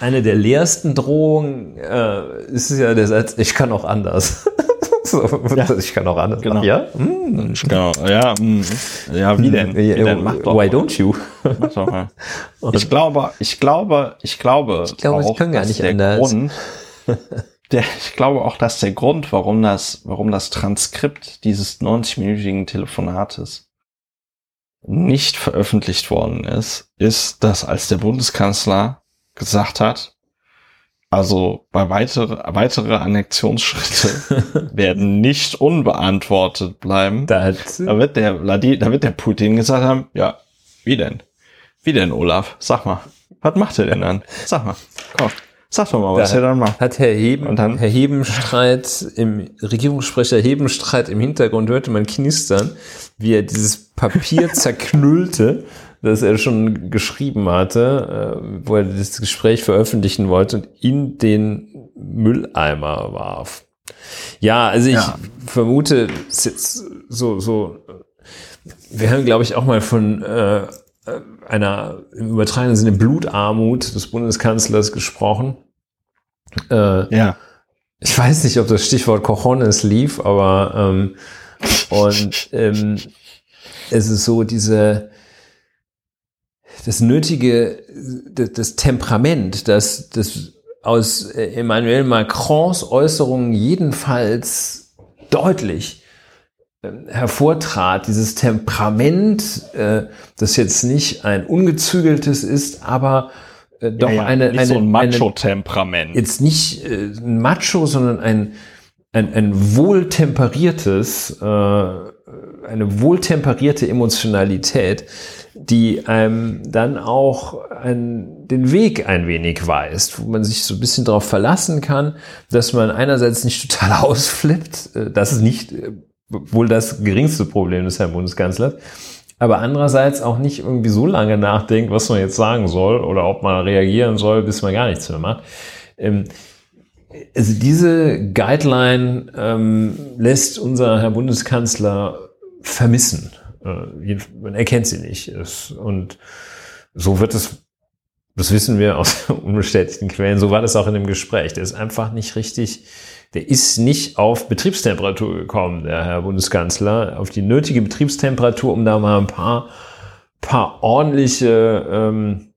eine der leersten Drohungen äh, ist ja der Satz, ich kann auch anders. so. Ich kann auch anders. Genau. Ja? Mm. Genau. Ja, mm. ja, wie denn? Wie denn? Mach doch Why don't you? Mach doch mal. Ich glaube, ich glaube, ich glaube, ich glaube, auch, ich kann gar nicht anders. Grund, der, ich glaube auch, dass der Grund, warum das, warum das Transkript dieses 90-minütigen Telefonates nicht veröffentlicht worden ist, ist, dass als der Bundeskanzler gesagt hat, also bei weitere, weitere Annexionsschritte werden nicht unbeantwortet bleiben. Da, da, wird der, da wird der Putin gesagt haben, ja, wie denn? Wie denn, Olaf? Sag mal, was macht er denn dann? Sag mal, komm. Sag doch mal, was da er dann macht. Hat Herr, Heben, und dann, Herr Hebenstreit im Regierungssprecher Hebenstreit im Hintergrund hörte man knistern, wie er dieses Papier zerknüllte, das er schon geschrieben hatte, äh, wo er das Gespräch veröffentlichen wollte und in den Mülleimer warf. Ja, also ich ja. vermute, jetzt so, so, wir haben, glaube ich, auch mal von äh, einer im übertragenen Sinne Blutarmut des Bundeskanzlers gesprochen. Äh, ja. Ich weiß nicht, ob das Stichwort Cojones lief, aber ähm, und ähm, es ist so diese das nötige das, das Temperament, das das aus Emmanuel Macrons Äußerungen jedenfalls deutlich hervortrat, dieses Temperament, äh, das jetzt nicht ein ungezügeltes ist, aber äh, doch ja, ja, eine, nicht eine, so ein Macho-Temperament. Jetzt nicht äh, ein Macho, sondern ein, ein, ein wohltemperiertes, eine wohltemperierte Emotionalität, die einem dann auch ein, den Weg ein wenig weist, wo man sich so ein bisschen darauf verlassen kann, dass man einerseits nicht total ausflippt, das ist nicht wohl das geringste Problem des Herrn Bundeskanzlers. Aber andererseits auch nicht irgendwie so lange nachdenkt, was man jetzt sagen soll oder ob man reagieren soll, bis man gar nichts mehr macht. Ähm, also diese Guideline ähm, lässt unser Herr Bundeskanzler vermissen. Äh, man erkennt sie nicht. Und so wird es, das wissen wir aus unbestätigten Quellen, so war das auch in dem Gespräch. Der ist einfach nicht richtig der ist nicht auf Betriebstemperatur gekommen, der Herr Bundeskanzler, auf die nötige Betriebstemperatur, um da mal ein paar, paar ordentliche, ähm,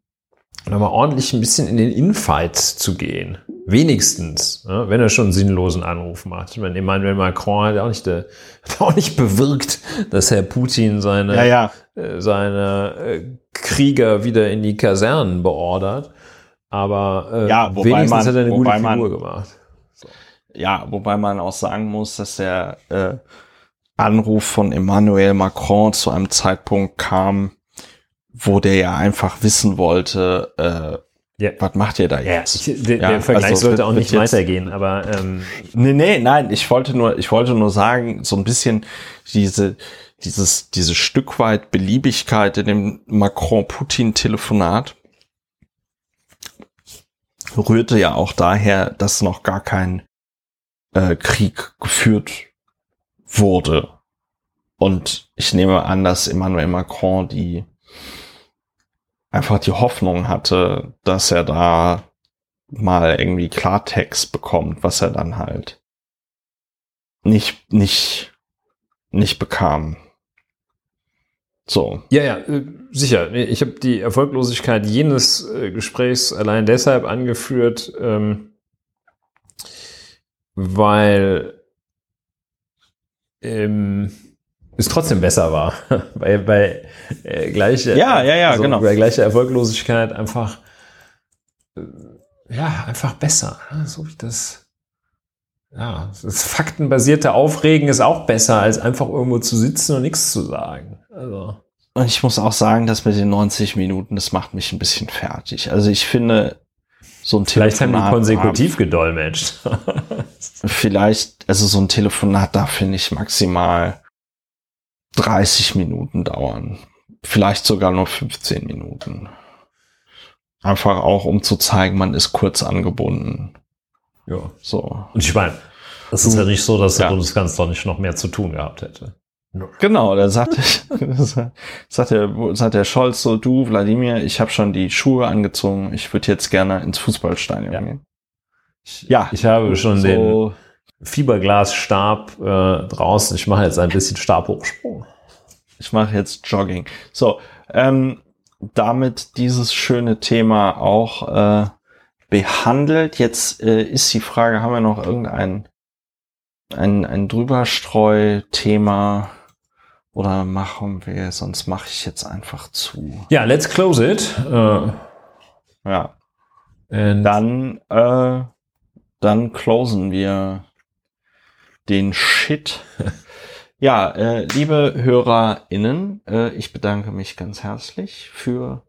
mal ordentlich ein bisschen in den Infight zu gehen. Wenigstens, ja, wenn er schon einen sinnlosen Anruf macht. Ich meine, Emmanuel Macron hat auch nicht, äh, hat auch nicht bewirkt, dass Herr Putin seine, ja, ja. Äh, seine äh, Krieger wieder in die Kasernen beordert. Aber äh, wenigstens man, hat er eine gute Figur man, gemacht ja, wobei man auch sagen muss, dass der äh, Anruf von Emmanuel Macron zu einem Zeitpunkt kam, wo der ja einfach wissen wollte, äh, ja. was macht ihr da jetzt? Ja, der, ja, der Vergleich also, sollte auch nicht weitergehen, aber ähm nee, nee, nein, ich wollte nur, ich wollte nur sagen, so ein bisschen diese dieses diese Stück weit Beliebigkeit in dem Macron-Putin-Telefonat rührte ja auch daher, dass noch gar kein äh, Krieg geführt wurde. Und ich nehme an, dass Emmanuel Macron die einfach die Hoffnung hatte, dass er da mal irgendwie Klartext bekommt, was er dann halt nicht, nicht, nicht bekam. So. Ja, ja, äh, sicher. Ich habe die Erfolglosigkeit jenes äh, Gesprächs allein deshalb angeführt, ähm, weil ähm, es trotzdem besser war. bei bei äh, gleiche, ja, ja, ja, also genau. bei gleicher Erfolglosigkeit einfach äh, ja, einfach besser. So wie das ja, das faktenbasierte Aufregen ist auch besser, als einfach irgendwo zu sitzen und nichts zu sagen. Also. Und ich muss auch sagen, dass mit den 90 Minuten, das macht mich ein bisschen fertig. Also ich finde, so ein Telefonat. Vielleicht haben die konsekutiv gedolmetscht. vielleicht, also so ein Telefonat darf, finde ich, maximal 30 Minuten dauern. Vielleicht sogar nur 15 Minuten. Einfach auch, um zu zeigen, man ist kurz angebunden. Ja. So. Und ich meine, es ist ja nicht so, dass der ja. Bundeskanzler nicht noch mehr zu tun gehabt hätte. Genau, da sagte, sagt, der, sagt der Scholz so, du, Wladimir, ich habe schon die Schuhe angezogen, ich würde jetzt gerne ins Fußballstadion ja. gehen. ja. Ich habe schon so, den Fiberglasstab äh, draußen, ich mache jetzt ein bisschen Stabhochsprung. Ich mache jetzt Jogging. So, ähm, damit dieses schöne Thema auch äh, behandelt. Jetzt äh, ist die Frage, haben wir noch irgendein ein, ein Drüberstreu-Thema oder machen wir, sonst mache ich jetzt einfach zu. Ja, let's close it. Uh, ja. And dann, äh, dann closen wir den Shit. ja, äh, liebe HörerInnen, äh, ich bedanke mich ganz herzlich für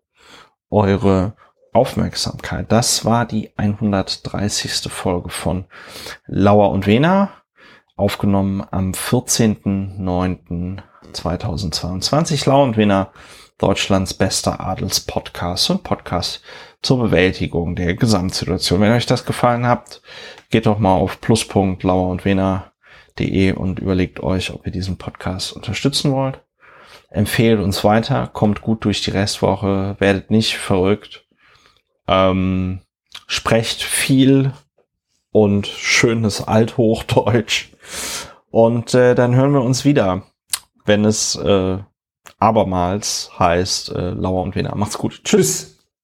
eure Aufmerksamkeit. Das war die 130. Folge von Lauer und Wena, aufgenommen am 14.09.2022. Lauer und Wena, Deutschlands bester Adelspodcast und Podcast zur Bewältigung der Gesamtsituation. Wenn euch das gefallen hat, geht doch mal auf Wena.de und überlegt euch, ob ihr diesen Podcast unterstützen wollt. Empfehlt uns weiter, kommt gut durch die Restwoche, werdet nicht verrückt ähm, sprecht viel und schönes Althochdeutsch. Und äh, dann hören wir uns wieder, wenn es äh, abermals heißt äh, Lauer und Wiener. Macht's gut. Tschüss.